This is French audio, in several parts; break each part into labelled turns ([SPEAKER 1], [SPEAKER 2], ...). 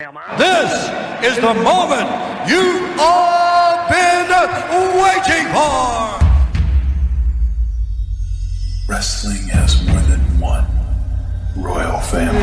[SPEAKER 1] This is the moment you've all been waiting for.
[SPEAKER 2] Wrestling has more than one royal family.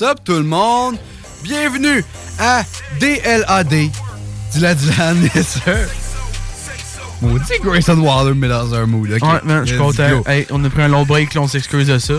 [SPEAKER 3] What's up tout le monde? Bienvenue à DLAD. Dylan Dylan, yes sir. Maudit Grayson Waller met dans un mood, ok?
[SPEAKER 4] Ouais, man, je suis content. Hey, on a pris un long break, là, on s'excuse de ça.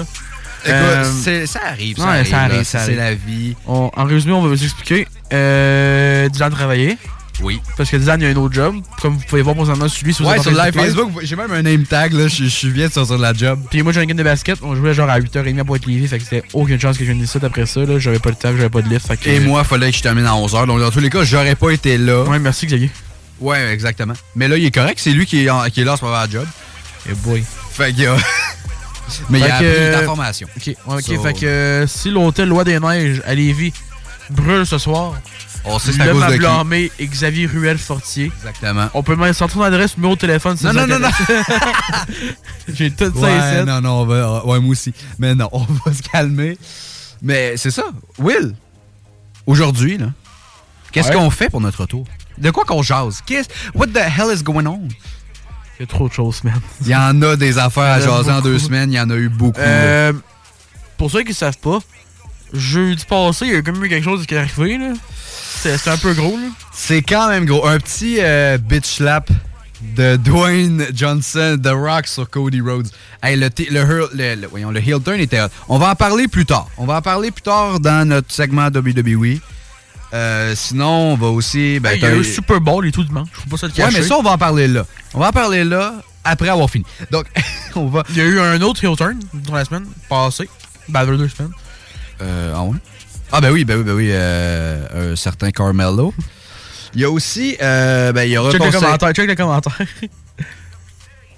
[SPEAKER 3] Écoute,
[SPEAKER 4] Euh,
[SPEAKER 3] ça arrive, ça
[SPEAKER 4] ouais,
[SPEAKER 3] arrive, c'est la vie.
[SPEAKER 4] On- en résumé, on va vous expliquer. Euh, Dylan travaillait.
[SPEAKER 3] Oui.
[SPEAKER 4] Parce que Dylan, il a un autre job. Comme vous pouvez voir présentement sur lui, sur
[SPEAKER 3] Ouais, sur live Facebook, j'ai même un name tag, là, je viens de sortir de la job.
[SPEAKER 4] Puis moi, j'ai un game de basket. On jouait genre à 8h30 à Pointe-Lévis. Fait que c'était aucune chance que je vienne ici après ça. là. J'avais pas le temps, j'avais pas de lift. Fait que,
[SPEAKER 3] Et moi, fallait que je termine à 11h, donc dans tous les cas, j'aurais pas été là.
[SPEAKER 4] Ouais, merci Xavier.
[SPEAKER 3] Ouais, exactement. Mais là, il est correct, c'est lui qui est, en- qui est là à ce moment la job.
[SPEAKER 4] Et boy.
[SPEAKER 3] Fait que... Mais il
[SPEAKER 4] Fait
[SPEAKER 3] a
[SPEAKER 4] que,
[SPEAKER 3] appris
[SPEAKER 4] euh,
[SPEAKER 3] la formation.
[SPEAKER 4] Ok, ok.
[SPEAKER 3] So-
[SPEAKER 4] Fait que euh, si l'hôtel Loi des Neiges à Lévis brûle ce soir,
[SPEAKER 3] On sait c'est à cause de
[SPEAKER 4] blâmé Xavier Ruel Fortier.
[SPEAKER 3] Exactement.
[SPEAKER 4] On peut même sortir l'adresse, numéro de téléphone si
[SPEAKER 3] Non, non, non,
[SPEAKER 4] t'intéresse. J'ai tout ça ici.
[SPEAKER 3] non, non, on va, ouais, moi aussi. Mais non, on va se calmer. Mais c'est ça. Will, aujourd'hui, là, qu'est-ce
[SPEAKER 4] Ouais.
[SPEAKER 3] qu'on fait pour notre retour? De quoi qu'on jase? Qu'est-ce- What the hell is going on?
[SPEAKER 4] Il y a trop de choses, man.
[SPEAKER 3] Il y en a des affaires à jaser en deux semaines. Il y en a eu beaucoup.
[SPEAKER 4] Euh, pour ceux qui savent pas, jeudi passé, il y a quand même eu quelque chose qui est arrivé. là. C'était un peu gros. Là.
[SPEAKER 3] C'est quand même gros. Un petit euh, bitch slap de Dwayne Johnson, The Rock sur Cody Rhodes. Hey, le, le, le- le- voyons, le heel turn était hot. On va en parler plus tard. On va en parler plus tard dans notre segment WWE. Euh, sinon, on va aussi... Ben,
[SPEAKER 4] il y a eu Super Bowl et tout dimanche. Faut pas ça le
[SPEAKER 3] Ouais,
[SPEAKER 4] cacher.
[SPEAKER 3] mais ça, on va en parler là. On va en parler là après avoir fini. Donc, on va...
[SPEAKER 4] Il y a eu un autre heel turn dans la semaine passée. Ben, deux semaines.
[SPEAKER 3] Euh, ah ouais? Ah ben oui, ben oui, ben oui, euh, un certain Carmelo. Il y a aussi, euh, ben il y aura...
[SPEAKER 4] Check le commentaire, check le commentaire.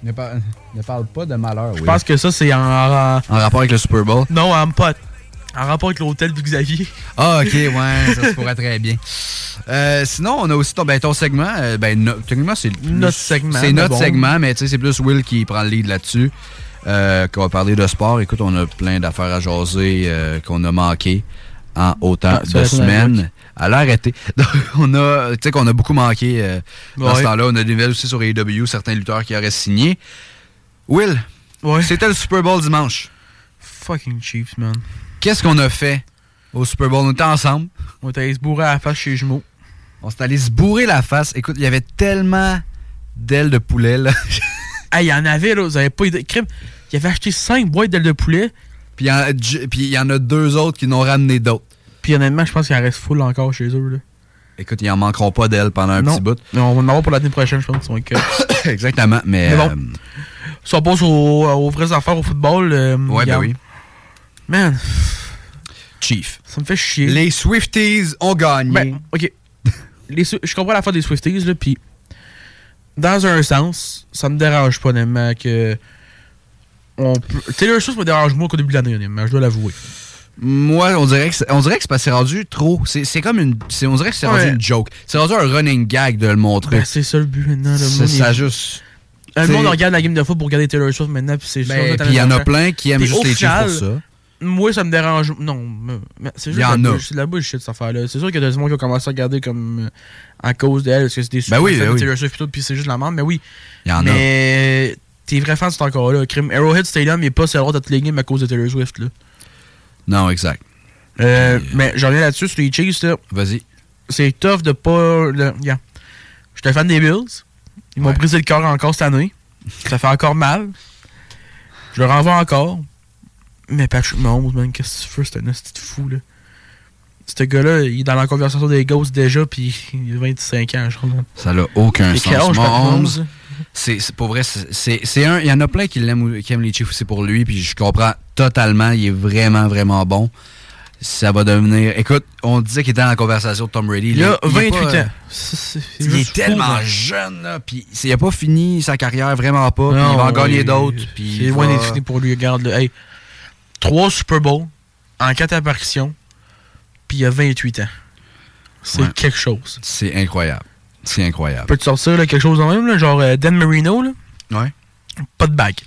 [SPEAKER 3] Ne, par- ne parle pas de malheur, oui.
[SPEAKER 4] Je pense que ça, c'est en, en-
[SPEAKER 3] En rapport avec le Super Bowl?
[SPEAKER 4] Non, en pote. En rapport avec l'hôtel de Xavier.
[SPEAKER 3] Ah, ok, ouais, ça se pourrait très bien. Euh, sinon, on a aussi ton, ben, ton segment. euh, ben, no- techniquement, c'est plus-
[SPEAKER 4] Notre segment,
[SPEAKER 3] C'est
[SPEAKER 4] mais
[SPEAKER 3] notre
[SPEAKER 4] bon.
[SPEAKER 3] segment, mais tu sais, c'est plus Will qui prend le lead là-dessus. Euh, qu'on va parler de sport. Écoute, on a plein d'affaires à jaser euh, qu'on a manqué en autant
[SPEAKER 4] Ah,
[SPEAKER 3] de
[SPEAKER 4] semaine
[SPEAKER 3] semaines. Elle a arrêté. Donc, on a, tu sais qu'on a beaucoup manqué euh, dans
[SPEAKER 4] Ouais.
[SPEAKER 3] ce temps-là. On a des nouvelles aussi sur AEW, certains lutteurs qui auraient signé. Will,
[SPEAKER 4] Ouais.
[SPEAKER 3] c'était le Super Bowl dimanche.
[SPEAKER 4] Fucking Chiefs, man.
[SPEAKER 3] Qu'est-ce qu'on a fait au Super Bowl? On était ensemble.
[SPEAKER 4] On était allé se bourrer à la face chez Jumeaux.
[SPEAKER 3] On s'est allé se bourrer la face. Écoute, il y avait tellement d'ailes de poulet, là.
[SPEAKER 4] Ah, il y en avait, là. Vous avez pas idée. Crime, il avait acheté 5 boîtes d'ailes de poulet.
[SPEAKER 3] Puis il y en a- deux autres qui n'ont ramené d'autres.
[SPEAKER 4] Puis honnêtement, je pense qu'il en reste full encore chez eux, là.
[SPEAKER 3] Écoute, ils en manqueront pas d'ailes pendant un
[SPEAKER 4] non.
[SPEAKER 3] petit bout.
[SPEAKER 4] Non, on va en avoir pour l'année prochaine, je pense.
[SPEAKER 3] Exactement, mais...
[SPEAKER 4] Mais bon.
[SPEAKER 3] euh,
[SPEAKER 4] Si on passe aux, aux vraies affaires au football. euh,
[SPEAKER 3] ouais, ben oui.
[SPEAKER 4] Man,
[SPEAKER 3] Chief.
[SPEAKER 4] ça me fait chier.
[SPEAKER 3] Les Swifties ont gagné.
[SPEAKER 4] Ben, ok. Les je comprends la fois des Swifties, là, puis dans un sens, ça me dérange pas, honnêtement, que. On. Taylor Swift me dérange moins qu'au début de l'année, honnêtement, je dois l'avouer.
[SPEAKER 3] Moi, on dirait que c'est, on dirait que c'est rendu trop. C'est, c'est comme une. c'est- on dirait que c'est rendu une joke. C'est rendu un running gag de le montrer.
[SPEAKER 4] Ben, c'est ça le but maintenant. Le
[SPEAKER 3] c'est ça
[SPEAKER 4] il-
[SPEAKER 3] juste.
[SPEAKER 4] le monde regarde la game de foot pour regarder Taylor Swift maintenant, puis c'est
[SPEAKER 3] Ben,
[SPEAKER 4] juste.
[SPEAKER 3] puis il y en a plein qui aiment juste les
[SPEAKER 4] final,
[SPEAKER 3] pour ça.
[SPEAKER 4] Moi, ça me dérange. Non, mais- mais c'est
[SPEAKER 3] Il
[SPEAKER 4] juste
[SPEAKER 3] y
[SPEAKER 4] la
[SPEAKER 3] en a.
[SPEAKER 4] c'est de la bullshit, cette affaire-là. C'est sûr qu'il y a des gens qui ont commencé à regarder comme. euh, à cause d'elle, parce que c'est des super
[SPEAKER 3] Ben oui, ben
[SPEAKER 4] de. Taylor Swift et tout, puis c'est juste la merde, mais oui.
[SPEAKER 3] Il y en a.
[SPEAKER 4] Mais tes vrais fans sont encore là. Crime Arrowhead Stadium, il est pas sur de te léguer à cause de Taylor Swift. Là.
[SPEAKER 3] Non, exact.
[SPEAKER 4] Euh, mais j'en reviens là-dessus sur les Chiefs.
[SPEAKER 3] Vas-y.
[SPEAKER 4] C'est tough de pas. le- yeah. J'étais fan des Bills. Ils m'ont
[SPEAKER 3] Ouais.
[SPEAKER 4] brisé le cœur encore cette année. Ça fait encore mal. Je le renvoie encore. Mais Patrick Mahomes, man, qu'est-ce que tu fais? C'est un de fou, là. Ce gars-là, il est dans la conversation des Ghosts déjà, puis il a 25 ans, je crois.
[SPEAKER 3] Ça n'a aucun
[SPEAKER 4] Et
[SPEAKER 3] sens. Mahomes? C'est, pour vrai, c'est, un. Il y en a plein qui l'aiment ou- qui aiment les Chiefs aussi pour lui, puis je comprends totalement. Il est vraiment, vraiment bon. Ça va devenir. Écoute, on disait qu'il était dans la conversation de Tom Brady.
[SPEAKER 4] Il a
[SPEAKER 3] est
[SPEAKER 4] 28
[SPEAKER 3] pas-
[SPEAKER 4] ans.
[SPEAKER 3] Il est
[SPEAKER 4] fou,
[SPEAKER 3] tellement jeune, là. Puis il a pas fini sa carrière, vraiment pas.
[SPEAKER 4] Non,
[SPEAKER 3] il va en gagner d'autres.
[SPEAKER 4] C'est loin d'être fini pour lui. Regarde. Hey, 3 Super Bowls en 4 apparitions, puis il a 28 ans. C'est
[SPEAKER 3] Ouais.
[SPEAKER 4] quelque chose.
[SPEAKER 3] C'est incroyable. C'est incroyable.
[SPEAKER 4] Peux-tu sortir là, quelque chose de même, là, genre euh, Dan Marino, là?
[SPEAKER 3] Ouais.
[SPEAKER 4] Pas de bague.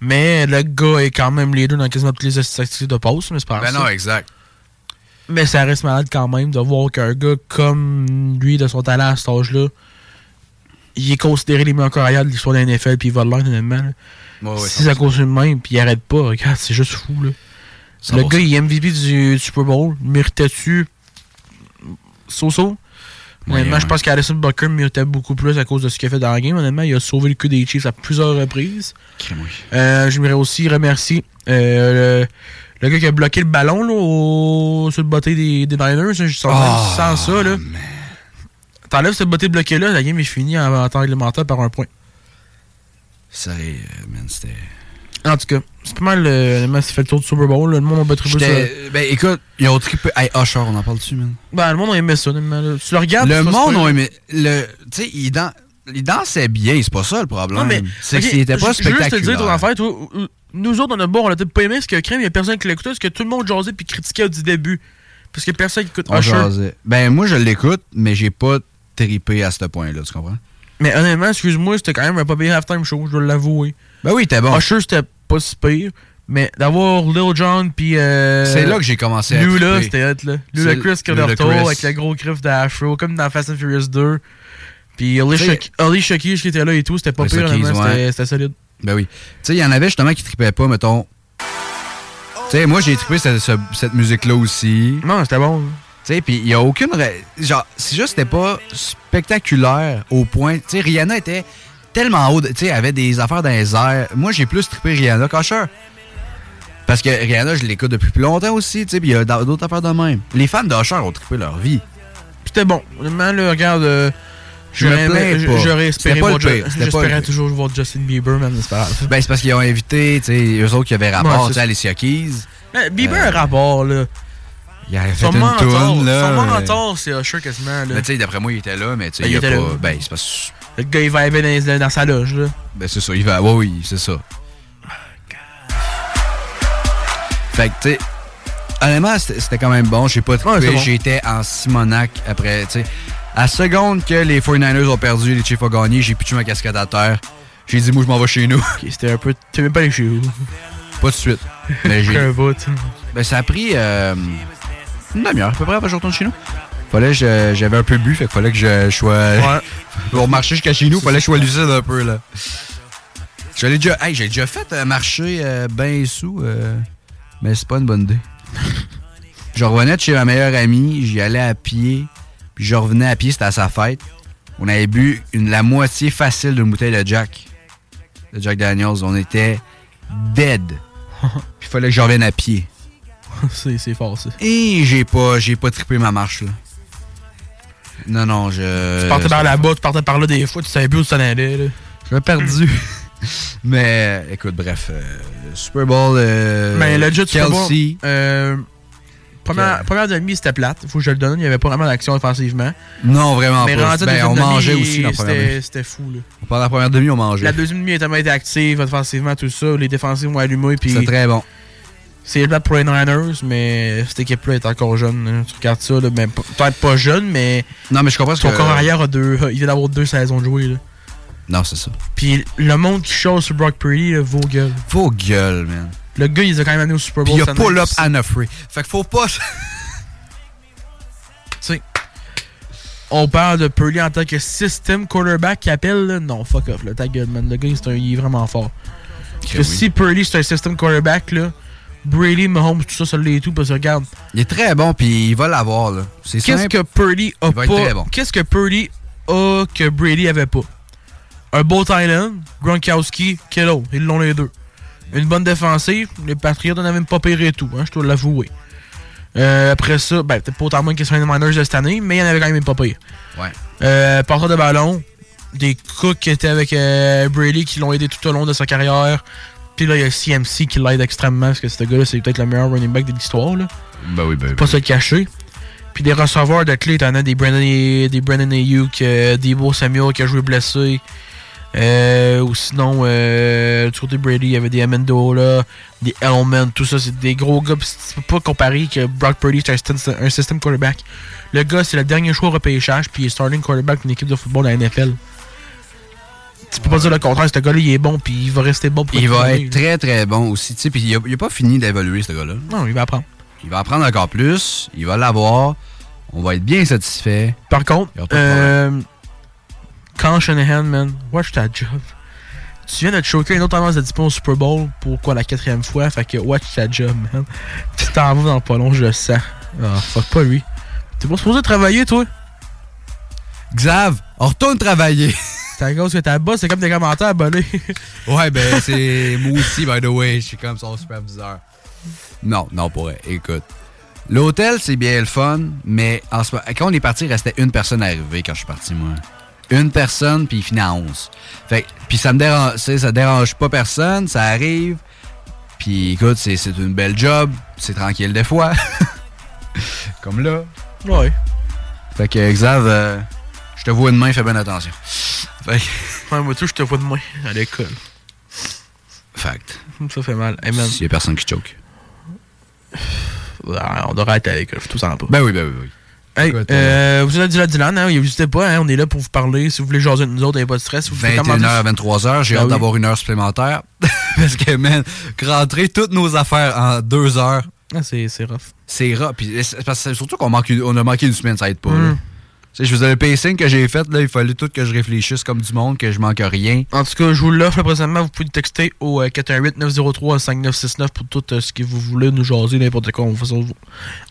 [SPEAKER 4] Mais le gars est quand même leader dans quasiment toutes les statistiques de passe, mais c'est pas
[SPEAKER 3] Ben non, exact.
[SPEAKER 4] Mais ça reste malade quand même de voir qu'un gars comme lui, de son talent à cet âge-là, il est considéré les meilleurs carrières de l'histoire de la NFL, puis il va honnêtement. là.
[SPEAKER 3] Ouais, ouais,
[SPEAKER 4] si ça continue de même, puis il arrête pas, regarde, c'est juste fou, là. Le
[SPEAKER 3] 100%.
[SPEAKER 4] gars, il est MVP du, du Super Bowl. Méritait-tu So-so? Honnêtement, je pense qu'Alison Bucker méritait beaucoup plus à cause de ce qu'il a fait dans la game. Honnêtement, il a sauvé le cul des Chiefs à plusieurs reprises.
[SPEAKER 3] Crème, oui.
[SPEAKER 4] Euh, J'aimerais aussi remercier euh, le, le gars qui a bloqué le ballon là, au, sur le botté des, des Niners. Je sens
[SPEAKER 3] Ah,
[SPEAKER 4] sans ça. là. T'enlèves ce botté bloqué là, la game est finie en, en temps réglementaire par un point.
[SPEAKER 3] Sérieux, man, c'était.
[SPEAKER 4] En tout cas, c'est pas mal euh, honnêtement, c'est fait le tour du Super Bowl. là. Le monde a battu ça.
[SPEAKER 3] J'étais- Ben écoute, ils ont trippé. Hey, Usher, on en parle dessus, man.
[SPEAKER 4] Ben, le monde a aimé ça. Tu le regardes.
[SPEAKER 3] le
[SPEAKER 4] pas
[SPEAKER 3] monde a aimé. Le, tu sais, il, dan- il dansait bien, c'est pas ça le problème.
[SPEAKER 4] Non, mais.
[SPEAKER 3] c'est
[SPEAKER 4] ok,
[SPEAKER 3] que c'était pas
[SPEAKER 4] je- je veux juste te
[SPEAKER 3] spectaculaire.
[SPEAKER 4] dire ton affaire, toi, nous autres, on a bon, on a peut-être pas aimé ce que Crème, il y a personne qui l'écoutait, parce que tout le monde jasait puis critiquait du début. Parce que personne qui écoute
[SPEAKER 3] On
[SPEAKER 4] Usher.
[SPEAKER 3] jasait. Ben moi, je l'écoute, mais j'ai pas trippé à ce point-là, tu comprends?
[SPEAKER 4] Mais honnêtement, excuse-moi, c'était quand même un pas bien halftime show, je dois l'avouer.
[SPEAKER 3] Ben oui, t'es bon.
[SPEAKER 4] Usher, c'était pas si pire. Mais d'avoir Lil Jon puis. Euh,
[SPEAKER 3] c'est là que j'ai commencé à
[SPEAKER 4] Lula, c'était hot, là. Lula
[SPEAKER 3] le-
[SPEAKER 4] Chris qui est de
[SPEAKER 3] Lula
[SPEAKER 4] retour
[SPEAKER 3] Chris.
[SPEAKER 4] avec le gros griff d'Afro, comme dans Fast and Furious 2. Puis Ali Shakish qui était là et tout, c'était pas
[SPEAKER 3] Ali
[SPEAKER 4] pire,
[SPEAKER 3] ouais.
[SPEAKER 4] c'était solide.
[SPEAKER 3] Ben oui. Tu sais, il y en avait justement qui trippaient pas, mettons. Tu sais, moi, j'ai trippé cette, ce- cette musique-là aussi.
[SPEAKER 4] Non, c'était bon.
[SPEAKER 3] Tu sais, puis il y a aucune. Genre, c'est juste, c'était pas spectaculaire au point. Tu sais, Rihanna était tellement haut. Tu sais, avait des affaires dans les airs. Moi, j'ai plus trippé Rihanna qu'Usher. Parce que Rihanna, je l'écoute depuis plus longtemps aussi, tu sais, puis il y a d'autres affaires de même. Les fans d'Usher ont trippé leur vie.
[SPEAKER 4] C'était bon. Honnêtement, là, regarde, euh,
[SPEAKER 3] Je
[SPEAKER 4] j'aurais espéré
[SPEAKER 3] pas le le
[SPEAKER 4] J'espérais toujours voir Justin Bieber, mais c'est pas grave.
[SPEAKER 3] Ben, c'est parce qu'ils ont invité, tu sais, eux autres qui avaient rapport, tu sais. Alicia Keys.
[SPEAKER 4] Mais Bieber
[SPEAKER 3] Euh,
[SPEAKER 4] a un rapport, là.
[SPEAKER 3] Il avait fait
[SPEAKER 4] Son
[SPEAKER 3] une
[SPEAKER 4] mentor,
[SPEAKER 3] là.
[SPEAKER 4] son
[SPEAKER 3] euh,
[SPEAKER 4] mentor, c'est Usher quasiment, là.
[SPEAKER 3] Ben, tu sais, d'après moi, il était là, mais tu sais,
[SPEAKER 4] Ben,
[SPEAKER 3] il
[SPEAKER 4] il
[SPEAKER 3] a
[SPEAKER 4] était
[SPEAKER 3] pas.
[SPEAKER 4] là.
[SPEAKER 3] Ben, c'est pas.
[SPEAKER 4] Le gars, il va dans, dans sa loge, là.
[SPEAKER 3] Ben, c'est ça, il va. Ouais, oui, c'est ça. Fait que, tu sais, honnêtement, c'était quand même bon. J'ai pas
[SPEAKER 4] Ouais, c'est bon.
[SPEAKER 3] J'étais en Simonac après, tu sais. À la seconde que les 49ers ont perdu, les Chiefs ont gagné, j'ai pitché ma casquette à terre. J'ai dit, moi, je m'en vais chez nous.
[SPEAKER 4] Ok, c'était un peu. T'es même pas allé chez vous.
[SPEAKER 3] pas de suite. Mais j'ai.
[SPEAKER 4] un bout.
[SPEAKER 3] Ben, ça a pris. euh, une demi-heure à peu près après que je retourne chez nous. Fallait que j'avais un peu bu, fait qu'il fallait que je, je sois. Pour marcher jusqu'à chez nous, fallait que je sois lucide un peu, là. J'allais déjà. Hey, j'ai déjà fait euh, marcher euh, ben sous, euh, mais c'est pas une bonne idée. je revenais de chez ma meilleure amie, j'y allais à pied, puis je revenais à pied, c'était à sa fête. On avait bu une, la moitié facile d'une bouteille de Jack. De Jack Daniels. On était dead. puis il fallait que je revienne à pied.
[SPEAKER 4] c'est c'est fort, ça.
[SPEAKER 3] Et j'ai pas, j'ai pas trippé ma marche, là. Non, non, je.
[SPEAKER 4] Tu partais par là-bas, tu partais par là des fois, tu savais plus où tu t'en allais. Là.
[SPEAKER 3] Je perdu. Mais, écoute, bref, euh, Super Bowl. Euh,
[SPEAKER 4] Mais le jet Super Bowl,
[SPEAKER 3] Kelsey.
[SPEAKER 4] euh, première, première demi, c'était plate. Faut que je le donne. Il n'y avait pas vraiment d'action offensivement.
[SPEAKER 3] Non, vraiment
[SPEAKER 4] Mais
[SPEAKER 3] pas. Ben, on
[SPEAKER 4] demi,
[SPEAKER 3] mangeait aussi dans la première
[SPEAKER 4] c'était-
[SPEAKER 3] demi.
[SPEAKER 4] C'était fou. Là.
[SPEAKER 3] Pendant la première demi, on mangeait.
[SPEAKER 4] La deuxième demi a tellement été active offensivement, tout ça. Les défensifs ont allumé. puis
[SPEAKER 3] C'est très bon.
[SPEAKER 4] C'est plate pour les Niners, mais cette équipe-là est encore jeune. hein. Tu regardes ça, là, ben, p- peut-être pas jeune, mais.
[SPEAKER 3] Non, mais je comprends
[SPEAKER 4] Son
[SPEAKER 3] que-
[SPEAKER 4] corps arrière a deux. Il vient d'avoir deux saisons de jouer. Là.
[SPEAKER 3] Non, c'est ça.
[SPEAKER 4] Puis le monde qui chose sur Brock Purdy, là, vaut gueule.
[SPEAKER 3] Vaut gueule, man.
[SPEAKER 4] Le gars, il a quand même amenés au Super
[SPEAKER 3] Puis
[SPEAKER 4] Bowl.
[SPEAKER 3] il a pull-up Anna Free. Fait qu'il faut pas.
[SPEAKER 4] sais, on parle de Purdy en tant que system quarterback qui appelle, là. non, fuck off, là, ta gueule, man. Le gars, c'est un- il est vraiment fort. Parce que
[SPEAKER 3] oui.
[SPEAKER 4] si Purdy, c'est un system quarterback, là, Brady, Mahomes, tout ça, ça l'est tout, parce que regarde,
[SPEAKER 3] Il est très bon, puis il va l'avoir, là. C'est
[SPEAKER 4] qu'est-ce que Purdy a pas,
[SPEAKER 3] bon.
[SPEAKER 4] qu'est-ce que Purdy a que Brady avait pas? Un beau Thailand, Gronkowski, Kittle, ils l'ont les deux. Une bonne défensive, les Patriots n'en avaient même pas pire et tout, hein, je dois l'avouer. Euh, après ça, ben, peut-être pas autant moins qu'ils sont les Miners de cette année, mais il y en avait quand même pas pire.
[SPEAKER 3] Ouais.
[SPEAKER 4] Euh, porteur de ballon, des Cooks qui étaient avec euh, Brady qui l'ont aidé tout au long de sa carrière. Puis là, il y a CMC qui l'aide extrêmement parce que ce gars-là, c'est peut-être le meilleur running back de l'histoire. là.
[SPEAKER 3] Ben oui, ben oui.
[SPEAKER 4] Pas se le cacher. Puis des receveurs de clé, t'en as des Brandon, des Brandon Ayuk, euh, Debo Samuel qui a joué blessé. Euh, ou sinon, euh, du côté Brady, il y avait des Amendola, des Hellman, tout ça, c'est des gros gars. Tu peux pas comparer que Brock Purdy, c'est un, un system quarterback. Le gars, c'est le dernier choix au repêchage, puis il est starting quarterback d'une équipe de football de la NFL. Tu peux pas dire le contraire, ce gars-là, il est bon, puis il va rester bon pour
[SPEAKER 3] Il va être très, très bon aussi. Tu sais, puis il a, pas fini d'évoluer, ce gars-là.
[SPEAKER 4] Non, il va apprendre.
[SPEAKER 3] Il va apprendre encore plus. Il va l'avoir. On va être bien satisfait.
[SPEAKER 4] Par contre, euh, quand Shanahan, man, watch ta job. Tu viens de te choquer une autre avance de 10 points au Super Bowl pour quoi la quatrième fois, fait que watch ta job, man. Tu t'en vas dans le pas long, je le sens. Ah, fuck pas lui. T'es pas supposé travailler, toi?
[SPEAKER 3] Xav, on retourne travailler.
[SPEAKER 4] C'est à cause que ta boss, c'est comme des commentaires abonnés.
[SPEAKER 3] ouais, ben c'est moi aussi, by the way. Je suis comme son superviseur. Non, non, pour vrai. Écoute. L'hôtel, c'est bien le fun, mais en ce moment- quand on est parti, il restait une personne arrivée quand je suis parti, moi. Une personne, puis il finit à 11. Fait puis ça me dérange, ça dérange pas personne, ça arrive. Puis écoute, c'est une belle job, c'est tranquille des fois. Comme là.
[SPEAKER 4] ouais.
[SPEAKER 3] Fait que Xav, euh, je te vois demain, fais bien attention. Fait que-
[SPEAKER 4] Ouais, moi, tout, je te vois de moins à l'école.
[SPEAKER 3] Fact.
[SPEAKER 4] Ça fait mal. Hey, man.
[SPEAKER 3] S'il y a personne qui choke.
[SPEAKER 4] Ah, On devrait être à l'école, tout ça en pas.
[SPEAKER 3] Ben oui, ben oui, oui.
[SPEAKER 4] Hey,
[SPEAKER 3] Écoute,
[SPEAKER 4] euh, vous êtes à Dylan, Dylan, hein, n'hésitez pas, hein, on est là pour vous parler. Si vous voulez jaser de nous autres, il n'y a pas de stress. Vous pouvez
[SPEAKER 3] 21h
[SPEAKER 4] commenter-
[SPEAKER 3] à 23h, j'ai
[SPEAKER 4] Ben
[SPEAKER 3] hâte
[SPEAKER 4] oui.
[SPEAKER 3] d'avoir une heure supplémentaire. Parce que, man, rentrer toutes nos affaires en deux heures,
[SPEAKER 4] Ah, c'est c'est rough.
[SPEAKER 3] c'est rare. Puis c'est parce que surtout qu'on manque une- on a manqué une semaine, ça aide pas.
[SPEAKER 4] Mm.
[SPEAKER 3] là. Sais, je faisais le pacing que j'ai fait, là, il fallait tout que je réfléchisse comme du monde, que je manque rien.
[SPEAKER 4] En tout cas, je vous l'offre présentement. Vous pouvez texter au euh, 418-903-5969 pour tout euh, ce que vous voulez nous jaser, n'importe quoi. On, va-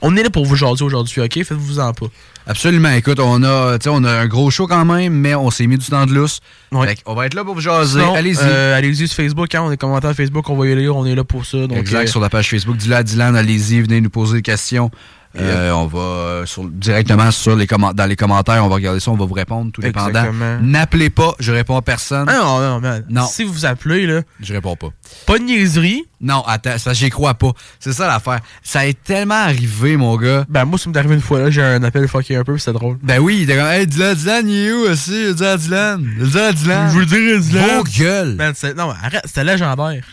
[SPEAKER 4] on est là pour vous jaser aujourd'hui, ok? Faites-vous en pas.
[SPEAKER 3] Absolument. Écoute, on a, tu sais, on a un gros show quand même, mais on s'est mis du temps de lousse.
[SPEAKER 4] Ouais.
[SPEAKER 3] On va être là pour vous jaser. Allez-y.
[SPEAKER 4] euh, allez-y sur Facebook, hein, on des commentaires Facebook, on va y lire, on est là pour ça. Donc,
[SPEAKER 3] exact,
[SPEAKER 4] euh,
[SPEAKER 3] sur la page Facebook du Dylan, allez-y, venez nous poser des questions. Euh, on va euh, sur- directement sur les dans les commentaires, on va regarder ça, on va vous répondre, tout dépendant. N'appelez pas, je réponds à personne.
[SPEAKER 4] Ah non, non, man.
[SPEAKER 3] Non.
[SPEAKER 4] Si vous appelez, là,
[SPEAKER 3] Je réponds pas.
[SPEAKER 4] pas de niaiserie.
[SPEAKER 3] Non, attends, c'est que j'y crois pas. C'est ça l'affaire. Ça est tellement arrivé, mon gars.
[SPEAKER 4] Ben, moi, ça m'est arrivé une fois, là, j'ai un appel fucké un peu, c'était drôle.
[SPEAKER 3] Ben oui, il était comme, hey, Dylan, Dylan, il est où aussi? Dylan, Dylan. Dylan, Dylan.
[SPEAKER 4] Je veux dire, Dylan.
[SPEAKER 3] Gueules.
[SPEAKER 4] Man, c'est- non, arrête, c'était légendaire.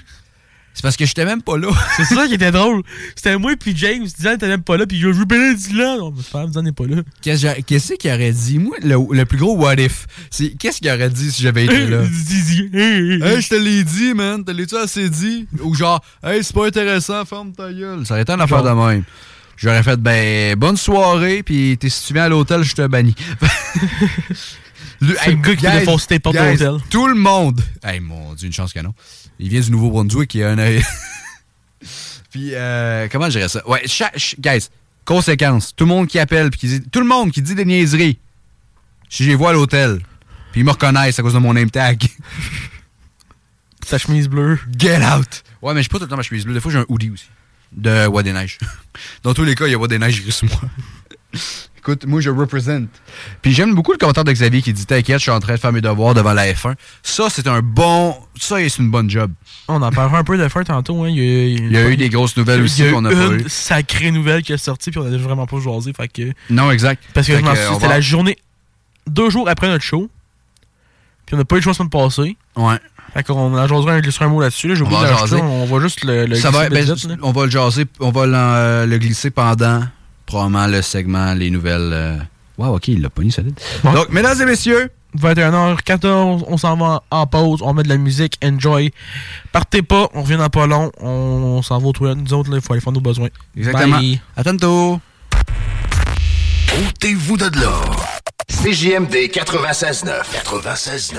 [SPEAKER 3] C'est parce que j'étais même pas là.
[SPEAKER 4] C'est ça qui était drôle. C'était moi puis James. Dylan était même pas là. Puis je veux bien Dylan. Non, mais pas Dylan n'est pas là.
[SPEAKER 3] Qu'est-ce que- Qu'est-ce qu'il aurait dit? Moi, le, le plus gros what if, c'est qu'est-ce qu'il aurait dit si j'avais été là? Hey, je te l'ai dit, man. Te l'ai-tu assez dit? Ou genre, hey, c'est pas intéressant, ferme ta gueule. Ça aurait été une affaire de même. J'aurais fait, ben, bonne soirée, puis t'es si tu viens à l'hôtel, je te bannis. Le
[SPEAKER 4] le gars qui foncer tes portes
[SPEAKER 3] guys. Tout le monde. Hey, mon Dieu, une chance que non. Il vient du Nouveau-Brunswick, il a un œil. puis, euh, comment je dirais ça? Ouais, cha- ch- guys, conséquence. Tout le monde qui appelle, puis qui dit, tout le monde qui dit des niaiseries. Si je les vois à l'hôtel, puis ils me reconnaissent à cause de mon name tag.
[SPEAKER 4] Sa chemise bleue.
[SPEAKER 3] Get out! Ouais, mais je pas tout le temps ma chemise bleue. Des fois, j'ai un hoodie aussi. De Bois des Neiges. Dans tous les cas, il y a Bois des Neiges sur moi. Écoute, moi, je représente. Puis j'aime beaucoup le commentaire de Xavier qui dit T'inquiète, je suis en train de faire mes devoirs devant la F1. Ça, c'est un bon. Ça, c'est une bonne job.
[SPEAKER 4] On en parlera un peu de faire tantôt. Hein. Il, y a,
[SPEAKER 3] Il y a eu des grosses nouvelles aussi
[SPEAKER 4] Il y a
[SPEAKER 3] qu'on a
[SPEAKER 4] eu
[SPEAKER 3] pas
[SPEAKER 4] une
[SPEAKER 3] eues.
[SPEAKER 4] sacrée nouvelle qui est sortie, puis on a vraiment pas jasé. Fait que...
[SPEAKER 3] Non, exact.
[SPEAKER 4] Parce que
[SPEAKER 3] Fait
[SPEAKER 4] je m'en souviens, c'était
[SPEAKER 3] va-
[SPEAKER 4] la journée, deux jours après notre show. Puis on n'a pas eu le choix la semaine passée.
[SPEAKER 3] Ouais.
[SPEAKER 4] Fait qu'on en jasera un, sur un mot là-dessus. Là. J'ai
[SPEAKER 3] On va
[SPEAKER 4] de on va juste le, le
[SPEAKER 3] Ça va,
[SPEAKER 4] glisser
[SPEAKER 3] ben,
[SPEAKER 4] vite, là.
[SPEAKER 3] on va le jaser, on va euh, le glisser pendant probablement le segment, les nouvelles. euh, Wow, ok, il l'a pas mis solide.
[SPEAKER 4] Ouais.
[SPEAKER 3] Donc, mesdames et messieurs,
[SPEAKER 4] 21h14, on s'en va en pause, on met de la musique, enjoy. Partez pas, on revient dans pas long, on, s'en va aux toilettes, nous autres, il faut aller faire nos besoins.
[SPEAKER 3] exactement.
[SPEAKER 4] Bye.
[SPEAKER 3] À tantôt.
[SPEAKER 1] Ôtez-vous de là. CJMD 96.9. 96.9.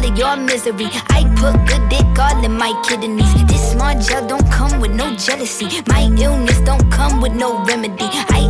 [SPEAKER 5] All of your misery. I put good dick all in my kidneys. This small gel don't come with no jealousy. My illness don't come with no remedy. I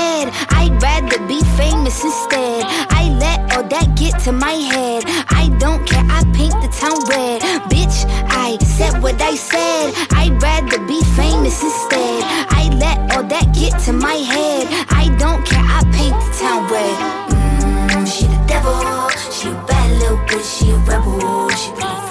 [SPEAKER 5] I'd rather be famous instead. I let all that get to my head. I don't care, I paint the town red. Bitch, I said what I said. I'd rather be famous instead. I let all that get to my head. I don't care, I paint the town red. Mm, she the devil, she a bad little bitch, she a rebel. She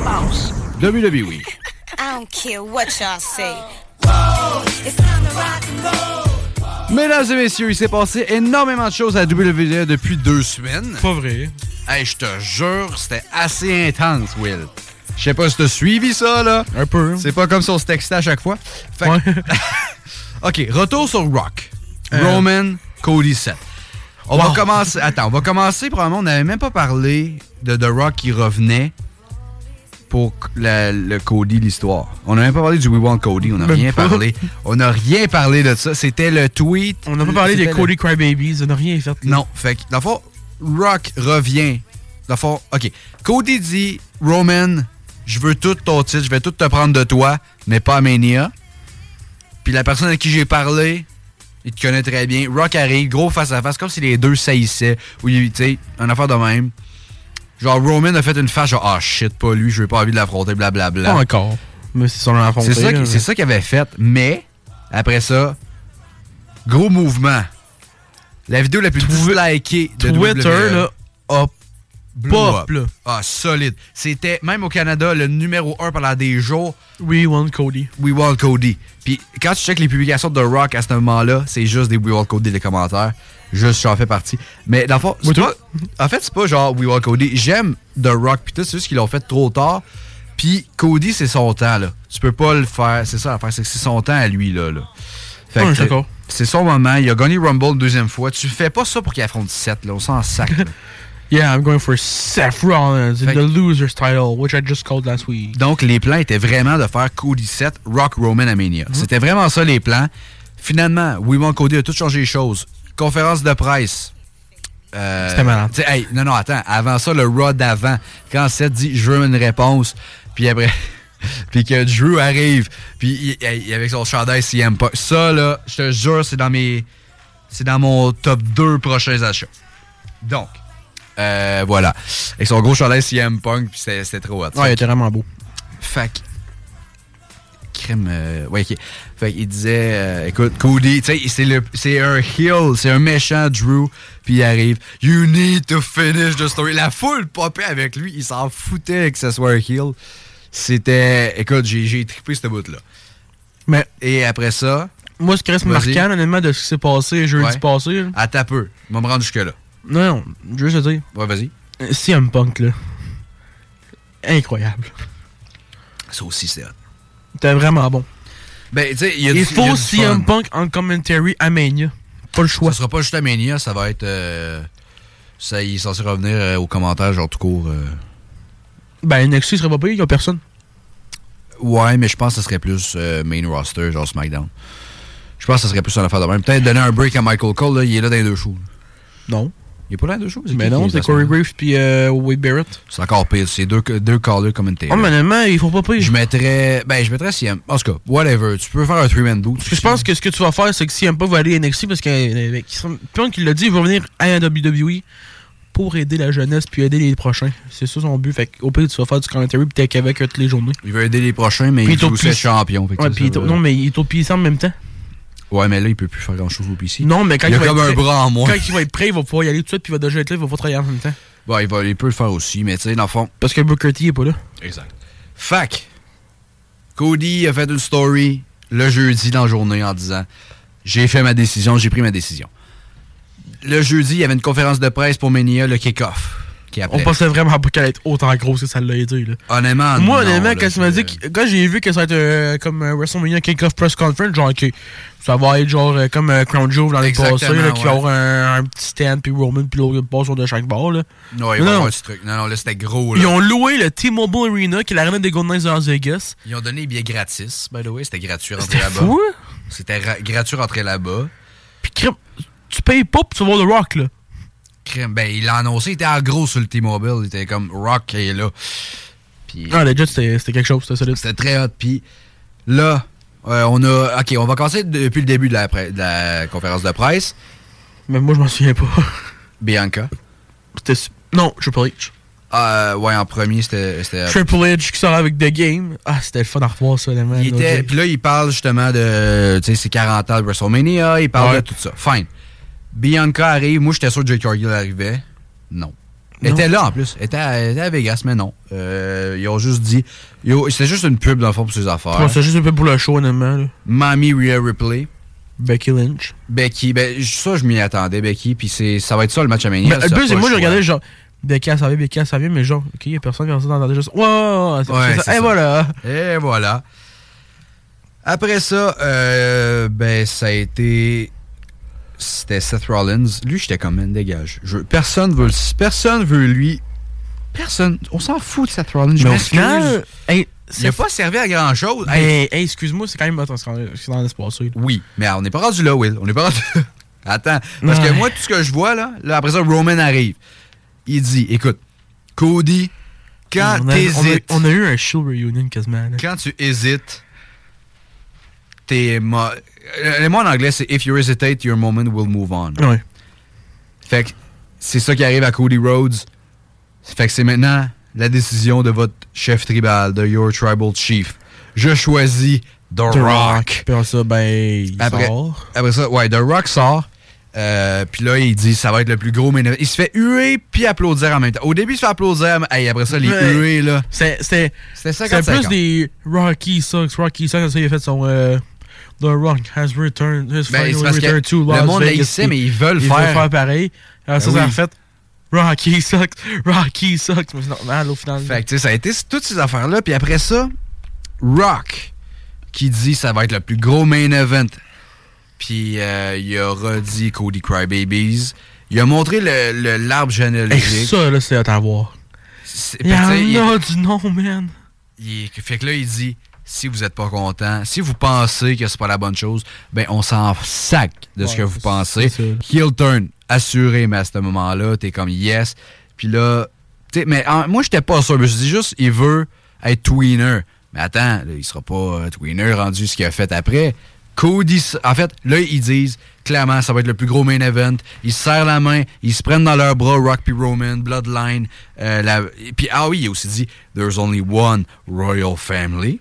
[SPEAKER 6] Se passe.
[SPEAKER 3] WWE.
[SPEAKER 7] I don't care what y'all say.
[SPEAKER 3] Mesdames et messieurs, il s'est passé énormément de choses à WWE depuis deux semaines.
[SPEAKER 4] Pas vrai.
[SPEAKER 3] Hey, je te jure, c'était assez intense, Will. Je sais pas si t'as suivi ça, là.
[SPEAKER 4] Un peu.
[SPEAKER 3] C'est pas comme si on se textait à chaque fois. Fait que- OK, retour sur Rock.
[SPEAKER 4] Euh.
[SPEAKER 3] Roman, Cody Seth. On
[SPEAKER 4] Wow.
[SPEAKER 3] va commencer... Attends, on va commencer, probablement, on n'avait même pas parlé de The Rock qui revenait pour la- le Cody, l'histoire. On n'a même pas parlé du We Want Cody, on n'a rien
[SPEAKER 4] pas.
[SPEAKER 3] parlé. On n'a rien parlé de ça. C'était le tweet.
[SPEAKER 4] On n'a pas parlé des
[SPEAKER 3] le-
[SPEAKER 4] Cody Crybabies, on n'a rien fait. là.
[SPEAKER 3] non, fait que, dans le fond, Rock revient. Dans le fond, OK. Cody dit, Roman, je veux tout ton titre, je vais tout te prendre de toi, mais pas à Mania. Puis la personne à qui j'ai parlé, il te connaît très bien. Rock arrive, gros face-à-face, comme si les deux saillissaient. Ou, tu sais, une affaire de même. Genre, Roman a fait une face, genre, ah shit, pas lui, je veux pas envie de l'affronter, blablabla.
[SPEAKER 4] Pas encore. Mais c'est son enfant.
[SPEAKER 3] C'est ça, qui- c'est ça qu'il avait fait. Mais, après ça, gros mouvement. La vidéo la plus dislikée de
[SPEAKER 4] Twitter,
[SPEAKER 3] WWE.
[SPEAKER 4] là,
[SPEAKER 3] Blew
[SPEAKER 4] pop, là.
[SPEAKER 3] Ah, solide. C'était, même au Canada, le numéro 1 pendant des jours.
[SPEAKER 4] We want Cody.
[SPEAKER 3] We want Cody. Puis quand tu checkes les publications de Rock à ce moment-là, c'est juste des We want Cody, les commentaires. Juste, j'en fais partie. Mais dans le fond, c'est pas- en fait, c'est pas genre We want Cody. J'aime The Rock, tout, c'est juste qu'ils l'ont fait trop tard. Puis Cody, c'est son temps, là. Tu peux pas le faire. C'est ça l'affaire, c'est que c'est son temps à lui, là. là. Fait
[SPEAKER 4] Ouais,
[SPEAKER 3] que
[SPEAKER 4] je
[SPEAKER 3] c'est son moment. Il a gagné Rumble une deuxième fois. Tu fais pas ça pour qu'il affronte 7, là. On s'en sac. là.
[SPEAKER 4] Yeah, I'm going for Seth Rollins in
[SPEAKER 3] Fait-
[SPEAKER 4] the loser's title, which I just called last week.
[SPEAKER 3] Donc, les plans étaient vraiment de faire Cody 7, Rock Roman à Mania.
[SPEAKER 4] Mhm.
[SPEAKER 3] C'était vraiment ça, les plans. Finalement, We Want Cody a tout changé les choses. Conférence de presse. Euh,
[SPEAKER 4] C'était malade.
[SPEAKER 3] hey, non, non, attends. Avant ça, le Raw d'avant, quand Seth dit « Je veux une réponse », puis après... puis que Drew arrive, puis avec son chandail CM Punk. Ça, là, je te jure, c'est dans mes... C'est dans mon top 2 prochains achats. Donc, euh, voilà. Avec son gros chandail CM Punk, puis c'était trop hot.
[SPEAKER 4] Ouais, il était vraiment beau.
[SPEAKER 3] Que- Crème. euh, ouais, ok. Fait qu'il disait, euh, écoute, Cody, tu sais, c'est un heel, c'est un méchant Drew, puis il arrive, You need to finish the story. La foule popait avec lui, il s'en foutait que ce soit un heel. C'était, écoute, j'ai trippé ce bout-là.
[SPEAKER 4] Mais.
[SPEAKER 3] Et après ça.
[SPEAKER 4] Moi, ce qui reste marquant, honnêtement, de ce qui s'est passé jeudi
[SPEAKER 3] Ouais.
[SPEAKER 4] passé. là.
[SPEAKER 3] Attends peu, il va me rendre jusque-là.
[SPEAKER 4] Non, non, juste te dire.
[SPEAKER 3] Ouais, vas-y.
[SPEAKER 4] Euh, CM Punk, là. Incroyable.
[SPEAKER 3] Ça aussi, c'est.
[SPEAKER 4] C'était vraiment bon.
[SPEAKER 3] Ben, tu il
[SPEAKER 4] Il
[SPEAKER 3] du- il y a
[SPEAKER 4] faut
[SPEAKER 3] du
[SPEAKER 4] CM
[SPEAKER 3] fun.
[SPEAKER 4] Punk en commentary à Mania. Pas le choix.
[SPEAKER 3] Ça sera pas juste à Mania, ça va être. euh, ça, il est censé revenir euh, aux commentaires, genre tout court. euh.
[SPEAKER 4] Ben, NXT serait pas payé, y a personne.
[SPEAKER 3] Ouais, mais je pense que ce serait plus euh, main roster, genre SmackDown. Je pense que ça serait plus une affaire de même. Peut-être donner un break à Michael Cole, là, il est là dans les deux shows.
[SPEAKER 4] Non.
[SPEAKER 3] Il est pas là dans les deux shows?
[SPEAKER 4] Mais non, c'est Corey? Graves puis euh, Wade Barrett.
[SPEAKER 3] C'est encore pire. C'est deux, deux callers commentateurs.
[SPEAKER 4] Oh, mais honnêtement, ils font pas pire.
[SPEAKER 3] Je mettrais. Ben, je mettrais CM. En tout cas, whatever. Tu peux faire un three-man boot.
[SPEAKER 4] Parce que je pense que ce que tu vas faire, c'est que si pas va aller à NXT, parce que Pion qui l'a dit, il va venir à la WWE pour aider la jeunesse puis aider les prochains. C'est ça son but. Fait qu'au pire, tu vas faire du commentary puis t'es avec toutes les journées.
[SPEAKER 3] Il veut aider les prochains, mais
[SPEAKER 4] Puis
[SPEAKER 3] il
[SPEAKER 4] est au
[SPEAKER 3] veut aussi être champion. fait
[SPEAKER 4] Ouais,
[SPEAKER 3] ça, ça
[SPEAKER 4] au- non, mais il est au en même temps.
[SPEAKER 3] Ouais, mais là, il peut plus faire grand-chose au PC.
[SPEAKER 4] Non, mais quand
[SPEAKER 3] il
[SPEAKER 4] il,
[SPEAKER 3] a
[SPEAKER 4] va
[SPEAKER 3] comme
[SPEAKER 4] être
[SPEAKER 3] un
[SPEAKER 4] prêt-
[SPEAKER 3] bras en moins.
[SPEAKER 4] Quand il va être prêt, il va pouvoir y aller tout de suite puis il va déjà être là, il va pas travailler en même temps.
[SPEAKER 3] Bon, il, va, il peut le faire aussi, mais tu sais, dans le fond.
[SPEAKER 4] Parce que Booker T est pas là.
[SPEAKER 3] Exact. Fac. Cody a fait une story le jeudi dans la journée en disant J'ai fait ma décision, j'ai pris ma décision. Le jeudi, il y avait une conférence de presse pour Mania, le kick-off. Qui
[SPEAKER 4] On pensait vraiment pas qu'elle allait être autant grosse que ça l'a été. Là.
[SPEAKER 3] Honnêtement,
[SPEAKER 4] Moi,
[SPEAKER 3] non,
[SPEAKER 4] honnêtement,
[SPEAKER 3] là,
[SPEAKER 4] quand tu m'as dit que, quand j'ai vu que ça va être euh, comme euh, WrestleMania Kick-Off Press Conference, genre, ok, ça va être genre euh, comme euh, Crown Jewel dans les passés, là, qui va
[SPEAKER 3] ouais.
[SPEAKER 4] avoir un, un petit stand, puis Roman, puis l'autre passe sur de chaque bord. Là.
[SPEAKER 3] Non, il va y avoir un petit truc. Non, non, là, c'était gros. Là.
[SPEAKER 4] Ils ont loué le T-Mobile Arena, qui est l'arena des Golden Knights de Las Vegas.
[SPEAKER 3] Ils ont donné les billets gratis, by the way. C'était gratuit rentrer là-bas.
[SPEAKER 4] fou, hein?
[SPEAKER 3] C'était ra- gratuit rentrer là-bas.
[SPEAKER 4] Puis, tu payes pas pour tu voir The Rock, là.
[SPEAKER 3] Ben, il l'a annoncé, il était en gros sur le T-Mobile. Il était comme Rock est là. Puis,
[SPEAKER 4] Ah, legit, c'était quelque chose, c'était solide.
[SPEAKER 3] C'était très hot. Puis là, euh, on a. Ok, on va commencer depuis le début de la, de la conférence de presse.
[SPEAKER 4] Mais moi, je m'en souviens pas.
[SPEAKER 3] Bianca.
[SPEAKER 4] C'était. Non, Triple H.
[SPEAKER 3] Euh, ouais, en premier, c'était.
[SPEAKER 4] Triple H qui sort avec The Game. Ah, c'était le fun à revoir, ça, les
[SPEAKER 3] puis là, il parle justement de tu sais, ses 40 ans de WrestleMania, il parle
[SPEAKER 4] Ouais.
[SPEAKER 3] de tout ça. Fine. Bianca arrive, moi j'étais sûr que Jake Cargill arrivait. Non. Elle était là en plus. Elle était à, elle était à Vegas, mais non. Euh, ils ont juste dit. C'était juste une pub dans le fond pour ses affaires.
[SPEAKER 4] Ouais, c'est juste un peu pour le show, honnêtement.
[SPEAKER 3] Mamie Rhea Ripley.
[SPEAKER 4] Becky Lynch.
[SPEAKER 3] Becky, ben, ça, je m'y attendais, Becky, puis ça va être ça le match à Mania. Ça,
[SPEAKER 4] le plus, moi, je regardais genre. Becky, elle savait, Becky, elle savait, mais genre, ok, il y a personne qui a ça dans juste. Ouais, ouais, ça. Et
[SPEAKER 3] ça.
[SPEAKER 4] voilà.
[SPEAKER 3] Et voilà. Après ça, euh, ben, ça a été. C'était Seth Rollins. Lui, j'étais comme, man, dégage. Je, personne veut Personne veut lui. Personne. On s'en fout de Seth Rollins. Je
[SPEAKER 4] Mais au final, hey,
[SPEAKER 3] il n'a pas servi à grand chose.
[SPEAKER 4] Hey, hey, excuse-moi, c'est quand même. Attends, c'est dans l'espace.
[SPEAKER 3] Oui, mais on n'est pas rendu là, Will. On n'est pas rendu là. Attends. Parce que moi, tout ce que je vois, là, là, après ça, Roman arrive. Il dit, écoute, Cody, quand
[SPEAKER 4] a, on, a,
[SPEAKER 3] t'hésites.
[SPEAKER 4] on a eu un Shield Reunion quasiment. là.
[SPEAKER 3] quand tu hésites, t'es. Le mot en anglais, c'est If you hesitate, your moment will move on.
[SPEAKER 4] Ouais.
[SPEAKER 3] Fait que c'est ça qui arrive à Cody Rhodes. Fait que c'est maintenant la décision de votre chef tribal, de your tribal chief. Je choisis The,
[SPEAKER 4] The
[SPEAKER 3] Rock.
[SPEAKER 4] Rock. Puis après ça, ben, il
[SPEAKER 3] Après,
[SPEAKER 4] sort.
[SPEAKER 3] après ça, ouais, The Rock sort. Euh, puis là, il dit ça va être le plus gros event. Il se fait huer puis applaudir en même temps. Au début, il se fait applaudir. Hey, après ça, les
[SPEAKER 4] Ouais.
[SPEAKER 3] huées, là.
[SPEAKER 4] C'était c'était-
[SPEAKER 3] C'était
[SPEAKER 4] c'était
[SPEAKER 3] 50
[SPEAKER 4] plus des Rocky Sucks. Rocky Sucks, ça, il a fait son. euh, The Rock has returned. Has
[SPEAKER 3] Ben,
[SPEAKER 4] finally returned to
[SPEAKER 3] le
[SPEAKER 4] Las
[SPEAKER 3] monde
[SPEAKER 4] Vegas.
[SPEAKER 3] haïssait, mais ils veulent
[SPEAKER 4] Ils
[SPEAKER 3] faire-
[SPEAKER 4] veulent faire pareil. Alors, ça,
[SPEAKER 3] Ben
[SPEAKER 4] ça
[SPEAKER 3] oui.
[SPEAKER 4] fait. Rocky Sucks. Rocky Sucks. Mais c'est normal au final.
[SPEAKER 3] Fait que, tu sais, ça a été toutes ces affaires-là. Puis après ça, Rock, qui dit ça va être le plus gros main event. Puis euh, il a redit Cody Crybabies. Il a montré le- le- l'arbre généalogique.
[SPEAKER 4] ça, là, c'est à t'avoir. Il y en a du nom, man.
[SPEAKER 3] il- fait que là, il dit si vous êtes pas content, si vous pensez que c'est pas la bonne chose, ben on s'en sac de ce que vous pensez. Heel turn, assuré, mais à ce moment-là, t'es comme yes. Puis là, tu sais, mais en- moi, j'étais pas sûr. Je me suis dit juste, il veut être tweener. Mais attends, là, il sera pas euh, tweener rendu ce qu'il a fait après. Cody, en fait, là, ils disent clairement, ça va être le plus gros main event. Ils se serrent la main, ils se prennent dans leurs bras, Rock puis Roman, Bloodline. euh, la- et puis, ah oui, il a aussi dit, There's only one royal family.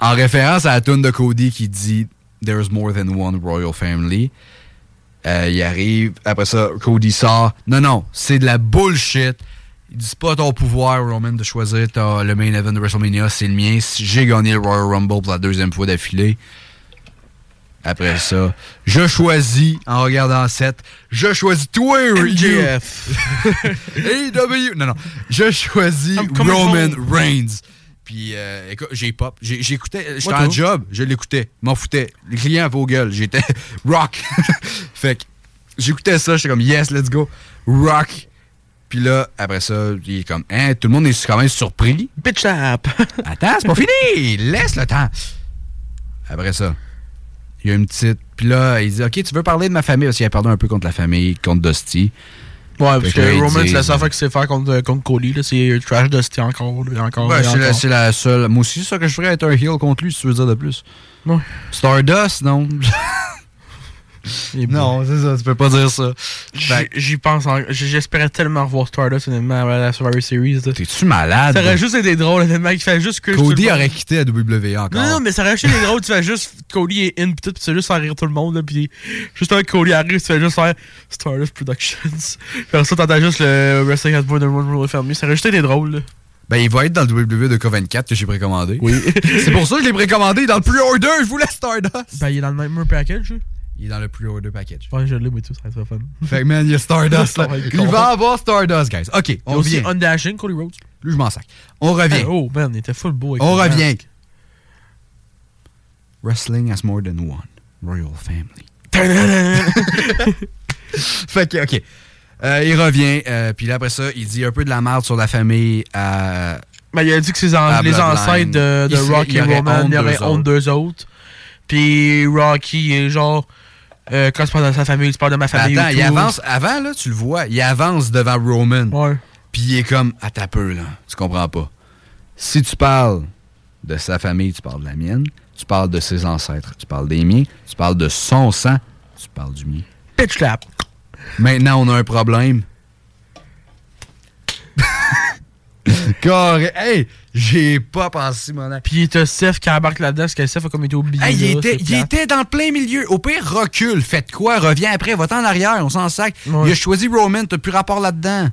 [SPEAKER 3] En référence à la tune de Cody qui dit There's more than one royal family. Euh, il arrive, après ça, Cody sort. Non, non, c'est de la bullshit. Il dit pas ton pouvoir, Roman, de choisir le main event de WrestleMania, c'est le mien. J'ai gagné le Royal Rumble pour la deuxième fois d'affilée. Après ça, je choisis, en regardant 7, je choisis toi,
[SPEAKER 4] MJF.
[SPEAKER 3] AW. Non, non. Je choisis Roman. Reigns. Puis, euh, écoute, j'ai pop. J'écoutais. J'étais
[SPEAKER 4] Moi,
[SPEAKER 3] en job. Je l'écoutais. M'en foutais. Les clients avaient vos gueules. J'étais rock. fait que j'écoutais ça. J'étais comme, yes, let's go. Rock. Puis là, après ça, il est comme, hein, tout le monde est quand même surpris.
[SPEAKER 4] Bitch tap.
[SPEAKER 3] Attends, c'est pas fini. Laisse le temps. Après ça, Il y a une petite. Puis là, il dit Ok, tu veux parler de ma famille? Parce qu'il a perdu un peu contre la famille, contre Dusty.
[SPEAKER 4] Ouais,
[SPEAKER 3] Fait
[SPEAKER 4] parce
[SPEAKER 3] que
[SPEAKER 4] Roman, c'est la seule fois qu'il sait faire contre, contre Cody. là, C'est trash Dusty encore. là, encore
[SPEAKER 3] Ouais,
[SPEAKER 4] et
[SPEAKER 3] c'est la,
[SPEAKER 4] encore.
[SPEAKER 3] c'est la seule. Moi aussi, c'est ça que je ferais être un heel contre lui, si tu veux dire de plus.
[SPEAKER 4] Ouais.
[SPEAKER 3] Stardust, non. non, c'est ça, tu peux pas dire ça.
[SPEAKER 4] J'y- J'y pense. en- J'espérais tellement revoir Stardust honnêtement à la Survivor Series.
[SPEAKER 3] T'es-tu malade?
[SPEAKER 4] Ça aurait juste été drôle, honnêtement, qu'il fait juste que.
[SPEAKER 3] Cody aurait quitté la WWE encore.
[SPEAKER 4] Non, non, mais ça aurait juste été drôle, tu fais juste Cody est in, pis tout, pis tu fais juste faire rire tout le monde, là, pis juste un Cody arrive, tu fais juste faire Stardust Productions. Puis ça, t'entends juste le Wrestling Born the One Rule Family. Ça aurait juste été drôle, là.
[SPEAKER 3] Ben, il va être dans le WWE de K24 que j'ai précommandé.
[SPEAKER 4] Oui.
[SPEAKER 3] c'est pour ça que je l'ai précommandé dans le pre-order. Je voulais Stardust.
[SPEAKER 4] Ben, il est dans le Nightmare Package, là.
[SPEAKER 3] Il est dans le pre-order package.
[SPEAKER 4] Ouais, je l'ai, moi, tout, ça être fun.
[SPEAKER 3] Fait que, man, il y a Stardust, là. Il va avoir Stardust, guys. OK,
[SPEAKER 4] Il y a
[SPEAKER 3] on
[SPEAKER 4] aussi
[SPEAKER 3] revient.
[SPEAKER 4] Undashing, Cody Rhodes.
[SPEAKER 3] Lui, je m'en sac. On revient.
[SPEAKER 4] Hey, oh, man, il était full beau. avec
[SPEAKER 3] On revient.
[SPEAKER 4] masque.
[SPEAKER 3] Wrestling has more than one. Royal Family. fait que, OK. Euh, il revient, euh, puis là, après ça, il dit un peu de la merde sur la famille à.
[SPEAKER 4] Ben, il a dit que ses
[SPEAKER 3] à
[SPEAKER 4] les ancêtres de, de
[SPEAKER 3] serait-
[SPEAKER 4] Rocky
[SPEAKER 3] aurait
[SPEAKER 4] Roman, il aurait
[SPEAKER 3] d'eux
[SPEAKER 4] honte d'eux autres. Puis Rocky est genre, euh, quand tu parles de sa famille, tu parles de ma famille.
[SPEAKER 3] attends, il avance. Avant, là, tu le vois, il avance devant Roman.
[SPEAKER 4] Ouais.
[SPEAKER 3] Puis il est comme, à ta peu, là. Tu comprends pas. Si tu parles de sa famille, tu parles de la mienne. Tu parles de ses ancêtres, tu parles des miens. Tu parles de son sang, tu parles du mien.
[SPEAKER 4] Pitch clap.
[SPEAKER 3] Maintenant, on a un problème. Correct. Hey, j'ai pas pensé, mon ami.
[SPEAKER 4] Puis t'as Seth qui embarque là-dedans, parce que Seth a comme été oublié.
[SPEAKER 3] Hey, il, était, il était dans le plein milieu. Au pire, recule. Faites quoi? Reviens après. Va-t'en en arrière. On s'en sac.
[SPEAKER 4] Ouais.
[SPEAKER 3] Il a choisi Roman. T'as plus rapport là-dedans.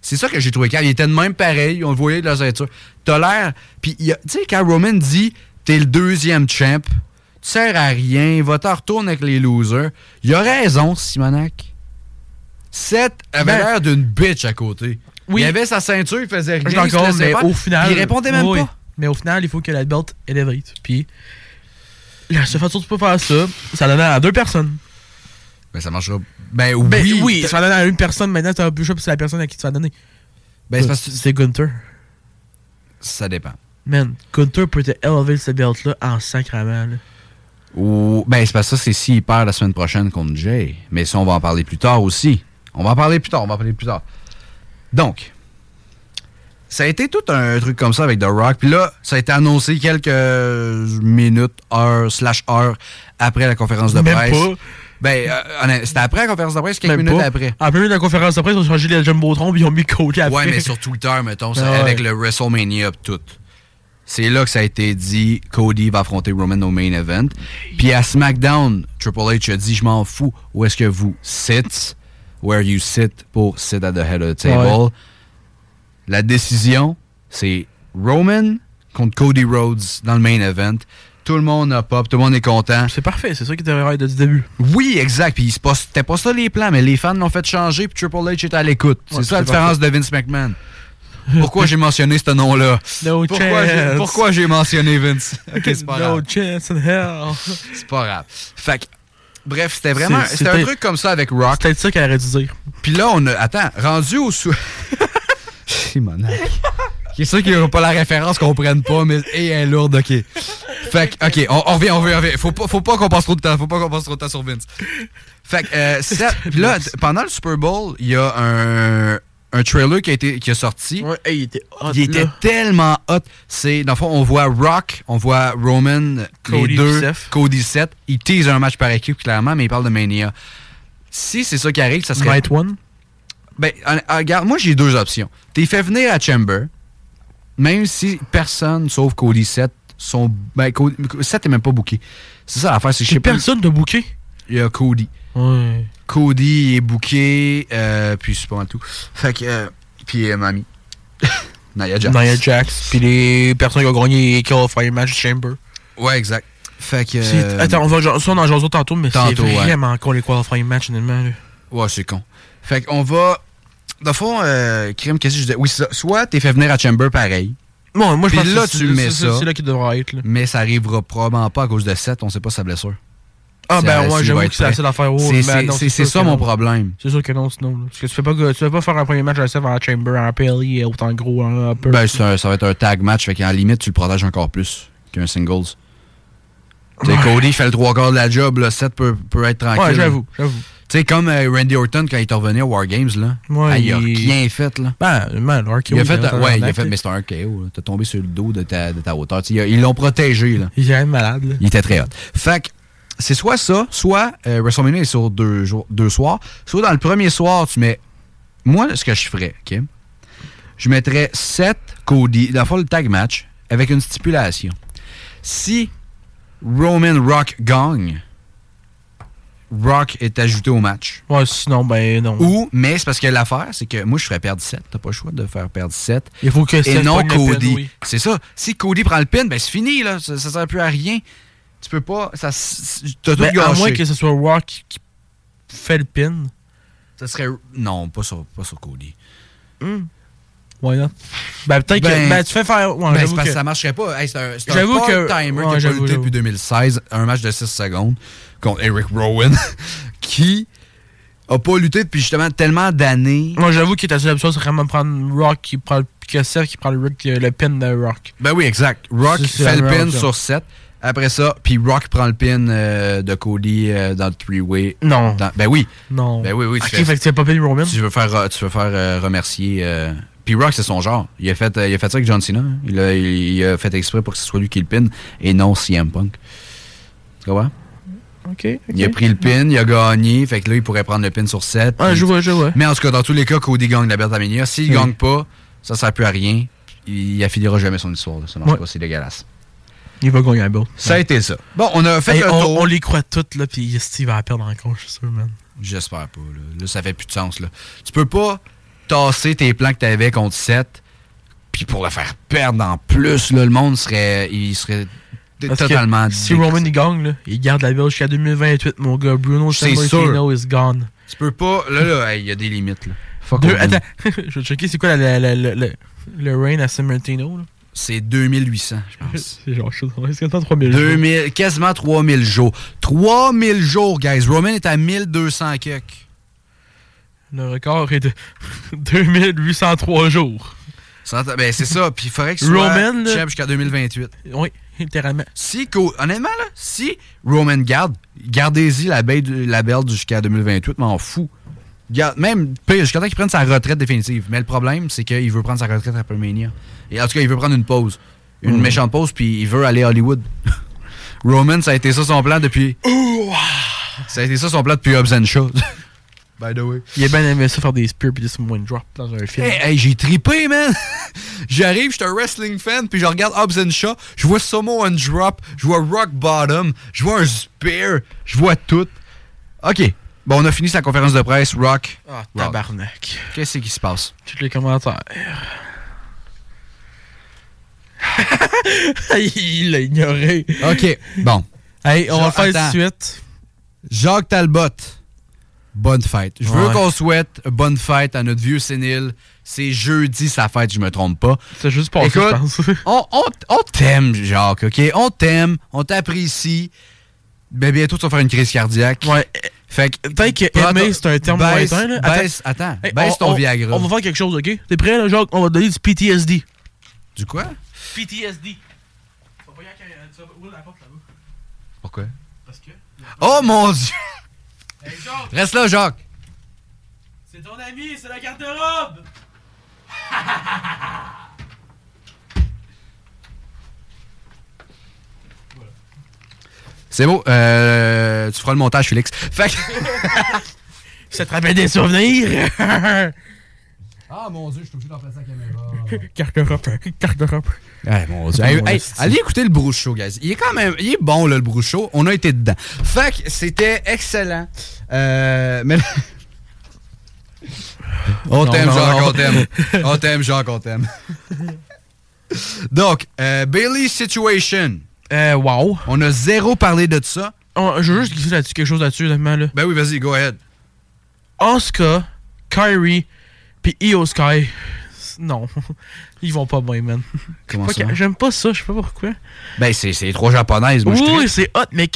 [SPEAKER 3] C'est ça que j'ai trouvé calme. Il était de même pareil. On le voyait de la ceinture. T'as l'air. Puis, il tu sais, quand Roman dit T'es le deuxième champ, tu sers à rien, va t'en retourner avec les losers. Il a raison, Simonac. Seth avait
[SPEAKER 4] Ben-
[SPEAKER 3] l'air d'une bitch à côté.
[SPEAKER 4] Oui.
[SPEAKER 3] Il avait sa ceinture, il faisait rien. Il
[SPEAKER 4] mais au final.
[SPEAKER 3] il répondait même
[SPEAKER 4] Oui,
[SPEAKER 3] pas.
[SPEAKER 4] Mais au final, il faut que la belt elevate. Puis la seule façon tu peux faire ça, ça donne à deux personnes.
[SPEAKER 3] Ben, ça marchera. Ben, oui.
[SPEAKER 4] Ben oui, ça va donner à une personne. Maintenant, t'as un peu chaud, puis c'est la personne à qui tu vas donner.
[SPEAKER 3] Ben, c'est parce que-
[SPEAKER 4] C'est Gunther.
[SPEAKER 3] Ça dépend.
[SPEAKER 4] Man, Gunther peut te élever cette belt-là en sacrament. là.
[SPEAKER 3] Ou, ben, c'est parce que ça, c'est s'il perd la semaine prochaine contre Jay. Mais ça, on va en parler plus tard aussi. On va en parler plus tard, on va en parler plus tard. Donc, ça a été tout un truc comme ça avec The Rock. Puis là, ça a été annoncé quelques minutes, heures, slash heures après la conférence de
[SPEAKER 4] Même
[SPEAKER 3] presse.
[SPEAKER 4] pas.
[SPEAKER 3] Ben, euh, c'était après la conférence de presse, quelques
[SPEAKER 4] Même
[SPEAKER 3] minutes
[SPEAKER 4] pas.
[SPEAKER 3] après.
[SPEAKER 4] En de la conférence de presse, ils ont changé les Jumbotron puis ils ont mis Cody après.
[SPEAKER 3] Ouais, mais sur Twitter, mettons, ça,
[SPEAKER 4] Ah ouais.
[SPEAKER 3] avec le WrestleMania tout. C'est là que ça a été dit, Cody va affronter Roman au main event. Puis à SmackDown, Triple H a dit, je m'en fous, où est-ce que vous sit, where you sit pour sit at the head of the table.
[SPEAKER 4] Ouais.
[SPEAKER 3] La décision, c'est Roman contre Cody Rhodes dans le main event. Tout le monde a pop, tout le monde est content.
[SPEAKER 4] C'est parfait, c'est ça qui devrait être du début.
[SPEAKER 3] Oui, exact. Puis c'était pas ça les plans, mais les fans l'ont fait changer, puis Triple H est à l'écoute.
[SPEAKER 4] Ouais,
[SPEAKER 3] c'est ça la différence de Vince McMahon. Pourquoi j'ai mentionné ce nom-là?
[SPEAKER 4] No
[SPEAKER 3] Pourquoi j'ai-
[SPEAKER 4] chance.
[SPEAKER 3] Pourquoi j'ai mentionné Vince? C'est pas
[SPEAKER 4] no
[SPEAKER 3] grave.
[SPEAKER 4] chance in hell.
[SPEAKER 3] C'est pas grave. Fait que, bref, c'était vraiment. C'était un
[SPEAKER 4] c'était-
[SPEAKER 3] truc comme ça avec Rock.
[SPEAKER 4] C'est peut-être ça qu'elle aurait dû dire.
[SPEAKER 3] Puis là, on a. Attends, rendu au sous. Simonac. C'est sûr qu'il n'y aura pas la référence qu'on prenne pas, mais et elle est lourde, ok. Fait que, ok, on, on revient, on revient, on revient. Faut pas, faut pas qu'on passe trop de temps, faut pas qu'on passe trop de temps sur Vince. Fait que, euh, là, pendant le Super Bowl, il y a un, un trailer qui a, été, qui a sorti.
[SPEAKER 4] Ouais, hey, il était hot,
[SPEAKER 3] Il était
[SPEAKER 4] là.
[SPEAKER 3] tellement hot. C'est, dans le fond, on voit Rock, on voit Roman,
[SPEAKER 4] Cody
[SPEAKER 3] les deux,
[SPEAKER 4] Seth.
[SPEAKER 3] Cody Seth. Ils teasent un match par équipe, clairement, mais ils parlent de Mania. Si c'est ça qui arrive, ça serait.
[SPEAKER 4] Night One?
[SPEAKER 3] Ben, en- en- regarde, moi j'ai deux options. T'es fait venir à Chamber, même si personne sauf Cody Seth sont. Ben, Cody, Seth est même pas booké. C'est ça l'affaire, c'est que je sais pas.
[SPEAKER 4] Personne de booké?
[SPEAKER 3] Il y a Cody.
[SPEAKER 4] Ouais.
[SPEAKER 3] Cody est booké, euh, puis c'est pas mal tout. Fait que. euh, puis euh, Mamie. Nia Jax.
[SPEAKER 4] Nia Jax. Puis les personnes qui ont gagné les qualifying match Chamber.
[SPEAKER 3] Ouais, exact. Fait que. Euh,
[SPEAKER 4] Attends, on va ça on en jasera tantôt, mais c'est
[SPEAKER 3] tantôt, ouais.
[SPEAKER 4] vraiment con les qualifying match, honnêtement. là.
[SPEAKER 3] Ouais, c'est con. Fait qu'on va. Dans le fond, euh, Crime, qu'est-ce que je disais? Oui, ça. Soit t'es fait venir à Chamber pareil.
[SPEAKER 4] Bon, moi je pense
[SPEAKER 3] là,
[SPEAKER 4] que c'est-
[SPEAKER 3] tu mets ça.
[SPEAKER 4] C'est là qu'il devrait être. Là.
[SPEAKER 3] Mais ça arrivera probablement pas à cause de Seth, on sait pas sa blessure.
[SPEAKER 4] Ah, ben, ouais, j'avoue que c'est
[SPEAKER 3] prêt.
[SPEAKER 4] assez d'affaires. Oh,
[SPEAKER 3] C'est- ça mon problème.
[SPEAKER 4] C'est sûr que non, sinon. là. Parce que tu fais pas, que- tu fais pas faire un premier match à SF en Chamber, en PLE, autant gros, un peu.
[SPEAKER 3] Ben, ça va être un tag match, fait qu'en limite, tu le protèges encore plus qu'un singles. Cody fait le trois quarts de la job, là, Seth peut, peut être tranquille.
[SPEAKER 4] Ouais, j'avoue, j'avoue.
[SPEAKER 3] Tu sais, comme euh, Randy Orton quand il est revenu à War Games, là.
[SPEAKER 4] Ouais,
[SPEAKER 3] il a rien fait, là.
[SPEAKER 4] Ben, man, le RKO,
[SPEAKER 3] Il a fait, ouais, il a fait, mais c'était un RKO. T'as tombé sur le dos de ta, de ta hauteur. Ils l'ont protégé, là.
[SPEAKER 4] Il est malade, là.
[SPEAKER 3] Il était très hot. Fait que c'est soit ça, soit euh, WrestleMania est sur deux, jours, deux soirs. Soit dans le premier soir, tu mets. Moi, ce que je ferais, OK? Je mettrais Seth Cody, dans le fond, le tag match, avec une stipulation. Si Roman Rock gagne, Rock est ajouté au match.
[SPEAKER 4] Ouais, sinon, ben non.
[SPEAKER 3] Ou, mais c'est parce que l'affaire, c'est que moi, je ferais perdre 7. T'as pas le choix de faire perdre 7.
[SPEAKER 4] Il faut que
[SPEAKER 3] Et non Cody.
[SPEAKER 4] oui.
[SPEAKER 3] C'est ça. Si Cody prend le pin, ben c'est fini, là. Ça, ça sert plus à rien. Tu peux pas. Ça, T'as tout
[SPEAKER 4] Ben, à
[SPEAKER 3] gâché.
[SPEAKER 4] moins que ce soit Rock qui qui fait le pin.
[SPEAKER 3] Ça serait. Non, pas sur, pas sur Cody.
[SPEAKER 4] Why not? Ben, peut-être que.
[SPEAKER 3] Ben,
[SPEAKER 4] Ben, tu fais faire. Ouais,
[SPEAKER 3] Ben, c'est
[SPEAKER 4] j'avoue
[SPEAKER 3] parce que ça marcherait pas. Hey, c'est un, c'est un
[SPEAKER 4] J'avoue que-
[SPEAKER 3] part-timer
[SPEAKER 4] ouais,
[SPEAKER 3] qui a pas
[SPEAKER 4] j'avoue,
[SPEAKER 3] lutté
[SPEAKER 4] j'avoue.
[SPEAKER 3] depuis 2016. Un match de 6 secondes contre Eric Rowan qui a pas lutté depuis justement tellement d'années.
[SPEAKER 4] Moi, j'avoue que ta seule option, c'est vraiment prendre Rock qui prend le. Que Seth qui prend le, pin de Rock.
[SPEAKER 3] Ben oui, exact. Rock
[SPEAKER 4] C'est-
[SPEAKER 3] fait le pin
[SPEAKER 4] option.
[SPEAKER 3] sur 7. Après ça, puis Rock prend le pin euh, de Cody euh, dans le three-way.
[SPEAKER 4] Non.
[SPEAKER 3] Dans- ben oui.
[SPEAKER 4] Non.
[SPEAKER 3] Ben oui, oui.
[SPEAKER 4] Ok, fait que tu as pas pin Roman.
[SPEAKER 3] Tu veux faire, tu veux faire euh, remercier. Puis Rock, c'est son genre. Il a, fait, il a fait ça avec John Cena. hein. Il a, il a fait exprès pour que ce soit lui qui le pin et non CM Punk. Tu comprends?
[SPEAKER 4] Ok.
[SPEAKER 3] Il a pris le pin, il a gagné. Fait que là, il pourrait prendre le pin sur 7.
[SPEAKER 4] Ah, je vois, je vois.
[SPEAKER 3] Mais en tout cas, dans tous les cas, Cody gagne la belt à Mania. S'il
[SPEAKER 4] Oui.
[SPEAKER 3] gagne pas, ça sert plus à rien. Il affilera jamais son histoire. là. Ça marche
[SPEAKER 4] Ouais.
[SPEAKER 3] pas, c'est dégueulasse.
[SPEAKER 4] Il va gagner un belt.
[SPEAKER 3] Ça a été ça. Bon, on a fait
[SPEAKER 4] Hey,
[SPEAKER 3] le
[SPEAKER 4] on,
[SPEAKER 3] tour.
[SPEAKER 4] on les croit toutes, là, puis Steve va la perdre encore, je suis sûr, man.
[SPEAKER 3] J'espère pas. Là. Là, ça fait plus de sens. Là. Tu peux pas tasser tes plans que t'avais contre 7, puis pour le faire perdre en plus, là, le monde serait. Il serait
[SPEAKER 4] Parce
[SPEAKER 3] totalement.
[SPEAKER 4] Si Roman il gagne, là, il garde la belt jusqu'à 2028, mon gars. Bruno Sammartino is gone.
[SPEAKER 3] Tu peux pas. Là, là, hey, il y a des limites. Là. Fuck
[SPEAKER 4] Deux- attends, je vais checker c'est quoi la- la- la- la- la- le reign à Sammartino. là?
[SPEAKER 3] C'est 2800, je pense.
[SPEAKER 4] C'est genre chaud. C'est quasiment 3000 jours.
[SPEAKER 3] 2000, quasiment 3000 jours. 3000 jours, guys. Roman est à 1200 quelques.
[SPEAKER 4] Le record est de 2803 jours.
[SPEAKER 3] Ben, c'est ça. Puis il faudrait que soit
[SPEAKER 4] Roman,
[SPEAKER 3] champ jusqu'à 2028.
[SPEAKER 4] Oui, littéralement.
[SPEAKER 3] Si, honnêtement, là, si Roman garde, gardez-y la belle, la belle jusqu'à 2028, m'en fous. Même pire, jusqu'à temps qu'il prenne sa retraite définitive. Mais le problème, c'est qu'il veut prendre sa retraite après Mania. Et en tout cas, il veut prendre une pause. Une
[SPEAKER 4] Mm.
[SPEAKER 3] méchante pause, puis il veut aller à Hollywood. Roman, ça a été ça son plan depuis. ça a été ça son plan depuis Hobbs and Shaw. By the way.
[SPEAKER 4] Il a bien aimé ça faire des spears puis des Samoan drop dans un film.
[SPEAKER 3] Hey, hey, j'ai tripé, man! J'arrive, je suis un wrestling fan, puis je regarde Hobbs and Shaw, je vois Sumo on Drop, je vois Rock Bottom, je vois un Spear, je vois tout. OK. Bon, on a fini sa conférence de presse, Rock.
[SPEAKER 4] Ah,
[SPEAKER 3] Rock.
[SPEAKER 4] tabarnak.
[SPEAKER 3] Qu'est-ce qui se passe?
[SPEAKER 4] Tous les commentaires. il l'a ignoré.
[SPEAKER 3] OK. Bon.
[SPEAKER 4] Hey, on va faire
[SPEAKER 3] attends.
[SPEAKER 4] de suite.
[SPEAKER 3] Jacques Talbot, bonne fête. Je veux
[SPEAKER 4] Ouais.
[SPEAKER 3] qu'on souhaite bonne fête à notre vieux sénile. C'est jeudi sa fête, je me trompe pas.
[SPEAKER 4] C'est juste passé,
[SPEAKER 3] Écoute,
[SPEAKER 4] je pense.
[SPEAKER 3] on, on- on t'aime, Jacques, OK? On t'aime, on t'apprécie. Ben, bientôt, tu vas faire une crise cardiaque.
[SPEAKER 4] Ouais.
[SPEAKER 3] Fait que.
[SPEAKER 4] Peut-être que aimer, c'est un terme
[SPEAKER 3] baisse-
[SPEAKER 4] lointain, là.
[SPEAKER 3] Baisse, attends,
[SPEAKER 4] Hey,
[SPEAKER 3] baisse
[SPEAKER 4] on-
[SPEAKER 3] ton
[SPEAKER 4] on-
[SPEAKER 3] Viagra.
[SPEAKER 4] On va faire quelque chose, OK? T'es prêt, là, Jacques? On va donner du PTSD.
[SPEAKER 3] Du quoi?
[SPEAKER 4] PTSD. Vas pas y aller, tu vas ouvrir la porte là-bas.
[SPEAKER 3] Pourquoi?
[SPEAKER 4] Parce que.
[SPEAKER 3] Oh mon Dieu!
[SPEAKER 4] Hey, Jacques!
[SPEAKER 3] Reste là, Jacques!
[SPEAKER 4] C'est ton ami, c'est la garde-robe!
[SPEAKER 3] C'est beau. Euh, tu feras le montage, Félix. Fait que.
[SPEAKER 4] Ça te rappelle des souvenirs?
[SPEAKER 3] Ah mon Dieu, je suis obligé d'en placer la caméra.
[SPEAKER 4] Garde-robe, garde-robe.
[SPEAKER 3] Hey, mon Dieu.
[SPEAKER 4] Hey,
[SPEAKER 3] allez écouter le Brouchot, guys. Il est quand même. Il est bon, là, le Brouchot. On a été dedans. Fait que c'était excellent. Euh, mais. on t'aime, Jacques,
[SPEAKER 4] non.
[SPEAKER 3] on t'aime. On t'aime, Jacques, on t'aime. Donc, euh, Bailey Situation.
[SPEAKER 4] Euh, wow.
[SPEAKER 3] On a zéro parlé de ça.
[SPEAKER 4] Oh, je veux juste glisser là-dessus, quelque chose là-dessus, honnêtement, là.
[SPEAKER 3] Ben oui, vas-y, go ahead.
[SPEAKER 4] Asuka, Kyrie, puis Io Sky. Non. Ils vont pas bien, man.
[SPEAKER 3] Comment
[SPEAKER 4] Pas
[SPEAKER 3] ça?
[SPEAKER 4] que- J'aime pas ça, je sais pas pourquoi.
[SPEAKER 3] Ben, c'est les trois japonaises. Moi, je
[SPEAKER 4] oui,
[SPEAKER 3] trippe.
[SPEAKER 4] c'est hot, mais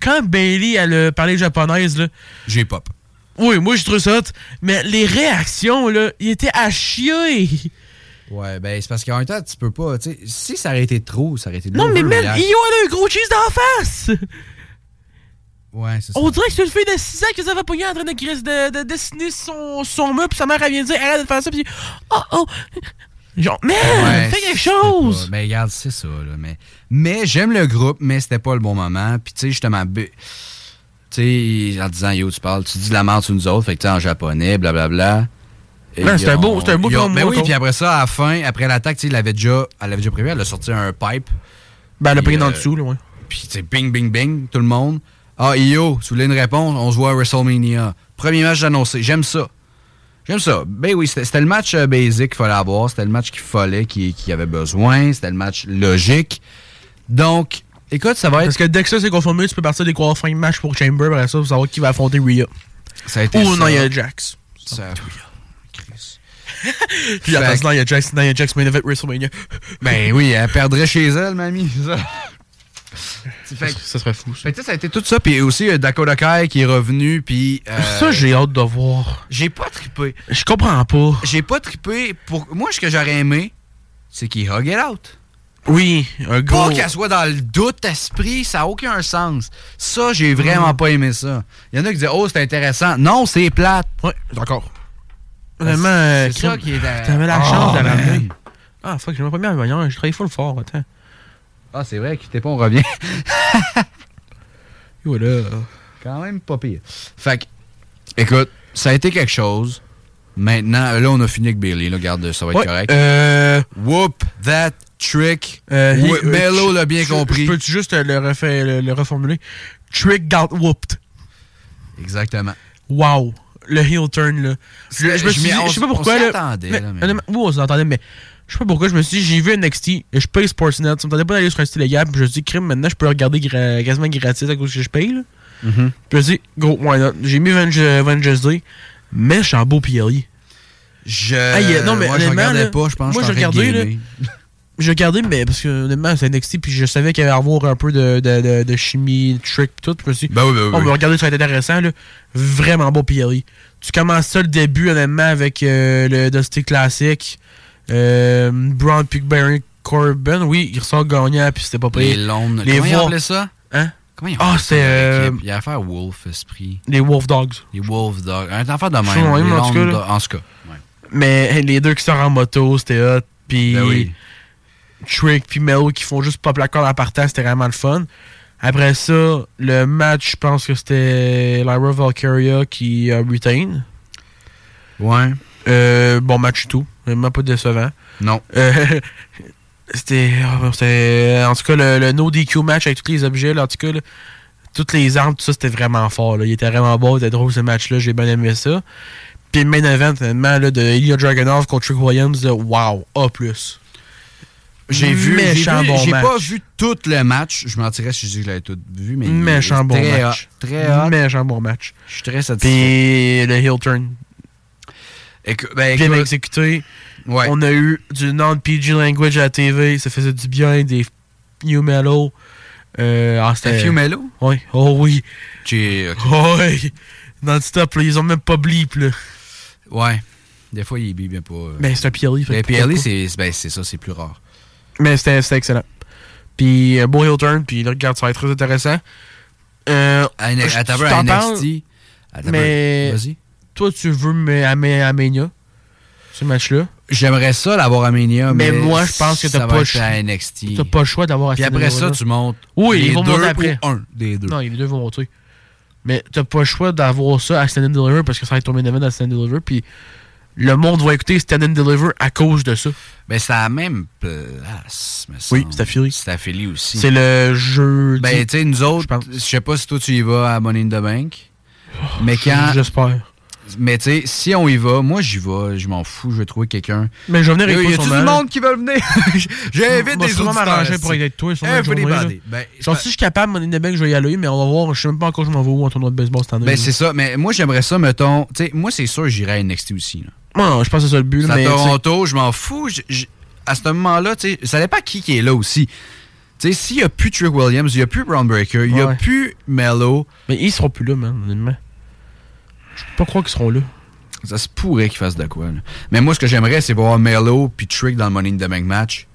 [SPEAKER 4] Quand Bailey elle a parlé japonaise, là.
[SPEAKER 3] J'ai pop.
[SPEAKER 4] Oui, moi je trouve ça hot. Mais les réactions, là, ils étaient à chier.
[SPEAKER 3] Ouais, ben c'est parce qu'en même temps, tu peux pas. tu sais, Si ça aurait été trop, ça aurait été de
[SPEAKER 4] Non, mais man,
[SPEAKER 3] l'overreact.
[SPEAKER 4] Io a un gros cheese d'en face!
[SPEAKER 3] Ouais, c'est ça.
[SPEAKER 4] On dirait que c'est une fille de 6 ans qui s'est pogner en train de, de, de dessiner son, son meuble, puis sa mère, elle vient dire arrête de faire ça, puis oh, oh. Genre, man,
[SPEAKER 3] Ouais,
[SPEAKER 4] fais quelque chose!
[SPEAKER 3] Mais regarde, c'est ça, là. Mais, mais j'aime le groupe, mais c'était pas le bon moment. Puis, tu sais, justement, tu sais, en disant, yo, tu parles, tu dis de la merde sur nous autres, fait que, tu sais, en japonais, blablabla. Et
[SPEAKER 4] Ouais, c'était
[SPEAKER 3] ils
[SPEAKER 4] un beau- un beau
[SPEAKER 3] Mais oui, puis après ça, à la fin, après l'attaque, il avait déjà, elle avait déjà prévu, elle a sorti un pipe.
[SPEAKER 4] Ben, elle a pris dans
[SPEAKER 3] euh,
[SPEAKER 4] le dessous, là, ouais.
[SPEAKER 3] Puis, sais, bing, bing, bing, tout le monde. Ah, Io, si vous voulez une réponse, on se voit à WrestleMania. Premier match annoncé. J'aime ça. J'aime ça. Ben oui, c'était le match euh, basic qu'il fallait avoir. C'était le match qu'il fallait, qu'il qu'il avait besoin. C'était le match logique. Donc, écoute, ça va être.
[SPEAKER 4] Parce que dès que ça c'est confirmé, tu peux partir des qualifying match pour Chamber, après ça, pour savoir qui va affronter Rhea.
[SPEAKER 3] Ça a été
[SPEAKER 4] Ou
[SPEAKER 3] ça.
[SPEAKER 4] Nia Jax.
[SPEAKER 3] Ça-
[SPEAKER 4] Puis attends,
[SPEAKER 3] que-
[SPEAKER 4] Nia Jax, Nia Jax main event WrestleMania.
[SPEAKER 3] Ben oui, elle perdrait chez elle, mamie. ça. Fait que-
[SPEAKER 4] Ça serait fou, ça.
[SPEAKER 3] Fait que, tu sais, ça a été tout ça. Puis aussi, euh, Dakota Kai qui est revenu. Puis. euh,
[SPEAKER 4] Ça, j'ai hâte de voir.
[SPEAKER 3] J'ai pas trippé.
[SPEAKER 4] Je comprends pas.
[SPEAKER 3] J'ai pas trippé. Pour... Moi, ce que j'aurais aimé, c'est qu'il hug it out.
[SPEAKER 4] Oui, un
[SPEAKER 3] Pas
[SPEAKER 4] gros.
[SPEAKER 3] qu'elle soit dans le doute esprit, ça n'a aucun sens. Ça, j'ai vraiment
[SPEAKER 4] Mm.
[SPEAKER 3] pas aimé ça. Il y en a qui disent Oh, c'est intéressant. Non, c'est plate.
[SPEAKER 4] Ouais, d'accord. Vraiment, euh,
[SPEAKER 3] c'est ça qui est. dans-
[SPEAKER 4] T'avais la
[SPEAKER 3] Oh,
[SPEAKER 4] chance de la
[SPEAKER 3] man.
[SPEAKER 4] ramener. Ah, fuck, j'ai ma première voyant, je travaille full fort, attends.
[SPEAKER 3] Ah, c'est vrai, quittez pas, on revient.
[SPEAKER 4] Voilà.
[SPEAKER 3] Quand même pas pire. Fait que, écoute, ça a été quelque chose. Maintenant, là, on a fini avec Bailey. Là, regarde, ça va être
[SPEAKER 4] Ouais,
[SPEAKER 3] correct.
[SPEAKER 4] Euh.
[SPEAKER 3] Whoop that trick.
[SPEAKER 4] Euh, he- euh,
[SPEAKER 3] l'a bien compris.
[SPEAKER 4] Peux-tu juste euh, le, refaire, le, le reformuler? Trick got whooped.
[SPEAKER 3] Exactement.
[SPEAKER 4] Wow. Le heel turn, là. Je, je me suis dit,
[SPEAKER 3] on
[SPEAKER 4] je sais pas
[SPEAKER 3] on
[SPEAKER 4] pourquoi,
[SPEAKER 3] s'y
[SPEAKER 4] là. mais-
[SPEAKER 3] là, mais-
[SPEAKER 4] oui, on s'entendait, mais je sais pas pourquoi. Je me suis dit, j'ai vu NXT, je paye Sportsnet. Ça me tentait pas d'aller sur un style légal, puis je me suis dit, crime, maintenant, je peux le regarder gra- quasiment gratis à cause que je paye, là.
[SPEAKER 3] Mhm.
[SPEAKER 4] Puis je me suis dit, go, why not? J'ai mis Venge- Vengeance Day, mais je suis en beau PLE.
[SPEAKER 3] Je.
[SPEAKER 4] Ah, non, mais
[SPEAKER 3] moi, je regardais
[SPEAKER 4] là,
[SPEAKER 3] pas, je pense
[SPEAKER 4] moi,
[SPEAKER 3] je
[SPEAKER 4] regardé, là. J'ai regardé, mais parce que honnêtement, c'est NXT, puis je savais qu'il y avoir un peu de, de, de, de chimie, de trick, pis tout. Puis je me suis dit,
[SPEAKER 3] Ben oui, ben oui,
[SPEAKER 4] on
[SPEAKER 3] oui.
[SPEAKER 4] va regarder, ça va être intéressant, là. Vraiment beau PLE. Tu commences ça le début, honnêtement, avec euh, le Dusty Classic. Euh, Braun puis Baron Corbin, oui, il ressort gagnant, puis c'était pas
[SPEAKER 3] Les
[SPEAKER 4] pire.
[SPEAKER 3] Lone.
[SPEAKER 4] Les
[SPEAKER 3] Comment ils appelaient ça?
[SPEAKER 4] Hein?
[SPEAKER 3] Comment ils
[SPEAKER 4] Ah,
[SPEAKER 3] ça,
[SPEAKER 4] euh,
[SPEAKER 3] l'équipe? Il y a affaire Wolf Esprit.
[SPEAKER 4] Les Wolf Dogs.
[SPEAKER 3] Les Wolf Dogs. Un affaire de même. Les
[SPEAKER 4] en tout cas.
[SPEAKER 3] En tout cas. ouais.
[SPEAKER 4] Mais les deux qui sortent en moto, c'était hot. Puis
[SPEAKER 3] Ben oui.
[SPEAKER 4] Trick puis Melo qui font juste pop la corde en partant, c'était vraiment le fun. Après ça, le match, je pense que c'était Lyra Valkyria qui a retain.
[SPEAKER 3] Ouais.
[SPEAKER 4] Euh, bon match tout. Vraiment pas décevant.
[SPEAKER 3] Non.
[SPEAKER 4] Euh, c'était. oh, c'était- En tout cas, le, le no DQ match avec tous les objets, là, en tout cas, là, toutes les armes, tout ça, c'était vraiment fort. Là. Il était vraiment beau, il était drôle ce match-là, j'ai bien aimé ça. Puis le main event, là, de Ilya Dragunov contre Trick Williams, wow, A.
[SPEAKER 3] J'ai vu. J'ai
[SPEAKER 4] bon
[SPEAKER 3] pas vu tout le match. Je mentirais si je dis que je l'avais tout vu, mais.
[SPEAKER 4] Méchant bon
[SPEAKER 3] très
[SPEAKER 4] match.
[SPEAKER 3] hot, Très hot.
[SPEAKER 4] Méchant bon match.
[SPEAKER 3] Je suis très satisfait.
[SPEAKER 4] Puis le heel turn.
[SPEAKER 3] Écou- ben,
[SPEAKER 4] bien
[SPEAKER 3] écoute,
[SPEAKER 4] exécuté.
[SPEAKER 3] Ouais.
[SPEAKER 4] On a eu du non-PG language à la TV. Ça faisait du bien. Des new mellow. Euh, ah, c'était-
[SPEAKER 3] Un few mellow?
[SPEAKER 4] Oui. Oh oui.
[SPEAKER 3] J'ai. ok.
[SPEAKER 4] Oh oui. Non-stop, ils ont même pas bleep, là.
[SPEAKER 3] Ouais. Des fois, il est bien pas. euh.
[SPEAKER 4] Ben, c'est un PLE. fait
[SPEAKER 3] Ben, PLE, ben, c'est ça, c'est plus rare.
[SPEAKER 4] Mais c'était excellent. Puis un beau heel turn, puis là, regarde, ça va être très intéressant. Euh,
[SPEAKER 3] À, N-
[SPEAKER 4] je-
[SPEAKER 3] à,
[SPEAKER 4] tu
[SPEAKER 3] à à
[SPEAKER 4] mais
[SPEAKER 3] Vas-y.
[SPEAKER 4] toi, tu veux me- à, Ma- à Mania, ce match-là?
[SPEAKER 3] J'aimerais ça l'avoir à Mania, mais,
[SPEAKER 4] Mais moi, je pense que t'as pas
[SPEAKER 3] à
[SPEAKER 4] pas le choix d'avoir à
[SPEAKER 3] Puis après ça, tu montes.
[SPEAKER 4] Oui,
[SPEAKER 3] les
[SPEAKER 4] ils vont
[SPEAKER 3] deux
[SPEAKER 4] monter après.
[SPEAKER 3] un des deux.
[SPEAKER 4] Non, les deux vont monter. Mais t'as pas le choix d'avoir ça à Stand and Deliver parce que ça va être ton main event à Stand and Deliver. Puis le monde va écouter Stand and Deliver à cause de ça.
[SPEAKER 3] Ben, c'est à la même place. me
[SPEAKER 4] Oui, c'est à Philly.
[SPEAKER 3] C'est à Philly aussi.
[SPEAKER 4] C'est le jeu.
[SPEAKER 3] Ben, tu sais, nous autres, je sais pas si toi tu y vas à Money in the Bank. Mais quand.
[SPEAKER 4] J'espère.
[SPEAKER 3] Mais tu sais, si on y va, moi j'y vais, je m'en fous, je vais trouver quelqu'un.
[SPEAKER 4] Mais je vais venir avec
[SPEAKER 3] Il y a tout
[SPEAKER 4] là.
[SPEAKER 3] monde qui veut venir? J'invite des auditeurs.
[SPEAKER 4] m'arranger pour être avec toi sur journée.
[SPEAKER 3] Ben,
[SPEAKER 4] Genre, si je suis capable, mon Bank, je vais y aller, mais on va voir. Je sais même pas encore je m'en vais où en tournoi de baseball cette année.
[SPEAKER 3] Ben, c'est ça. Mais moi, j'aimerais ça, mettons. Tu sais, moi, c'est sûr, j'irais à NXT aussi. Là.
[SPEAKER 4] Moi, je pense que c'est ça le but.
[SPEAKER 3] À Toronto, je m'en fous. À ce moment-là, tu sais, ça dépend qui qui est là aussi. Tu sais, s'il n'y a plus Trick Williams, il n'y a plus Brown Breaker, il n'y a plus Mello.
[SPEAKER 4] Mais ils seront plus là, man, honnêtement. Je peux pas croire qu'ils seront là.
[SPEAKER 3] Ça se pourrait qu'il fasse de quoi. là. Mais moi, ce que j'aimerais, c'est voir Melo puis Trick dans le Money in the Bank match.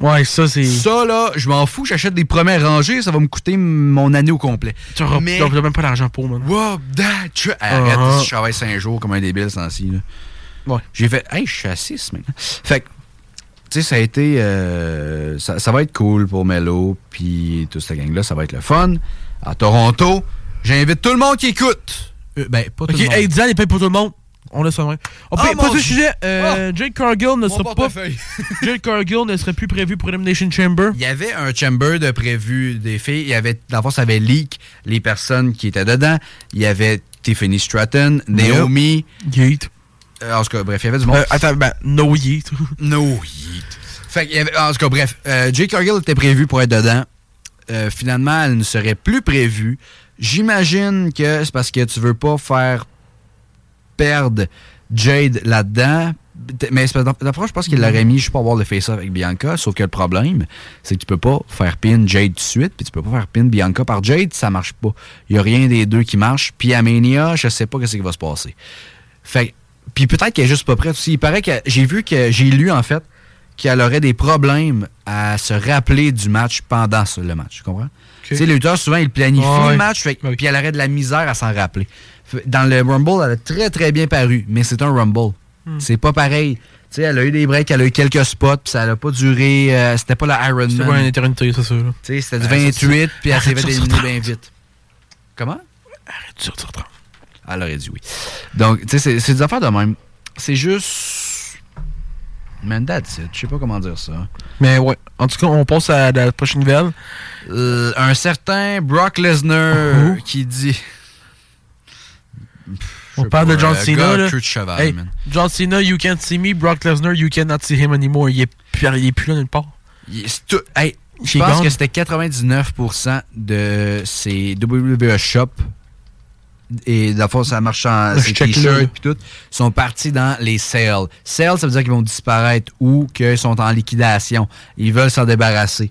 [SPEAKER 4] Ouais, ça, c'est.
[SPEAKER 3] Ça, là, je m'en fous, j'achète des premières rangées, ça va me coûter mon année au complet.
[SPEAKER 4] Tu n'auras
[SPEAKER 3] Mais-
[SPEAKER 4] même pas d'argent pour, man.
[SPEAKER 3] Wow, that, tu- Arrête,
[SPEAKER 4] Uh-huh.
[SPEAKER 3] je travaille 5 jours comme un débile sans ci, là.
[SPEAKER 4] Ouais.
[SPEAKER 3] J'ai fait, hey, je suis à 6 maintenant. Fait que, tu sais, ça a été. euh, ça, ça va être cool pour Melo, puis toute cette gang-là, ça va être le fun. À Toronto, j'invite tout le monde qui écoute. Euh, ben, pas tout
[SPEAKER 4] Ok,
[SPEAKER 3] le monde.
[SPEAKER 4] hey, Diane, il paye pour tout le monde. On laisse ça. On
[SPEAKER 3] Ah,
[SPEAKER 4] paye pas sujet. Euh, Jake Cargill ne sera pas. Jake Cargill ne serait plus prévu pour Elimination Chamber.
[SPEAKER 3] Il y avait un chamber de prévu des filles. Il y avait, dans le fond, ça avait leak les personnes qui étaient dedans. Il y avait Tiffany Stratton, Naomi.
[SPEAKER 4] Yeet.
[SPEAKER 3] Euh, en tout cas, bref, il y avait du monde.
[SPEAKER 4] Euh, attends, ben, no yeet.
[SPEAKER 3] no yeet. Fait qu'il y avait, en tout cas, bref, euh, Jake Cargill était prévu pour être dedans. Euh, finalement, elle ne serait plus prévue. J'imagine que c'est parce que tu veux pas faire perdre Jade là-dedans. Mais moi, je pense qu'il l'aurait mis juste pour avoir le face-off avec Bianca. Sauf que le problème, c'est que tu peux pas faire pin Jade tout de suite, puis tu peux pas faire pin Bianca par Jade, ça marche pas. Il y a rien des deux qui marche. Puis à je sais pas ce qui va se passer. Fait puis peut-être qu'elle est juste pas prête aussi. Il paraît que j'ai vu que j'ai lu en fait qu'elle aurait des problèmes à se rappeler du match pendant le match. Tu comprends? Tu sais, les lutteurs, souvent, ils planifient le match, puis elle aurait de la misère à s'en rappeler. Dans le Rumble, elle a très très bien paru, mais c'est un Rumble.
[SPEAKER 4] Hmm.
[SPEAKER 3] C'est pas pareil. Tu sais, elle a eu des breaks, elle a eu quelques spots, puis ça n'a pas duré. euh, c'était pas la Iron Man.
[SPEAKER 4] pas une éternité, c'est ça. là.
[SPEAKER 3] Tu sais, c'était du
[SPEAKER 4] Arrête
[SPEAKER 3] 28, puis elle s'est fait éliminer
[SPEAKER 4] 30.
[SPEAKER 3] bien vite. Comment?
[SPEAKER 4] Arrête sur 30.
[SPEAKER 3] Elle aurait dit oui. Donc, tu sais, c'est des affaires de même. C'est juste. Man, that's it. Je sais pas comment dire ça.
[SPEAKER 4] Mais ouais. En tout cas, on passe à la prochaine nouvelle.
[SPEAKER 3] Euh, un certain Brock Lesnar qui dit.
[SPEAKER 4] On parle de John
[SPEAKER 3] euh,
[SPEAKER 4] Cena. là.
[SPEAKER 3] queue de cheval,
[SPEAKER 4] Hey,
[SPEAKER 3] man.
[SPEAKER 4] John Cena, you can't see me. Brock Lesnar, you cannot see him anymore. Il est plus, il est plus là nulle part.
[SPEAKER 3] Tout- hey, je pense
[SPEAKER 4] Gone.
[SPEAKER 3] que c'était 99% de ces WWE Shop et de fois ça marche en t-shirts puis tout sont partis dans les sales. Sales ça veut dire qu'ils vont disparaître ou qu'ils sont en liquidation. Ils veulent s'en débarrasser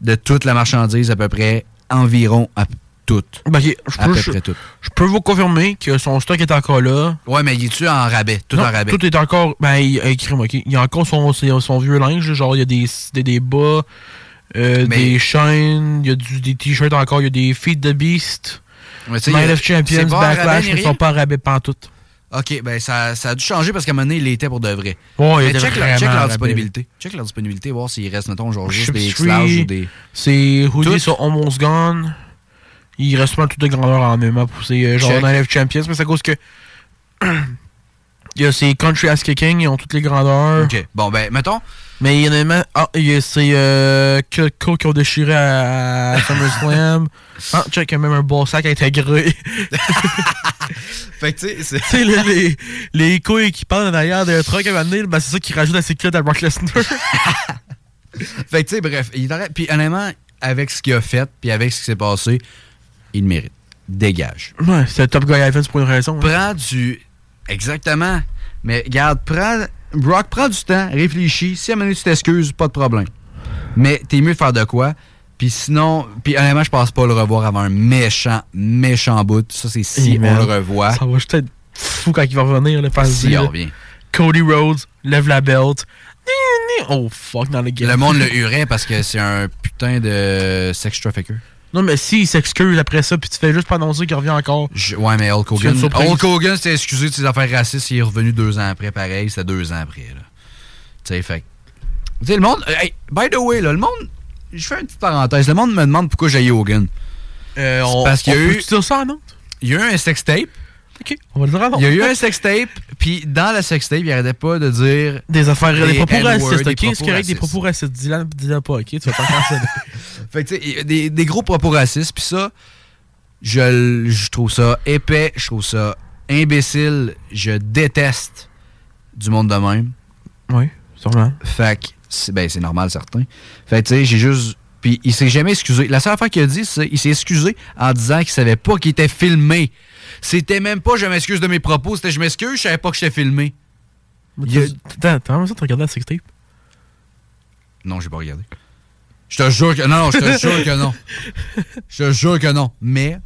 [SPEAKER 3] de toute la marchandise à peu près environ à toute.
[SPEAKER 4] Ben, je
[SPEAKER 3] à
[SPEAKER 4] peux-
[SPEAKER 3] peu
[SPEAKER 4] je-
[SPEAKER 3] près tout.
[SPEAKER 4] Je peux vous confirmer que son stock est encore là.
[SPEAKER 3] Ouais, mais il est-tu en rabais? Tout
[SPEAKER 4] Non,
[SPEAKER 3] en rabais.
[SPEAKER 4] Tout est encore. Ben, il, euh. Il y a encore son, son, vieux linge. Genre, il y a des, des, des bas, euh,
[SPEAKER 3] Mais-
[SPEAKER 4] des chaînes, il y a du, des t-shirts encore, il y a des Feed the Beast. Night of Champions, Backlash, ils sont pas rabais pantoute.
[SPEAKER 3] OK, ben ça, ça a dû changer parce qu'à un moment donné, il était pour de vrai.
[SPEAKER 4] Ouais, il
[SPEAKER 3] Mais check, leur- check leur disponibilité. Check leur disponibilité, voir s'il reste, mettons, genre juste des X-Large ou des...
[SPEAKER 4] C'est hoodies sont almost gone. Il reste pas tout de grandeur en même temps pour ces euh, genre. Night of Champions, mais c'est à cause que. il y a ces Country Ass Kicking, ils ont toutes les grandeurs.
[SPEAKER 3] OK, bon, ben, mettons...
[SPEAKER 4] Mais il y en a même. Ah, il y a ces euh, Kilco qui ont déchiré à, à SummerSlam. ah, check, il y a même un beau sac intégré.
[SPEAKER 3] Fait que, tu sais, c'est...
[SPEAKER 4] tu sais, les, les, les couilles qui parlent en arrière d'un truck à donné, ben, c'est ça qui rajoute ses culottes à Brock Lesnar.
[SPEAKER 3] Fait que, tu sais, bref, il arrêt- Puis honnêtement, avec ce qu'il a fait, puis avec ce qui s'est passé, il le mérite. Dégage.
[SPEAKER 4] ouais, c'est le Top Guy Evans pour une raison. hein.
[SPEAKER 3] Prends du... Exactement. Mais regarde, prends... Brock, prends du temps, réfléchis. Si à un moment donné, tu t'excuses, pas de problème. Mais t'es mieux de faire de quoi? Puis sinon... Puis honnêtement, je pense pas le revoir avant un méchant, méchant bout. Ça, c'est si on le revoit.
[SPEAKER 4] Ça va juste être fou quand il va revenir, le
[SPEAKER 3] Si il revient.
[SPEAKER 4] Cody Rhodes lève la belt. Oh fuck, dans le game.
[SPEAKER 3] Le monde le hurait parce que c'est un putain de sex trafficker.
[SPEAKER 4] Non, mais s'il s'excuse après ça, puis tu fais juste pas annoncer qu'il revient encore.
[SPEAKER 3] Je- ouais, mais Hulk Hogan. Hulk Hogan s'était excusé de ses affaires racistes, il est revenu deux ans après, pareil, c'était deux ans après. Là. Tu sais, fait. Tu sais, le monde. Hey, by the way, là, le monde. Je fais une petite parenthèse. Le monde me demande pourquoi j'ai Hogan.
[SPEAKER 4] Euh,
[SPEAKER 3] C'est
[SPEAKER 4] on-
[SPEAKER 3] parce qu'il y a eu.
[SPEAKER 4] ça en?
[SPEAKER 3] Il y a eu un sextape.
[SPEAKER 4] Ok, on va le dire en honte.
[SPEAKER 3] Il y a eu un sextape, puis dans le sextape, il arrêtait pas de dire.
[SPEAKER 4] Des affaires, des, propos
[SPEAKER 3] N-words,
[SPEAKER 4] racistes,
[SPEAKER 3] des
[SPEAKER 4] ok? C'est
[SPEAKER 3] propos
[SPEAKER 4] correct, des propos racistes? Dis-le dis-le pas, ok? Tu vas pas.
[SPEAKER 3] Fait que, tu sais, des, des gros propos racistes, puis ça, je, je trouve ça épais, je trouve ça imbécile, je déteste du monde de même.
[SPEAKER 4] Oui, sûrement.
[SPEAKER 3] Fait que, c'est ben, c'est normal, certain. Fait que, tu sais, j'ai juste. Puis il s'est jamais excusé. La seule affaire qu'il a dit, c'est qu'il s'est excusé en disant qu'il savait pas qu'il était filmé. C'était même pas je m'excuse de mes propos, c'était je m'excuse, je savais pas que j'étais filmé.
[SPEAKER 4] T'as vraiment ça de regarder la sextape?
[SPEAKER 3] Non, j'ai pas regardé. Je te jure que non, je te jure que non. Je te jure que non. Mais,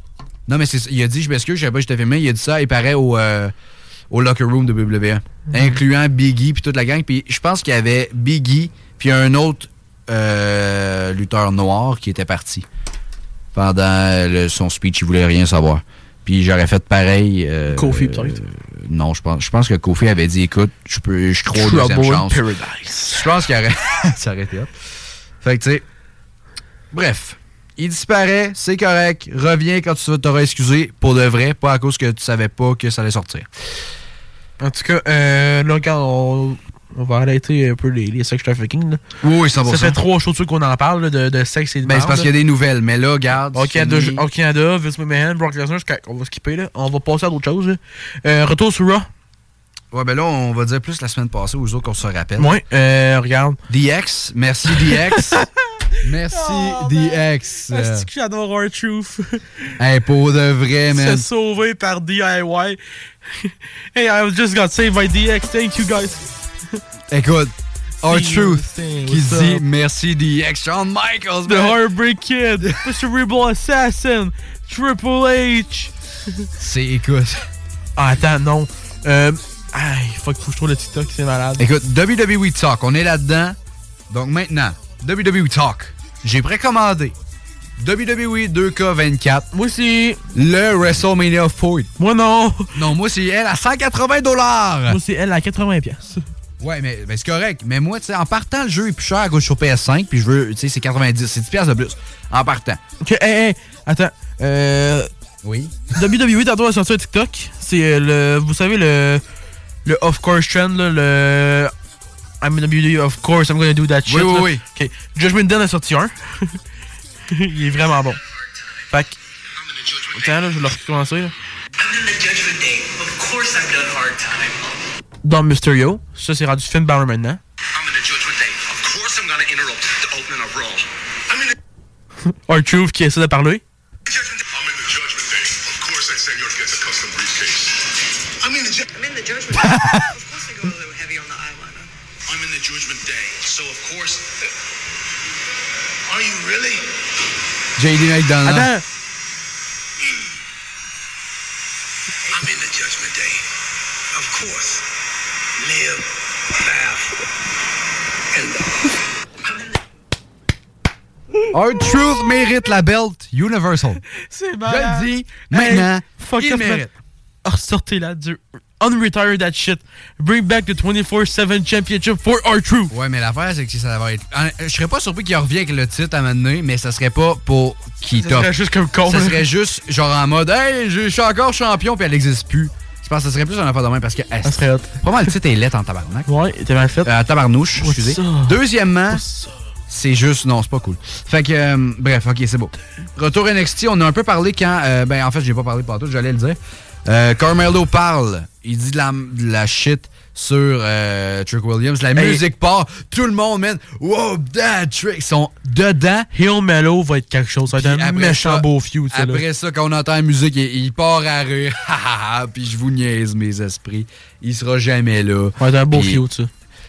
[SPEAKER 3] non, mais il a dit, je m'excuse, je savais pas que j'étais filmé. Il a dit ça, il paraît au, euh, au locker room de WWE, incluant Biggie puis toute la gang. Puis je pense qu'il y avait Biggie puis un autre euh, lutteur noir qui était parti pendant le- son speech. Il voulait rien savoir. Puis j'aurais fait pareil. euh,
[SPEAKER 4] Kofi, peut-être.
[SPEAKER 3] euh, non, je pense, je pense que Kofi avait dit écoute, je peux, je crois deuxième
[SPEAKER 4] Trouble in
[SPEAKER 3] chance.
[SPEAKER 4] Paradise.
[SPEAKER 3] Je pense qu'il aurait. ça aurait été hot. Fait que, tu sais. Bref. Il disparaît, c'est correct. Reviens quand tu t'auras excusé pour de vrai, pas à cause que tu savais pas que ça allait sortir.
[SPEAKER 4] En tout cas, euh, là, quand on, on va arrêter un peu les, les sex trafficking. Là.
[SPEAKER 3] Oui, oui, 100%.
[SPEAKER 4] Ça fait trois shows de suite qu'on en parle là, de, de sexe et de
[SPEAKER 3] Ben, c'est parce qu'il y a des nouvelles, mais là, regarde.
[SPEAKER 4] Au Canada, au Canada, Vince McMahon, Brock Lesnar, on va skipper là. On va passer à d'autres choses. là. Euh, retour sur Raw.
[SPEAKER 3] Ouais, ben là, on va dire plus la semaine passée aux autres qu'on se rappelle.
[SPEAKER 4] Ouais, euh, regarde.
[SPEAKER 3] DX, merci DX. merci
[SPEAKER 4] Oh,
[SPEAKER 3] DX. Euh,
[SPEAKER 4] Est-ce que j'adore Our Truth?
[SPEAKER 3] hey, pour de vrai, man.
[SPEAKER 4] C'est sauvé par DIY. hey, I just got saved by DX. Thank you guys.
[SPEAKER 3] Écoute, Our Truth qui dit
[SPEAKER 4] up?
[SPEAKER 3] merci DX. Shawn Michaels,
[SPEAKER 4] The
[SPEAKER 3] man.
[SPEAKER 4] Heartbreak Kid, The Cerebral Assassin, Triple H.
[SPEAKER 3] C'est, écoute.
[SPEAKER 4] Ah, attends, non. Euh. Aïe, fuck, faut que je trouve le TikTok, c'est malade.
[SPEAKER 3] Écoute, WWE Talk, on est là-dedans. Donc maintenant, WWE Talk, j'ai précommandé WWE 2K24.
[SPEAKER 4] Moi aussi.
[SPEAKER 3] Le WrestleMania 4.
[SPEAKER 4] Moi non.
[SPEAKER 3] Non, moi c'est elle à 180 dollars.
[SPEAKER 4] Moi, c'est elle à 80$. pièces.
[SPEAKER 3] Ouais, mais, mais c'est correct. Mais moi, tu sais, en partant, le jeu est plus cher à cause sur PS5, puis je veux, tu sais, c'est 90, c'est 10$ piastres de plus. En partant.
[SPEAKER 4] Ok, hey, hey, attends. Euh.
[SPEAKER 3] Oui.
[SPEAKER 4] WWE, tantôt, a sorti un TikTok. C'est euh, le. Vous savez, le. Le of course trend, là. Le. I'm in WWE, of course, I'm gonna do that shit.
[SPEAKER 3] Oui, oui,
[SPEAKER 4] là.
[SPEAKER 3] oui.
[SPEAKER 4] Ok. Judgment Den a sorti un. Il est vraiment bon. Fait que. Attends, là, je vais le recommencer, là.
[SPEAKER 6] I'm in the Judgment Day. Of course I've done hard time.
[SPEAKER 4] Dans Mysterio. Ça, c'est rendu Finn Balor maintenant.
[SPEAKER 6] I'm in the Judgment Day. Of course I'm gonna interrupt the opening of Raw. I'm in the
[SPEAKER 4] R-Truth qui essaie de parler.
[SPEAKER 6] I'm in the ju- I'm in the Judgment Day. of course I go a little heavy on the eyeliner. I'm in the Judgment Day, so of course. Are you really?
[SPEAKER 3] JD McDonald.
[SPEAKER 4] Attends.
[SPEAKER 6] I'm in the Judgment Day. Of course. Live, laugh, and
[SPEAKER 3] R-Truth mérite la belt Universal.
[SPEAKER 4] C'est
[SPEAKER 3] Je
[SPEAKER 4] malade.
[SPEAKER 3] le dis maintenant.
[SPEAKER 4] Hey, fuck
[SPEAKER 3] il mérite.
[SPEAKER 4] man. Ah, du Unretire that shit. Bring back the 24-7 championship for R-Truth.
[SPEAKER 3] Ouais, mais l'affaire, c'est que ça va être. en- Je serais pas surpris qu'il revient avec le titre à un moment donné, mais ça serait pas pour qu'il
[SPEAKER 4] Ça
[SPEAKER 3] top.
[SPEAKER 4] serait juste comme con,
[SPEAKER 3] Ça serait juste genre en mode Hey, je je suis encore champion, puis elle n'existe plus. Je pense que ça serait plus un affaire de même parce que.
[SPEAKER 4] Ça serait hot.
[SPEAKER 3] Probablement le titre est lettre en tabarnak.
[SPEAKER 4] Ouais, t'es mal fait.
[SPEAKER 3] Euh, tabarnouche, excusez.
[SPEAKER 4] ça?
[SPEAKER 3] Deuxièmement, c'est juste. Non, c'est pas cool. Fait que. euh, bref, ok, c'est beau. Retour NXT, on a un peu parlé quand. euh, ben, en fait, j'ai pas parlé partout, j'allais le dire. Euh, Carmelo parle. Il dit de la, de la shit sur Trick Williams. La
[SPEAKER 4] Hey.
[SPEAKER 3] musique part. Tout le monde, man. Wow, that Trick. Ils sont dedans.
[SPEAKER 4] Hill Mellow va être quelque chose. Ça va être un méchant
[SPEAKER 3] ça-
[SPEAKER 4] beau feud, là.
[SPEAKER 3] Après ça, quand on entend la musique, il, il part à rire. Puis je vous niaise, mes esprits. Il sera jamais là.
[SPEAKER 4] Ça va être un beau feud, ça.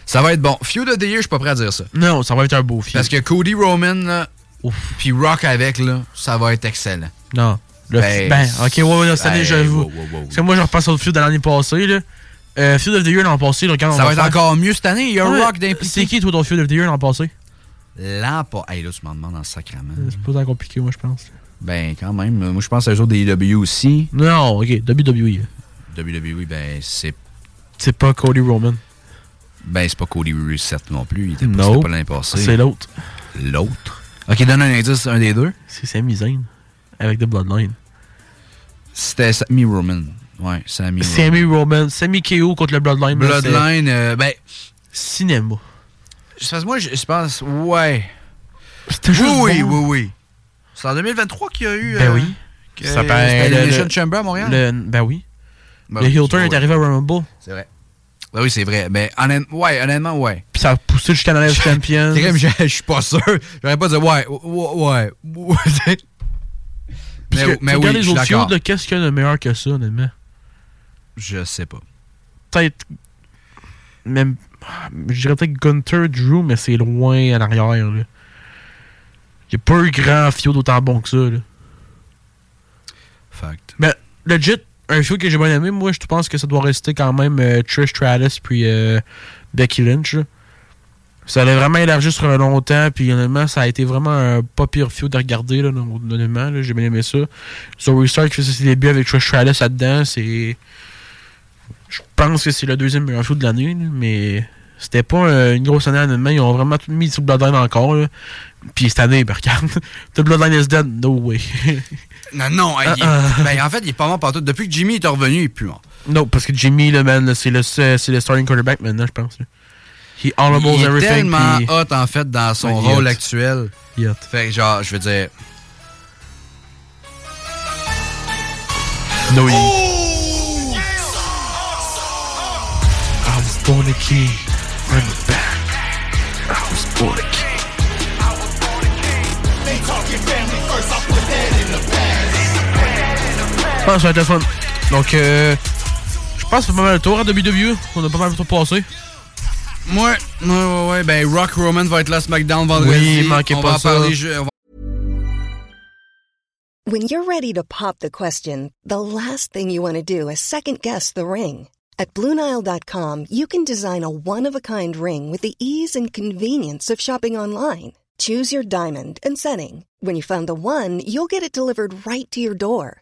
[SPEAKER 3] Ça va être bon. Feud of the Year, je suis pas prêt à dire ça.
[SPEAKER 4] Non, ça va être un beau feud.
[SPEAKER 3] Parce que Cody Roman, puis Rock avec, là, ça va être excellent.
[SPEAKER 4] Non. Le
[SPEAKER 3] Ben,
[SPEAKER 4] ben, ok, ouais, ouais, cette année,
[SPEAKER 3] wow, wow, wow,
[SPEAKER 4] Parce que moi, je repasse sur le feud de l'année passée, là. Euh, feud of the Year l'an passé, là, quand on
[SPEAKER 3] Ça va être encore mieux cette année. Il y a
[SPEAKER 4] Ouais,
[SPEAKER 3] Rock d'impliqué.
[SPEAKER 4] C'est qui, toi, ton feud of the Year l'an passé?
[SPEAKER 3] L'an pas. Hey, là, tu m'en demandes en sacrament.
[SPEAKER 4] C'est pas tant compliqué, moi, je pense.
[SPEAKER 3] Ben, quand même. Moi, je pense à eux autres des IW aussi.
[SPEAKER 4] Non, ok, WWE.
[SPEAKER 3] WWE, ben, c'est.
[SPEAKER 4] C'est pas Cody Roman.
[SPEAKER 3] Ben, c'est pas Cody Reset non plus. Il était pas, l'année passée.
[SPEAKER 4] C'est l'autre.
[SPEAKER 3] L'autre? Ok, donne un indice, un des deux.
[SPEAKER 4] C'est Sami Zayn. Avec The Bloodline.
[SPEAKER 3] C'était Sammy Roman. Ouais, Sammy Roman.
[SPEAKER 4] Sami Roman. Sami KO contre le Bloodline.
[SPEAKER 3] Bloodline, euh, ben.
[SPEAKER 4] Cinéma.
[SPEAKER 3] Je pense, moi, je, pense, ouais.
[SPEAKER 4] C'était
[SPEAKER 3] Oui,
[SPEAKER 4] juste
[SPEAKER 3] oui, oui, oui. C'est en 2023 qu'il y a eu.
[SPEAKER 4] Ben
[SPEAKER 3] euh,
[SPEAKER 4] oui.
[SPEAKER 3] que-
[SPEAKER 4] Ça
[SPEAKER 3] c'était
[SPEAKER 4] paraît- le-
[SPEAKER 3] Elimination
[SPEAKER 4] le-
[SPEAKER 3] Chamber à Montréal?
[SPEAKER 4] le- ben oui.
[SPEAKER 3] Ben
[SPEAKER 4] le
[SPEAKER 3] oui, c'est
[SPEAKER 4] turn
[SPEAKER 3] vrai.
[SPEAKER 4] est arrivé à Rumble.
[SPEAKER 3] C'est vrai. Ben oui, c'est vrai. Mais honnêtement, ouais, honnêtement, ouais.
[SPEAKER 4] Puis ça a poussé jusqu'à la Champions.
[SPEAKER 3] Je suis pas sûr. J'aurais pas dit, ouais, ouais, ouais. mais
[SPEAKER 4] que,
[SPEAKER 3] mais oui,
[SPEAKER 4] regardes
[SPEAKER 3] je
[SPEAKER 4] les
[SPEAKER 3] suis
[SPEAKER 4] autres qu'est-ce qu'il y a de meilleur que ça, honnêtement?
[SPEAKER 3] Je sais pas.
[SPEAKER 4] Peut-être. Même. Je dirais peut-être Gunter Drew, mais c'est loin à l'arrière, là. Il n'y a pas eu grand feud autant bon que ça, là.
[SPEAKER 3] Fact.
[SPEAKER 4] Mais, legit, un show que j'ai bien aimé, moi, je pense que ça doit rester quand même euh, Trish Stratus puis euh, Becky Lynch. Ça allait vraiment élargi sur un longtemps, puis honnêtement, ça a été vraiment un pas pire feud de regarder, là, honnêtement. J'ai bien aimé ça. Zoe Stark qui fait ses débuts avec Trish Stratus là-dedans, c'est. Je pense que c'est le deuxième meilleur show de l'année, mais c'était pas euh, une grosse année, honnêtement. Ils ont vraiment tout mis sur Bloodline encore. Puis cette année, ben, regarde, The Bloodline is dead, no way.
[SPEAKER 3] Non, non,
[SPEAKER 4] Ah,
[SPEAKER 3] il est-
[SPEAKER 4] ah.
[SPEAKER 3] ben, en fait, il est pas mort partout. Depuis que Jimmy est revenu, il est plus mort.
[SPEAKER 4] non, parce que Jimmy, là, man, c'est le, c'est le starting quarterback maintenant, je pense. là. He honorables
[SPEAKER 3] il est tellement hot, en fait, dans son
[SPEAKER 4] Ouais,
[SPEAKER 3] rôle
[SPEAKER 4] hot.
[SPEAKER 3] actuel.
[SPEAKER 4] Hot.
[SPEAKER 3] Fait que, genre, je veux dire...
[SPEAKER 4] No, he- I was born a king. It back. I was born a king. Ah, ça va être le fun. Donc, euh, je pense que c'est pas mal le tour à WWE. On a pas mal le tour passé.
[SPEAKER 3] Ouais, ouais, ouais, ouais. Ben, Rock Roman va être là SmackDown vendredi.
[SPEAKER 4] Oui, manquez
[SPEAKER 3] on
[SPEAKER 4] pas
[SPEAKER 3] va
[SPEAKER 4] ça.
[SPEAKER 3] parler. je- on va-
[SPEAKER 8] When you're ready to pop the question, the last thing you want to do is second guess the ring. At Bluenile.com, you can design a one of a kind ring with the ease and convenience of shopping online. Choose your diamond and setting. When you find the one, you'll get it delivered right to your door.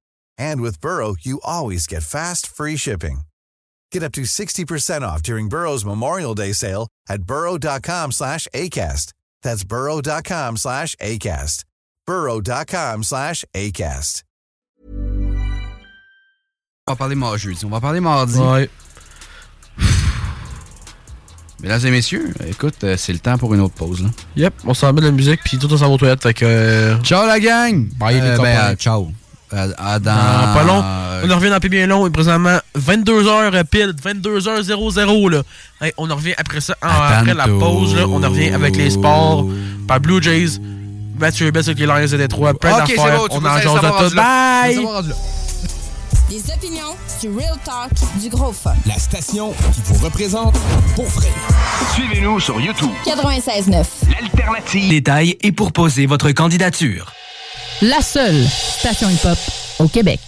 [SPEAKER 9] And with Burrow, you always get fast, free shipping. Get up to 60% off during Burrow's Memorial Day sale at burrow.com slash ACAST. That's burrow.com slash ACAST. burrow.com slash ACAST.
[SPEAKER 3] On va parler mardi. jeudi. On va parler mardi.
[SPEAKER 4] Ouais.
[SPEAKER 3] Mesdames et messieurs, écoute, euh, c'est le temps pour une autre pause. Là.
[SPEAKER 4] Yep, on s'en met de la musique, puis tout on s'en va aux toilettes. Fait que. euh,
[SPEAKER 3] Ciao la gang!
[SPEAKER 4] Bye, euh, les
[SPEAKER 3] Euh,
[SPEAKER 4] copains.
[SPEAKER 3] ben, euh, ciao. Euh, à dans...
[SPEAKER 4] Dans pas long.
[SPEAKER 3] euh,
[SPEAKER 4] On en revient dans P bien long. Et présentement, 22h pile, 22h00 là. Hey, on en revient après ça, en- après la pause là. On en revient avec les sports, par Blue Jays, Mathieu Best avec les Lions de Détroit, plein
[SPEAKER 3] Ok, c'est
[SPEAKER 4] d'affaires.
[SPEAKER 3] bon,
[SPEAKER 4] on en jase de tout. Bye!
[SPEAKER 7] Des opinions, du real talk, du gros fun.
[SPEAKER 10] La station qui vous représente pour vrai.
[SPEAKER 11] Suivez-nous sur YouTube.
[SPEAKER 7] 96.9.
[SPEAKER 11] L'alternative. Détails et pour poser votre candidature.
[SPEAKER 12] La seule station hip-hop au Québec.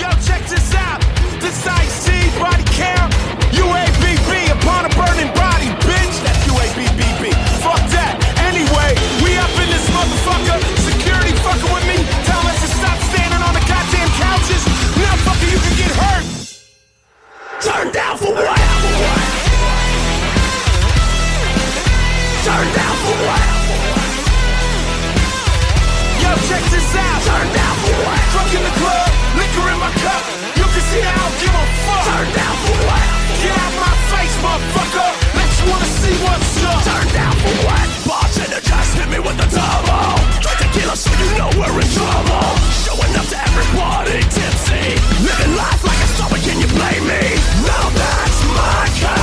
[SPEAKER 1] Yo, check this out. This Ice-T, body count. UABB upon a burning body, bitch. That's UABBB. Fuck that. Anyway, we up in this motherfucker. Security fucking with me. Tell us to stop standing on the goddamn couches. Now, you can get hurt. Turn down for what? Turn down Turn down for what? Get out my face, motherfucker. Let you wanna see what's up. Turn down for what? Bartender just hit me with the double. Drink tequila so you know we're in trouble. Showing up to every party tipsy. Living life like a star, but can you blame me? Now that's my kind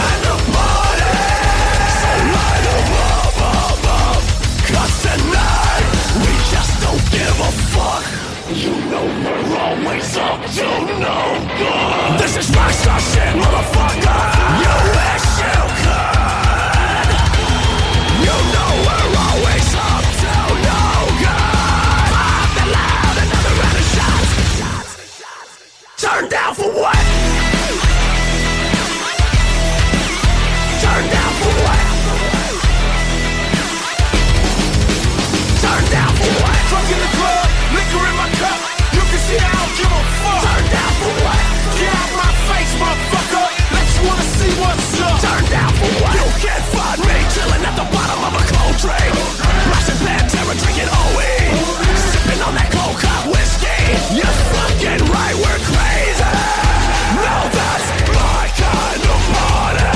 [SPEAKER 1] to no good. This is rockstar shit, motherfucker. You wish you could. You know we're always up to no good. Another round of shots. Turn down for what? Drink. Blasting Pantera, drinking OE. Sipping on that cold hot whiskey. You're fucking right, we're crazy. Now that's my kind of party.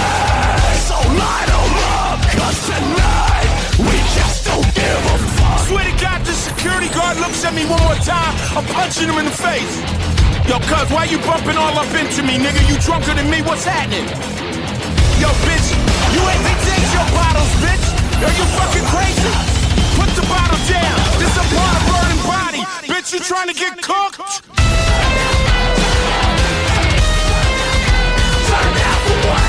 [SPEAKER 1] So light 'em up, cause tonight we just don't give a fuck. Swear to God, the security guard looks at me one more time. I'm punching him in the face.
[SPEAKER 13] Yo, cuz, why you bumping all up into me, nigga? You drunker than me, what's happening? Yo, bitch, you ain't vintage your bottles, bitch. Are you fucking crazy? Put the bottle down. This a part of burning body. Bitch, you trying to get cooked? Turn down for what?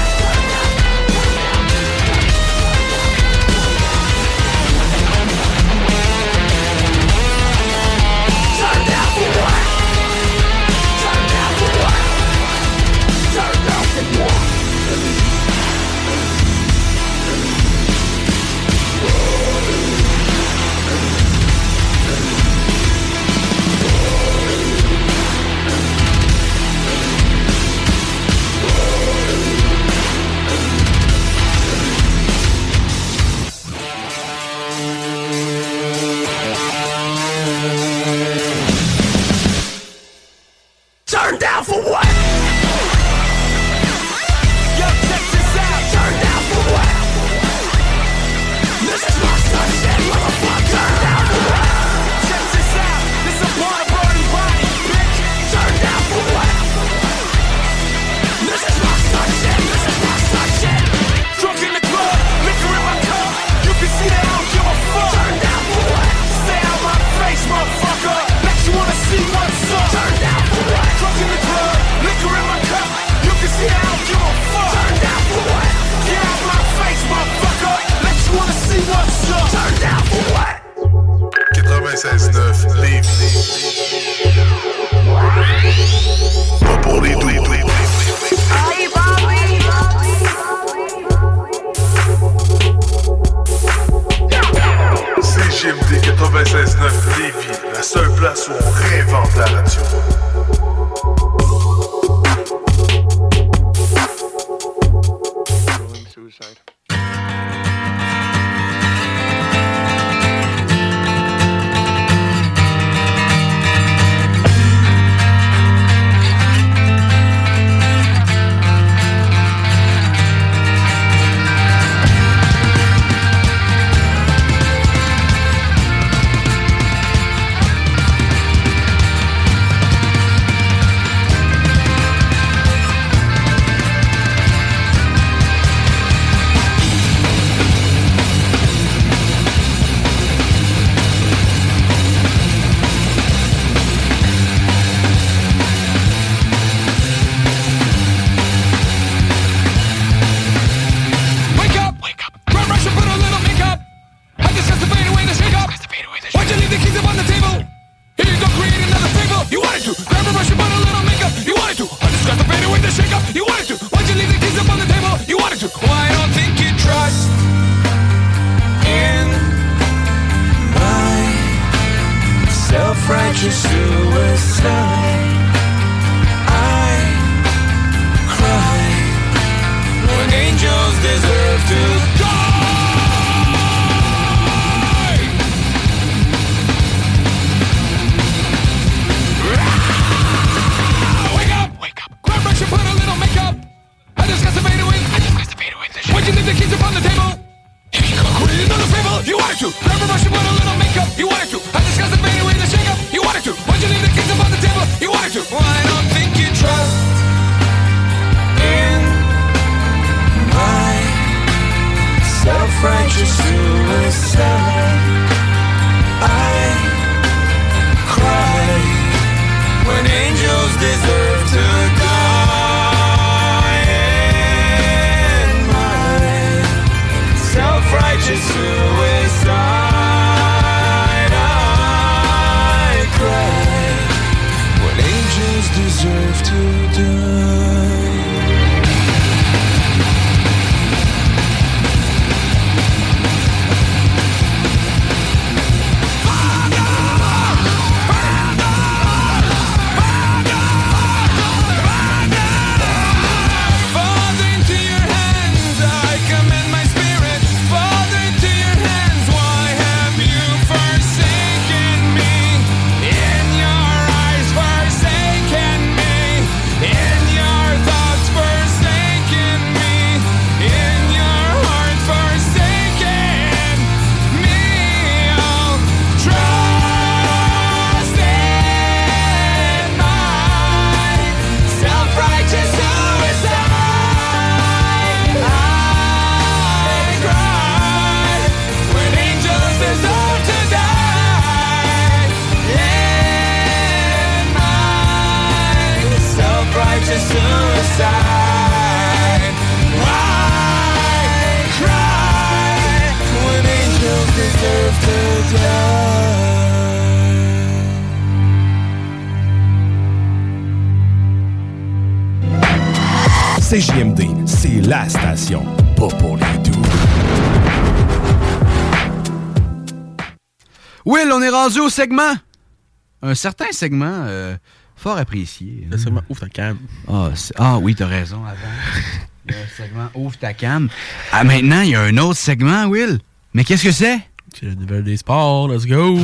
[SPEAKER 3] Rendu au segment? Un certain segment euh, fort apprécié.
[SPEAKER 4] Le segment Ouvre ta cam.
[SPEAKER 3] Ah, ah oui, t'as raison, avant. Le segment Ouvre ta cam. Ah, maintenant, il y a un autre segment, Will. Mais qu'est-ce que c'est?
[SPEAKER 4] C'est le nouvelle des sports, let's go!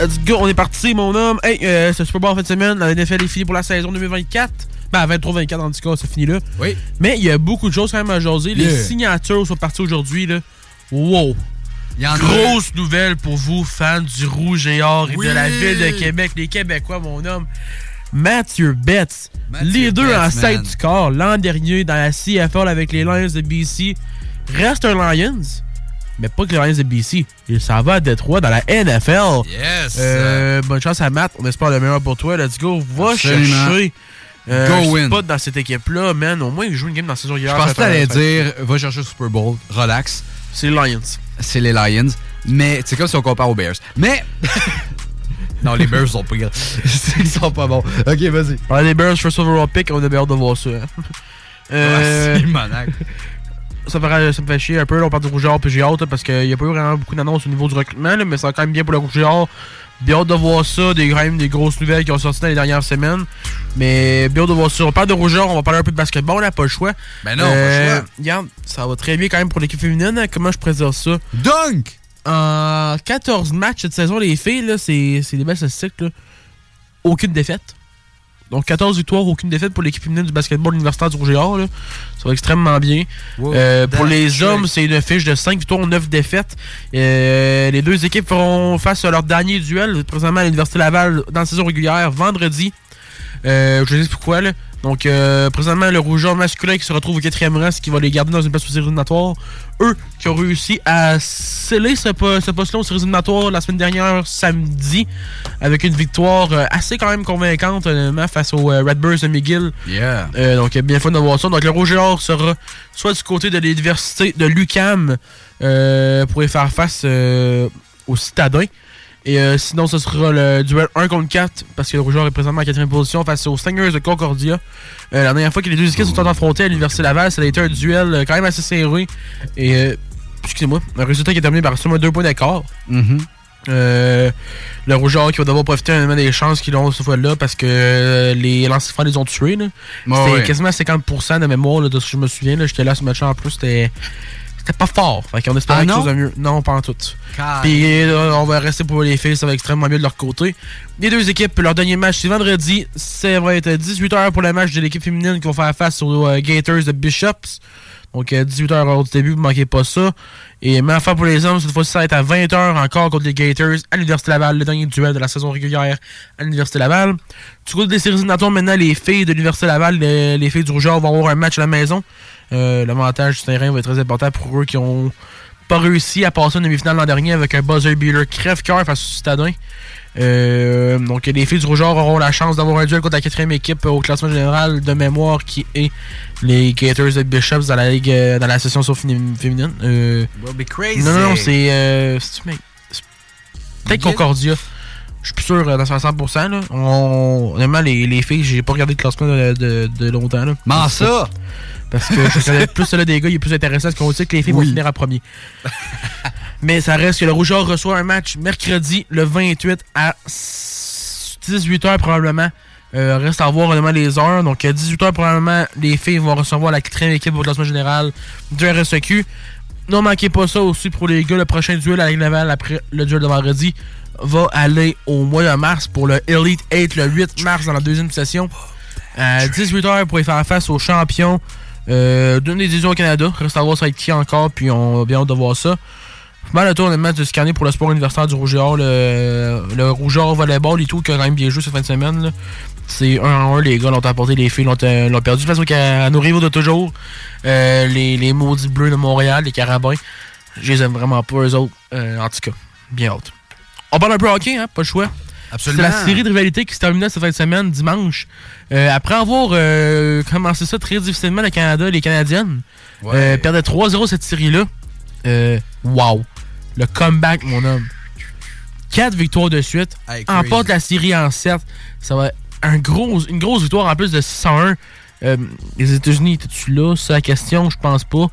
[SPEAKER 4] Let's go, on est parti, mon homme. Hey, euh, c'est Super Bowl en fin de semaine. La NFL est finie pour la saison 2024. Ben, 23-24, en tout cas, c'est fini là.
[SPEAKER 3] Oui.
[SPEAKER 4] Mais il y a beaucoup de choses quand même à jaser. Les
[SPEAKER 3] Yeah.
[SPEAKER 4] signatures sont parties aujourd'hui, là. Wow!
[SPEAKER 3] Il y en a-
[SPEAKER 4] Grosse nouvelle pour vous, fans du Rouge et Or et de la ville de Québec, les Québécois, mon homme. Matthew Betts,
[SPEAKER 3] Matthew
[SPEAKER 4] leader en
[SPEAKER 3] Betts, man.
[SPEAKER 4] du corps l'an dernier dans la CFL avec les Lions de BC, reste un Lions, mais pas que les Lions de BC. Il s'en va à Détroit dans la NFL.
[SPEAKER 3] Yes!
[SPEAKER 4] Euh, bonne chance à Matt. On espère le meilleur pour toi. Let's go. Va
[SPEAKER 3] Absolument.
[SPEAKER 4] chercher euh,
[SPEAKER 3] Go win.
[SPEAKER 4] spot dans cette équipe-là, man. Au moins, il joue une game dans la saison
[SPEAKER 3] Je
[SPEAKER 4] hier.
[SPEAKER 3] pensais que t'allais dire, va chercher le Super Bowl, relax.
[SPEAKER 4] C'est les Lions.
[SPEAKER 3] C'est les Lions. Mais c'est comme si on compare aux Bears. Mais. non, les Bears sont pires. Ils sont pas bons. Ok, vas-y.
[SPEAKER 4] Des Bears, first overall pick, on a bien hâte de voir ça. hein. Euh,
[SPEAKER 3] Ouais, c'est manac.
[SPEAKER 4] ça, me fait, ça me fait chier un peu. Là, on parle de Rouge et Or, puis j'ai hâte, là, parce qu'il n'y a pas eu vraiment beaucoup d'annonces au niveau du recrutement, là, mais ça va quand même bien pour le Rouge et Or. Bien hâte de voir ça. Des, quand même des grosses nouvelles qui ont sorti dans les dernières semaines. Mais bien hâte de voir ça. On parle de Rouge et Or, on va parler un peu de basketball, là, pas le choix.
[SPEAKER 3] Ben non, pas le choix.
[SPEAKER 4] Regarde, ça va très bien quand même pour l'équipe féminine. hein. Comment je présente ça?
[SPEAKER 3] Dunk!
[SPEAKER 4] En 14 matchs cette saison, les filles, là, c'est des belles statistiques. Aucune défaite. Donc 14 victoires, aucune défaite pour l'équipe féminine du basketball universitaire du Rouge et Or. là. Ça va extrêmement bien.
[SPEAKER 3] Wow,
[SPEAKER 4] Euh, pour les hommes, c'est une fiche de 5 victoires, 9 défaites. Euh, les deux équipes feront face à leur dernier duel, présentement à l'Université Laval, dans la saison régulière, vendredi. Euh, je vous explique pourquoi. Là. Donc, euh, présentement, le rougeur masculin qui se retrouve au quatrième rang, ce qui va les garder dans une place aux séries éliminatoires. Eux qui ont réussi à sceller ce, ce poste-là aux séries éliminatoires la semaine dernière, samedi, avec une victoire euh, assez quand même convaincante, face aux euh, Redbirds de McGill.
[SPEAKER 3] Yeah.
[SPEAKER 4] Euh, donc, bien fun de voir ça. Donc, le Rouge et Or sera soit du côté de l'université de l'UCAM euh, pour y faire face aux citadins. Et euh, sinon, ce sera le duel 1 contre 4 parce que le Rouge et Or est présentement en 4 position face aux Stingers de Concordia. Euh, la dernière fois que les deux équipes se sont affrontées à l'Université Laval, ça a été un duel euh, quand même assez serré. Et, euh, excusez-moi, un résultat qui est terminé par seulement 2 points.
[SPEAKER 3] Mhm.
[SPEAKER 4] Euh, le Rougeur qui va devoir profiter honnêtement, des chances qu'ils ont cette fois-là parce que euh, les francs les ont tués.
[SPEAKER 3] Ouais,
[SPEAKER 4] C'était
[SPEAKER 3] ouais.
[SPEAKER 4] quasiment 50% de mémoire là, de ce que je me souviens. J'étais là ce match en plus. C'était c'était pas fort. Fait qu'on espérait
[SPEAKER 3] Ah
[SPEAKER 4] quelque chose de mieux. Non, pas en tout. Puis euh, on va rester pour les filles, ça va extrêmement mieux de leur côté. Les deux équipes, leur dernier match, c'est vendredi. Ça va être 18h pour le match de l'équipe féminine qui va faire face aux euh, Gators de Bishops. Donc euh, 18h heure du début, vous manquez pas ça. Et même affaire pour les hommes, cette fois-ci, ça va être à 20h encore contre les Gators à l'Université Laval, le dernier duel de la saison régulière à l'Université Laval. Du côté des séries éliminatoires, maintenant, les filles de l'Université Laval, les, les filles du Rougeur vont avoir un match à la maison. Euh, L'avantage du terrain va être très important pour eux qui ont pas réussi à passer une demi-finale l'an dernier avec un buzzer beater crève-cœur face au Citadin. Euh, donc les filles du Rougeur auront la chance d'avoir un duel contre la quatrième équipe au classement général de mémoire qui est les Gators de Bishops dans la ligue euh, dans la session sur féminine. Euh,
[SPEAKER 3] be crazy.
[SPEAKER 4] non, non, non, c'est. Euh, c'est-tu, mec? C'est Peut-être? Concordia. Je suis plus sûr euh, dans 60%. Là. On, honnêtement, les, les filles, j'ai pas regardé le classement de, de, de longtemps. Là.
[SPEAKER 3] Comment ça?
[SPEAKER 4] Parce que je regardais plus celui des gars, il est plus intéressant parce qu'on sait que les filles vont finir à premier. Mais ça reste que le Rougeur reçoit un match mercredi, le 28 à 18h probablement. Euh, reste à voir honnêtement les heures. Donc à 18h probablement, les filles vont recevoir la quatrième équipe au classement général du RSEQ. Ne manquez pas ça aussi pour les gars, le prochain duel avec Laval après le duel de vendredi va aller au mois de mars pour le Elite 8 le 8 mars dans la deuxième session. À 18h pour y faire face aux champions euh, d'une des divisions au Canada. Reste à voir ça être qui encore, puis on a bien hâte de voir ça. Mal le tour de scanner pour le sport universitaire du Rougeur, le, le Rougeur volleyball et tout, qui a quand même bien joué cette fin de semaine. C'est 1 en 1, les gars l'ont apporté, les filles l'ont euh, l'ont perdu. Face à nos rivaux de toujours, euh, les, les maudits bleus de Montréal, les Carabins. Je les aime vraiment pas, eux autres. Euh, en tout cas, bien hâte. On parle un peu hockey, hein, pas le choix.
[SPEAKER 3] Absolument.
[SPEAKER 4] C'est la série de rivalité qui se terminait cette fin de semaine, dimanche. Euh, après avoir euh, commencé ça très difficilement, le Canada et les Canadiennes
[SPEAKER 3] Ouais.
[SPEAKER 4] euh, perdaient 3-0 cette série-là. Wow. Le comeback, mon homme. 4 victoires de suite.
[SPEAKER 3] Hey,
[SPEAKER 4] emporte la série en 7. Ça va être un gros, une grosse victoire en plus de 601. Euh, les États-Unis, étaient-tu là? C'est la question, je pense pas.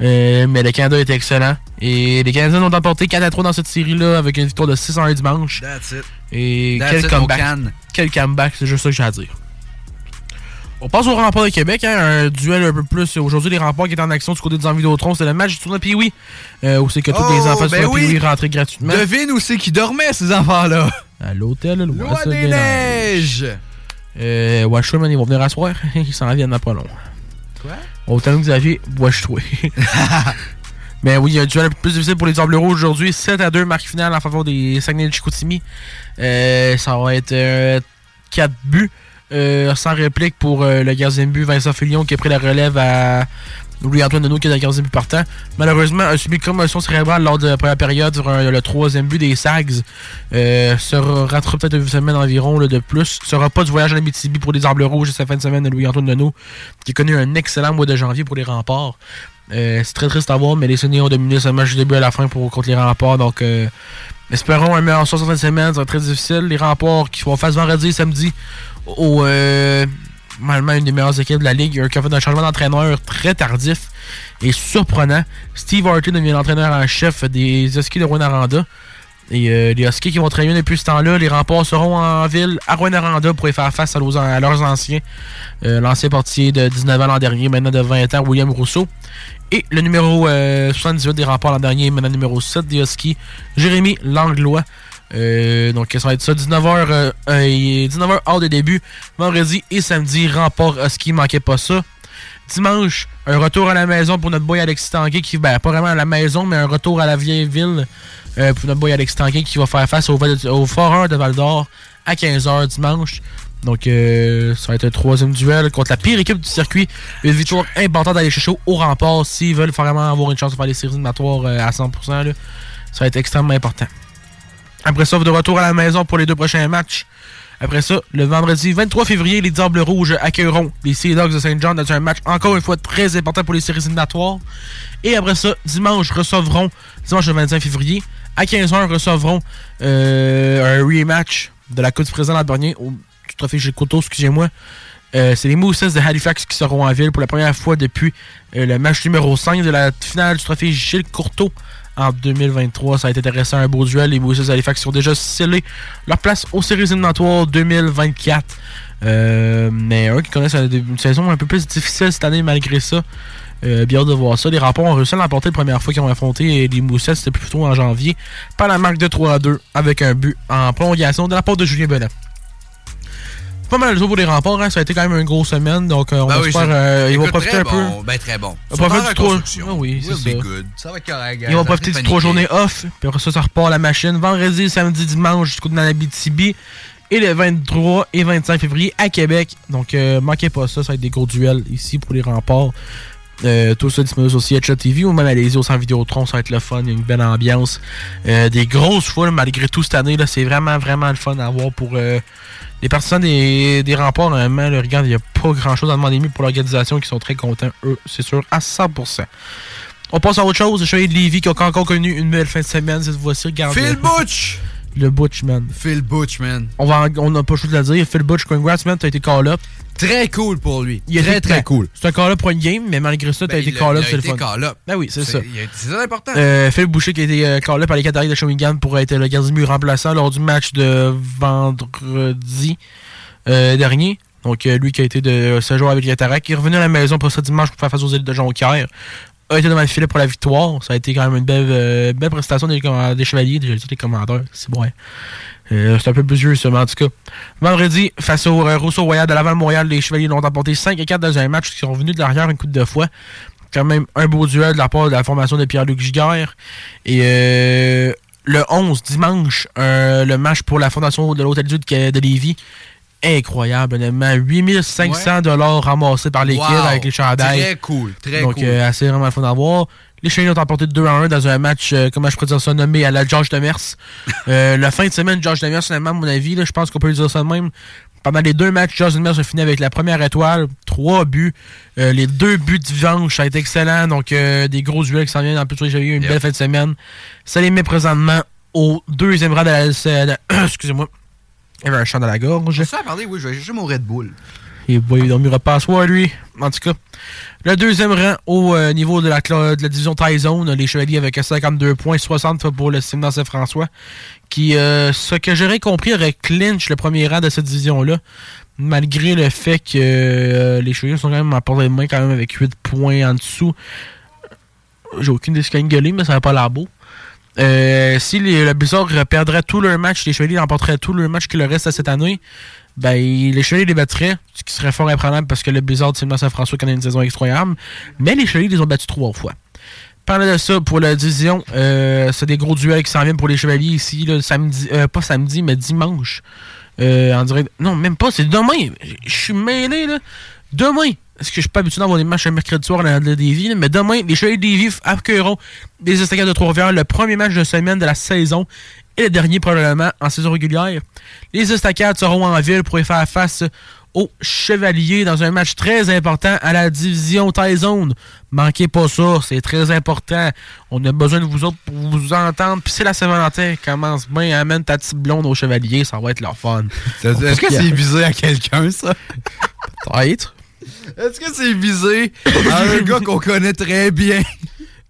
[SPEAKER 4] Euh, mais le Canada était excellent. Et les Canadiens ont emporté 4 à 3 dans cette série-là avec une victoire de 6 1 dimanche.
[SPEAKER 3] That's it.
[SPEAKER 4] Et
[SPEAKER 3] That's
[SPEAKER 4] quel
[SPEAKER 3] it,
[SPEAKER 4] comeback. Quel comeback, c'est juste ça que j'ai à dire. On passe au rempart de Québec, hein, un duel un peu plus. Aujourd'hui, les remparts qui étaient en action du côté des Envidotron, c'était le match du tournoi Pee-Wee, euh, où c'est que tous les
[SPEAKER 3] Oh,
[SPEAKER 4] enfants du
[SPEAKER 3] ben
[SPEAKER 4] tournoi
[SPEAKER 3] oui.
[SPEAKER 4] Pee-Wee rentraient gratuitement.
[SPEAKER 3] Devine où c'est qu'ils dormaient, ces enfants-là?
[SPEAKER 4] À l'hôtel Loi
[SPEAKER 3] Loi des Neiges.
[SPEAKER 4] Euh, Washerman, ils vont venir asseoir. ils s'en viennent pas long.
[SPEAKER 3] Quoi?
[SPEAKER 4] Autant que Xavier, Washtoué. Mais oui, il y a un duel un peu plus difficile pour les Diables Rouges aujourd'hui. 7 à 2, marque finale en faveur des Saguenay de Chicoutimi. Euh, ça va être 4 buts. euh, sans réplique pour euh, le gardien de but Vincent Filion qui a pris la relève à Louis-Antoine Deneau qui est le gardien de but partant. Malheureusement, a subi une commotion cérébrale lors de la première période sur le troisième but des Sags. Euh, sera peut-être une semaine environ de plus. Sera pas du voyage à Abitibi pour les Arbres Rouges cette fin de semaine de Louis-Antoine Deneau qui a connu un excellent mois de janvier pour les remparts. Euh, c'est très triste à voir, mais les Soniers ont dominé ce match du début à la fin pour, contre les remparts. Donc, euh, espérons un meilleur sort cette semaine. Ça va très difficile. Les remparts qui vont faire vendredi et samedi au. Euh, normalement, une des meilleures équipes de la ligue. Qui a fait un changement d'entraîneur très tardif et surprenant. Steve Hartley devient l'entraîneur en chef des Huskies de Rwanda. Et euh, les Huskies qui vont travailler depuis ce temps-là, les remparts seront en ville à Rwanda pour y faire face à, leurs- anciens. Euh, L'ancien portier de 19 ans l'an dernier, maintenant de 20 ans, William Rousseau. Et le numéro euh, 78 des remparts l'an dernier, maintenant numéro 7 des Huskies, Jérémy Langlois. Euh, donc ça va être ça, 19h, euh, euh, 19h hors de début, vendredi et samedi, rempart Husky, manquez pas ça. Dimanche, un retour à la maison pour notre boy Alexis Tanguay, qui, ben, pas vraiment à la maison, mais un retour à la vieille ville euh, pour notre boy Alexis Tanguay qui va faire face au, au Foreur de Val d'Or à 15h dimanche. Donc, euh, ça va être un troisième duel contre la pire équipe du circuit. Une victoire importante d'aller chercher au rempart s'ils veulent vraiment avoir une chance de faire les séries éliminatoires euh, à 100%. là. Ça va être extrêmement important. Après ça, de retour à la maison pour les deux prochains matchs. Après ça, le vendredi 23 février, les Diables Rouges accueilleront les Sea Dogs de Saint John dans un match encore une fois très important pour les séries éliminatoires. Et après ça, dimanche, recevront, dimanche le 25 février, à 15h, recevront euh, un rematch de la Coupe du Président Albernier au du trophée Gilles Couteau, excusez-moi. Euh, c'est les Mousses de Halifax qui seront en ville pour la première fois depuis euh, le match numéro 5 de la finale du trophée Gilles Courteau en 2023. Ça a été intéressant, un beau duel. Les de Halifax ont déjà scellé leur place aux séries éliminatoires 2024. Euh, mais eux qui connaissent une saison un peu plus difficile cette année malgré ça. Euh, bien de voir ça. Les rapports ont réussi à l'emporter la première fois qu'ils ont affronté les Moussettes. C'était plutôt en janvier. Par la marque de 3 à 2 avec un but en prolongation de la part de Julien Benet. Pas mal de tour pour les remparts, hein. ça a été quand même une grosse semaine, donc euh, on
[SPEAKER 3] Ben
[SPEAKER 4] va
[SPEAKER 3] oui,
[SPEAKER 4] faire,
[SPEAKER 3] c'est-
[SPEAKER 4] euh, ils vont profiter un peu.
[SPEAKER 3] bon, Ben très bon.
[SPEAKER 4] On
[SPEAKER 3] Ils
[SPEAKER 4] va
[SPEAKER 3] sont
[SPEAKER 4] profiter du trois-. Ah oui, c'est ça.
[SPEAKER 3] good. Ça va être correct.
[SPEAKER 4] Ils vont
[SPEAKER 3] ça
[SPEAKER 4] profiter du trois journées off, puis après ça, ça repart à la machine. Vendredi, samedi, dimanche, jusqu'au BTB. Et le 23 et 25 février à Québec. Donc, euh, manquez pas ça, ça va être des gros duels ici pour les remparts. Euh, tout ça disponible aussi Chat TV ou même allez-y au centre Vidéotron, ça va être le fun, il y a une belle ambiance. Euh, des grosses foules malgré tout cette année, là, c'est vraiment vraiment le fun à voir pour euh, les partisans des, des remparts. Normalement, le regarde, il n'y a pas grand chose à demander mieux pour l'organisation qui sont très contents, eux, c'est sûr, à 100%. On passe à autre chose, le Chevalier de Lévis qui a encore connu une belle fin de semaine cette fois-ci.
[SPEAKER 3] Phil Butch!
[SPEAKER 4] Le Butch, man.
[SPEAKER 3] Phil Butch, man.
[SPEAKER 4] On va, on n'a pas le choix de le dire. Phil Butch, congrats, man, t'as été call-up.
[SPEAKER 3] Très cool pour lui.
[SPEAKER 4] Il
[SPEAKER 3] très,
[SPEAKER 4] été-
[SPEAKER 3] très cool.
[SPEAKER 4] C'est un call-up pour une game, mais malgré ça, t'as
[SPEAKER 3] Ben,
[SPEAKER 4] été call-up, c'est le fun.
[SPEAKER 3] call-up.
[SPEAKER 4] Ben oui, c'est ça.
[SPEAKER 3] C'est ça important.
[SPEAKER 4] Euh, Phil Boucher qui a été euh, call-up par les Qataris de Shawinigan pour être le gardien de but remplaçant lors du match de vendredi euh, dernier. Donc, euh, lui qui a été de ce jour avec les Qataris, qui est revenu à la maison pour ce dimanche pour faire face aux élites de Jonquière. A été devant le filet pour la victoire. Ça a été quand même une belle, euh, belle prestation des, des chevaliers, dit des commandeurs. C'est bon. hein. Euh, c'est un peu busieux, ça, mais en tout cas. Vendredi, face au euh, Rousseau Royal de Laval-Montréal, les Chevaliers l'ont emporté 5 et 4 dans un match qui sont revenus de l'arrière une coupe de fois. Quand même un beau duel de la part de la formation de Pierre-Luc Giguère. Et euh, le 11, dimanche, le match pour la fondation de l'Hôtel Dieu de, de Lévis. Incroyable, honnêtement. 8500 dollars ramassés par l'équipe
[SPEAKER 3] Wow.
[SPEAKER 4] avec les chandails.
[SPEAKER 3] Très cool, très
[SPEAKER 4] Donc,
[SPEAKER 3] cool.
[SPEAKER 4] euh, assez vraiment le fun à voir. Les Chevaliers ont emporté 2 à 1 dans un match, euh, comment je pourrais dire ça, nommé à la George Demers. euh, la fin de semaine, George Demers, honnêtement, à mon avis, là, je pense qu'on peut dire ça de même. Pendant les deux matchs, George Demers a fini avec la première étoile, trois buts. Euh, les deux buts de dimanche, ça a été excellent. Donc, euh, des gros duels qui s'en viennent. En plus, j'ai eu une belle fin de semaine. Ça les met présentement au deuxième rang de la... de- Excusez-moi. Il avait un chant dans la gorge.
[SPEAKER 3] Ça a parlé, oui, je vais chercher mon Red Bull.
[SPEAKER 4] Et boy, il dormira pas à soir, lui. En tout cas, le deuxième rang au euh, niveau de la, de la division Thai Zone, les Chevaliers avec 52 points, 60 pour le Simon Saint-François, qui, euh, ce que j'aurais compris, aurait clinch le premier rang de cette division-là, malgré le fait que euh, les Chevaliers sont quand même à portée de main quand même avec 8 points en dessous. J'ai aucune idée de ce qu'il y a gueulé, mais ça va pas l'air beau. Euh, si le Blizzard perdrait tous leurs matchs, les Chevaliers remporteraient tous leurs matchs qui leur restent à cette année, ben, les Chevaliers les battraient, ce qui serait fort improbable parce que le Blizzard, c'est Saint-François connaît une saison incroyable. Mais les Chevaliers les ont battus trois fois. Parlant de ça, pour la division, euh, c'est des gros duels qui s'en viennent pour les Chevaliers ici, là, samedi, euh, pas samedi, mais dimanche. Euh, en direct. Non, même pas, c'est demain. Je suis mêlé, là. Demain. Est-ce que je suis pas habitué d'avoir des matchs un mercredi soir à la là, mais demain, les Chevaliers de Lévis accueilleront des Estacades de Trois-Rivières, le premier match de semaine de la saison et le dernier probablement en saison régulière. Les Estacades seront en ville pour y faire face aux Chevaliers dans un match très important à la division Zone. Manquez pas ça, c'est très important. On a besoin de vous autres pour vous entendre. Puis c'est la Saint-Valentin, commence bien, amène ta petite blonde aux Chevaliers, ça va être leur fun.
[SPEAKER 3] Est-ce que c'est visé à quelqu'un, ça?
[SPEAKER 4] Peut-être.
[SPEAKER 3] Est-ce que c'est visé à un gars qu'on connaît très bien?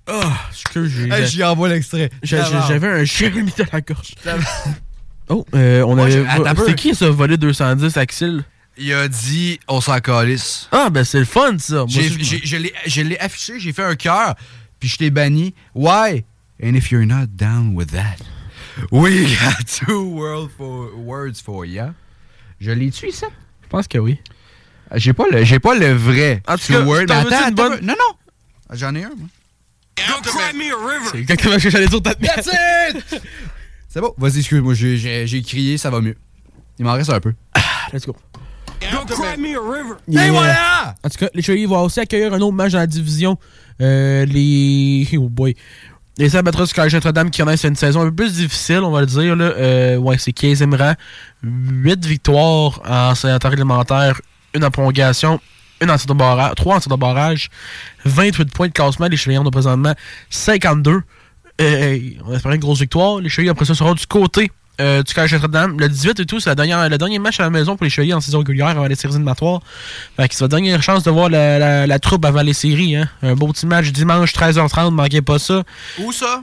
[SPEAKER 4] Ah, excuse, j'ai.
[SPEAKER 3] Hey, J'y envoie l'extrait.
[SPEAKER 4] J'ai- j'ai- J'avais un mis dans la gorge.
[SPEAKER 3] Ça-
[SPEAKER 4] Oh, euh, on
[SPEAKER 3] Moi,
[SPEAKER 4] avait.
[SPEAKER 3] j'ai- attends un peu.
[SPEAKER 4] C'était qui ça, volé 210, Axel?
[SPEAKER 3] Il a dit on s'en calisse.
[SPEAKER 4] Ah, ben c'est le fun, ça. Moi
[SPEAKER 3] J'ai-
[SPEAKER 4] aussi, je-
[SPEAKER 3] j'ai- Je l'ai- je l'ai affiché, j'ai fait un cœur, puis je t'ai banni. Why? And if you're not down with that, we got two world for, words for you. Je l'ai-tu ici?
[SPEAKER 4] Je pense que oui.
[SPEAKER 3] J'ai pas le, j'ai pas le vrai
[SPEAKER 4] En tout cas,
[SPEAKER 3] word, mais attends,
[SPEAKER 4] une bonne-?
[SPEAKER 3] Non, non. J'en ai un, moi.
[SPEAKER 4] C'est exactement ce que j'allais dire. t'as-
[SPEAKER 3] That's it! C'est bon. Vas-y, excuse-moi, j'ai- j'ai j'ai crié, ça va mieux. Il m'en reste un peu.
[SPEAKER 4] Let's go.
[SPEAKER 3] Et voilà!
[SPEAKER 4] En tout cas, les Chevaliers vont aussi accueillir un autre match dans la division. Euh, les. Oh boy. Les Albatros du Collège Notre-Dame qui connaissent une saison un peu plus difficile, on va le dire. Là. Euh, ouais, c'est 15e rang. 8 victoires en sénateur réglementaire, une en prolongation, une 3 en tir de barrage, 28 points de classement. Les Chevaliers en ont présentement 52. Euh, on espère une grosse victoire. Les Chevaliers, après ça, seront du côté euh, du Collège Notre-Dame. Le 18 et tout, c'est la le dernier match à la maison pour les Chevaliers en saison régulière avant les séries éliminatoires. Fait que c'est votre dernière chance de voir la, la- la troupe avant les séries. Hein. Un beau petit match dimanche 13h30, manquez pas ça.
[SPEAKER 3] Où ça?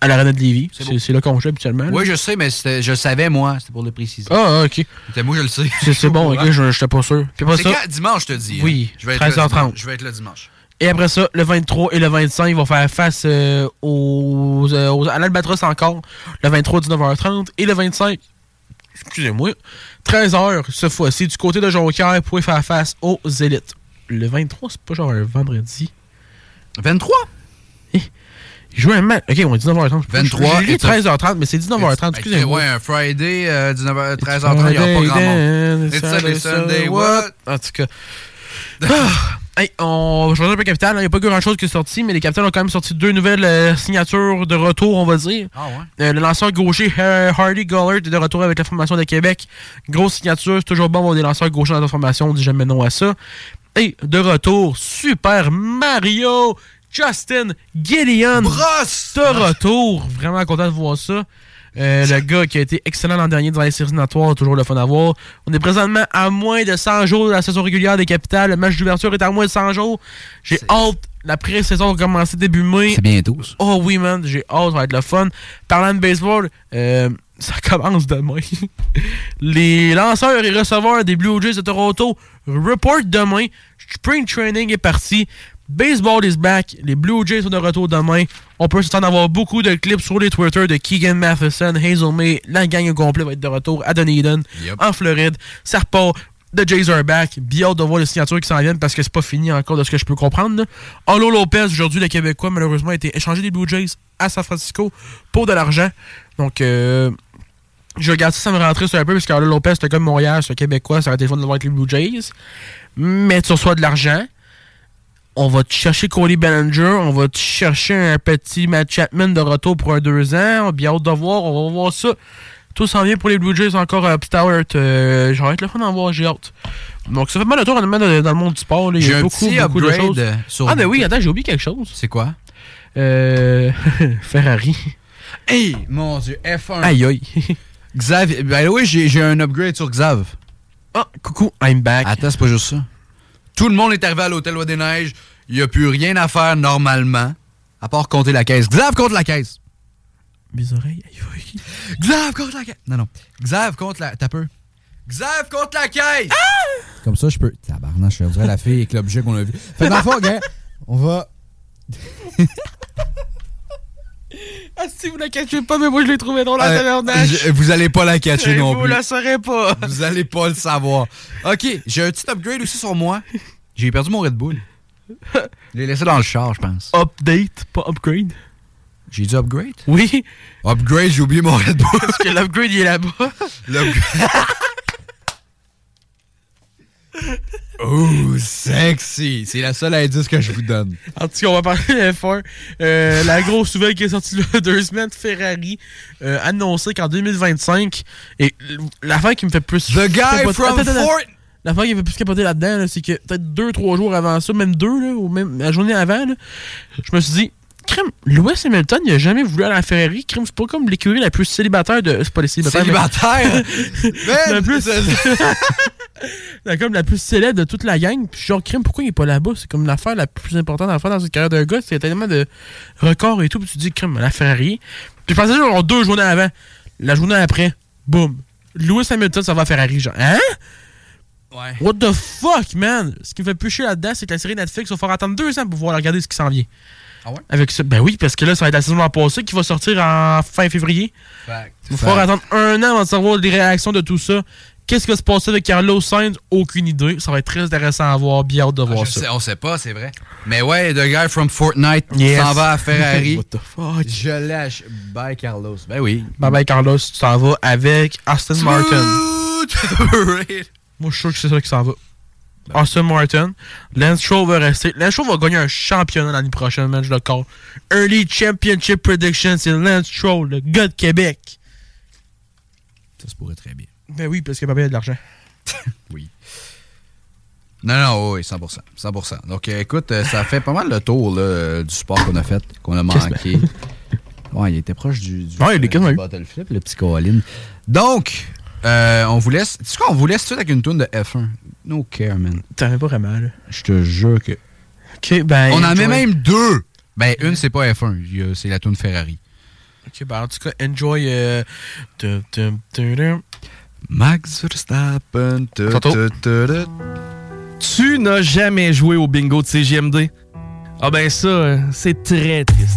[SPEAKER 4] À l'Arena de Lévis.
[SPEAKER 3] C'est
[SPEAKER 4] là qu'on joue habituellement.
[SPEAKER 3] Oui, je sais, mais je savais, moi. C'était pour le préciser.
[SPEAKER 4] Ah, ok.
[SPEAKER 3] C'était moi, je le sais.
[SPEAKER 4] C'est bon, ok, je j'étais pas sûr.
[SPEAKER 3] C'est quand? Dimanche, je te dis. hein.
[SPEAKER 4] Oui,
[SPEAKER 3] Je vais être là
[SPEAKER 4] 13h30.
[SPEAKER 3] dimanche. Je vais être là dimanche.
[SPEAKER 4] Et après ça, le 23 et le 25, ils vont faire face euh, aux, euh, aux- à l'Albatros encore. Le 23, 19h30. Et le 25, excusez-moi, 13h, cette fois-ci, du côté de Jonquière, pour faire face aux élites. Le 23, c'est pas genre un vendredi.
[SPEAKER 3] 23?
[SPEAKER 4] Ils jouent un match. Ok, on est 19h30.
[SPEAKER 3] 23
[SPEAKER 4] J'ai lu
[SPEAKER 3] et
[SPEAKER 4] 13h30, mais c'est 19h30, excusez-moi.
[SPEAKER 3] Ouais, un Friday, euh, 19h, 13h30, il n'y aura pas grand monde. It's Sunday, Sunday, what?
[SPEAKER 4] En tout cas. Ah, hey, on, je reviens un peu Capital. Il n'y a pas grand chose qui est sorti, mais les Capitals ont quand même sorti deux nouvelles euh, signatures de retour, on va dire.
[SPEAKER 3] Ah ouais?
[SPEAKER 4] Euh, le lanceur gaucher euh, Hardy Gollard est de retour avec la formation de Québec. Grosse signature, c'est toujours bon d'avoir des lanceurs gauchers dans la formation, on dit jamais non à ça. Et de retour, Super Mario Justin Gideon.
[SPEAKER 3] Brosse!
[SPEAKER 4] De retour, vraiment content de voir ça. Euh, le gars qui a été excellent l'an dernier dans les séries éliminatoires, toujours le fun à voir. On est présentement à moins de 100 jours de la saison régulière des Capitales. Le match d'ouverture est à moins de 100 jours. J'ai hâte. La pré-saison va commencer début mai.
[SPEAKER 3] C'est bientôt, ça.
[SPEAKER 4] Oh oui, man, j'ai hâte, ça va être le fun. Parlant de baseball, euh, ça commence demain. Les lanceurs et receveurs des Blue Jays de Toronto reportent demain. Spring training est parti. Baseball is back. Les Blue Jays sont de retour demain. On peut s'attendre à avoir beaucoup de clips sur les Twitter de Keegan Matheson, Hazel May. La gang au complet va être de retour à Dunedin, en Floride. Ça repart. The Jays are back. Bien hâte de voir les signatures qui s'en viennent parce que c'est pas fini encore de ce que je peux comprendre. Olo Lopez, aujourd'hui, le Québécois, malheureusement, a été échangé des Blue Jays à San Francisco pour de l'argent. Donc, euh, je regarde ça, ça me rentrait sur un peu parce que Olo Lopez, c'était comme Montréal, c'est un Québécois, ça aurait été fun de le voir avec les Blue Jays. Mais tu reçois de l'argent on va te chercher Cody Bellinger, on va te chercher un petit Matt Chapman de retour pour un deux ans. Bien hâte de voir, on va voir ça. Tout s'en vient pour les Blue Jays encore à Stowart. Euh, J'aurais être le fun d'en voir, j'ai hâte. Donc ça fait mal le tour dans, dans le monde du sport. là. Il y
[SPEAKER 3] J'ai
[SPEAKER 4] a beaucoup, beaucoup de choses.
[SPEAKER 3] euh, sur-
[SPEAKER 4] Ah ben oui, attends, j'ai oublié quelque chose.
[SPEAKER 3] C'est quoi?
[SPEAKER 4] Euh, Ferrari.
[SPEAKER 3] Hey, mon dieu, F1.
[SPEAKER 4] Aïe aïe.
[SPEAKER 3] Xav, ben oui, j'ai j'ai un upgrade sur Xav.
[SPEAKER 4] Ah, coucou, I'm back.
[SPEAKER 3] Attends, c'est pas juste ça. Tout le monde est arrivé à l'hôtel Loi des Neiges. Il n'y a plus rien à faire normalement, à part compter la caisse. Xav compte la caisse.
[SPEAKER 4] Mes oreilles, aïe aïe.
[SPEAKER 3] Xav compte la caisse. Non, non. Xav compte la. T'as peu. Xav compte la caisse. Comme ça, je peux. Tabarnache, je dirais la fille avec l'objet qu'on a vu. Fait dans le fond, gars, on va.
[SPEAKER 4] Ah, si vous la cachez pas, mais moi je l'ai trouvé dans la
[SPEAKER 3] Euh,
[SPEAKER 4] tabernacle.
[SPEAKER 3] je- vous allez pas la catcher
[SPEAKER 4] Et
[SPEAKER 3] non
[SPEAKER 4] vous
[SPEAKER 3] plus.
[SPEAKER 4] la saurez pas.
[SPEAKER 3] Vous allez pas le savoir. OK, j'ai un petit upgrade aussi sur moi. J'ai perdu mon Red Bull. Je l'ai laissé dans le char, je pense.
[SPEAKER 4] Update, pas upgrade.
[SPEAKER 3] J'ai dit upgrade?
[SPEAKER 4] Oui.
[SPEAKER 3] Upgrade, j'ai oublié mon Red Bull.
[SPEAKER 4] Parce que l'upgrade, il est là-bas.
[SPEAKER 3] L'upgrade. Oh, sexy! C'est la seule indice que je vous donne.
[SPEAKER 4] En tout cas, on va parler de F1. Euh, la grosse nouvelle qui est sortie il y a deux semaines, Ferrari euh, annoncé qu'en 2025, et l'affaire qui me fait plus...
[SPEAKER 3] The guy
[SPEAKER 4] capoter-
[SPEAKER 3] from Fort-
[SPEAKER 4] L'affaire qui me fait plus capoter là-dedans, là, c'est que peut-être deux, trois jours avant ça, même deux, là, ou même la journée avant, là, je me suis dit, crime, Lewis Hamilton, il a jamais voulu aller à la Ferrari. Crime, c'est pas comme l'écurie la plus célibataire de... C'est pas les célibataires,
[SPEAKER 3] Célibataire?
[SPEAKER 4] mais- la plus... la, comme la plus célèbre de toute la gang. Puis genre, crime, pourquoi il est pas là-bas? C'est comme l'affaire la plus importante à faire dans une carrière d'un gars. C'est tellement de records et tout. Puis tu te dis, crime, la Ferrari. Puis je pensais genre deux journées avant. La journée après, boum. Lewis Hamilton, ça va à Ferrari. Genre, hein?
[SPEAKER 3] Ouais.
[SPEAKER 4] What the fuck, man? Ce qui me fait plus chier là-dedans, c'est que la série Netflix va faire attendre deux ans pour pouvoir regarder ce qui s'en vient.
[SPEAKER 3] Ah ouais?
[SPEAKER 4] Avec ça. Ben oui, parce que là, ça va être la saison l'an passé qui va sortir en fin février.
[SPEAKER 3] Fact.
[SPEAKER 4] Il va falloir attendre un an avant de savoir les réactions de tout ça. Qu'est-ce qui va se passer avec Carlos Sainz? Aucune idée. Ça va être très intéressant à voir. Bien hâte de voir
[SPEAKER 3] Ah, Je
[SPEAKER 4] ça.
[SPEAKER 3] sais- on sait pas, c'est vrai. Mais ouais, The Guy from Fortnite
[SPEAKER 4] Yes.
[SPEAKER 3] s'en va à Ferrari.
[SPEAKER 4] What the fuck?
[SPEAKER 3] Je lâche. Bye, Carlos. Ben oui.
[SPEAKER 4] Bye bye Carlos, tu t'en vas avec Aston Martin. Moi, je suis sûr que c'est ça qui s'en va. Aston Martin. Lance Stroll va rester. Lance Stroll va gagner un championnat l'année prochaine, man, je le call. Early Championship Prediction, c'est Lance Stroll, le gars de Québec.
[SPEAKER 3] Ça se pourrait très bien.
[SPEAKER 4] Ben oui, parce qu'il a pas payé de l'argent.
[SPEAKER 3] Oui. Non, non, oui, 100%. 100%. Donc, euh, écoute, euh, ça fait pas mal le tour là, euh, du sport qu'on a fait, qu'on a manqué. Ouais, il était proche du, du,
[SPEAKER 4] Ouais, il
[SPEAKER 3] du bottle flip, le petit Colin. Donc, euh, on vous laisse. Tu sais quoi, on vous laisse tout avec une tune de F1. No care, man.
[SPEAKER 4] T'en as pas vraiment, là.
[SPEAKER 3] Je te jure que.
[SPEAKER 4] Ok, ben.
[SPEAKER 3] on en met même deux. Ben, une, c'est pas F1. il y a- C'est la tune Ferrari.
[SPEAKER 4] Ok, ben en tout cas, enjoy. Euh...
[SPEAKER 3] Max Verstappen. tu,
[SPEAKER 4] Tantôt.
[SPEAKER 3] tu, tu, tu.
[SPEAKER 14] Tu n'as jamais joué au bingo de CGMD? Ah ben ça, euh, c'est très triste.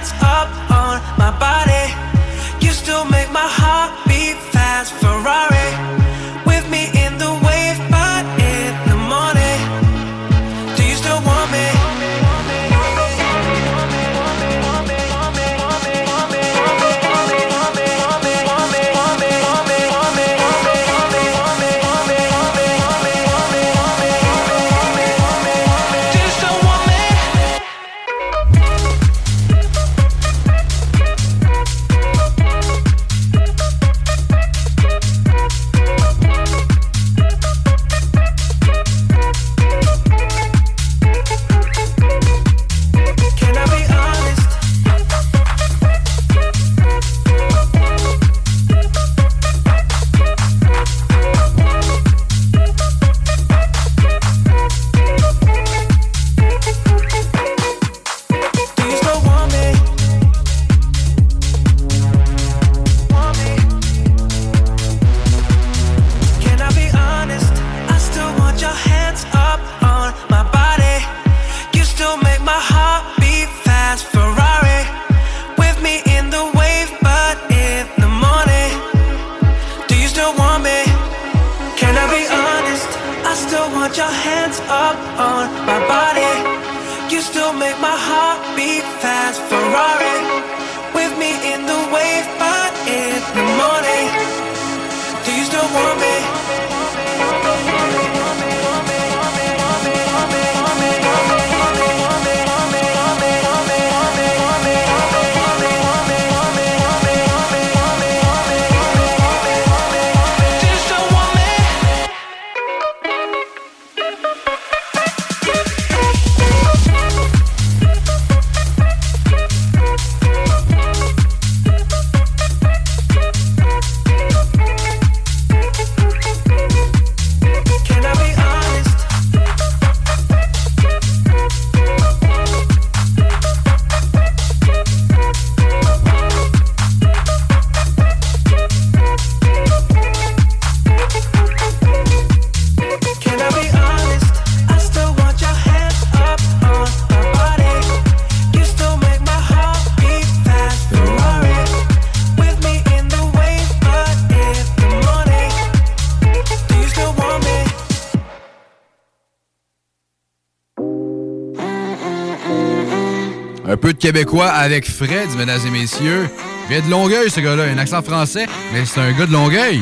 [SPEAKER 3] québécois avec Fred, mesdames et messieurs. Il vient de Longueuil, ce gars-là. Il a un accent français, mais c'est un gars de Longueuil.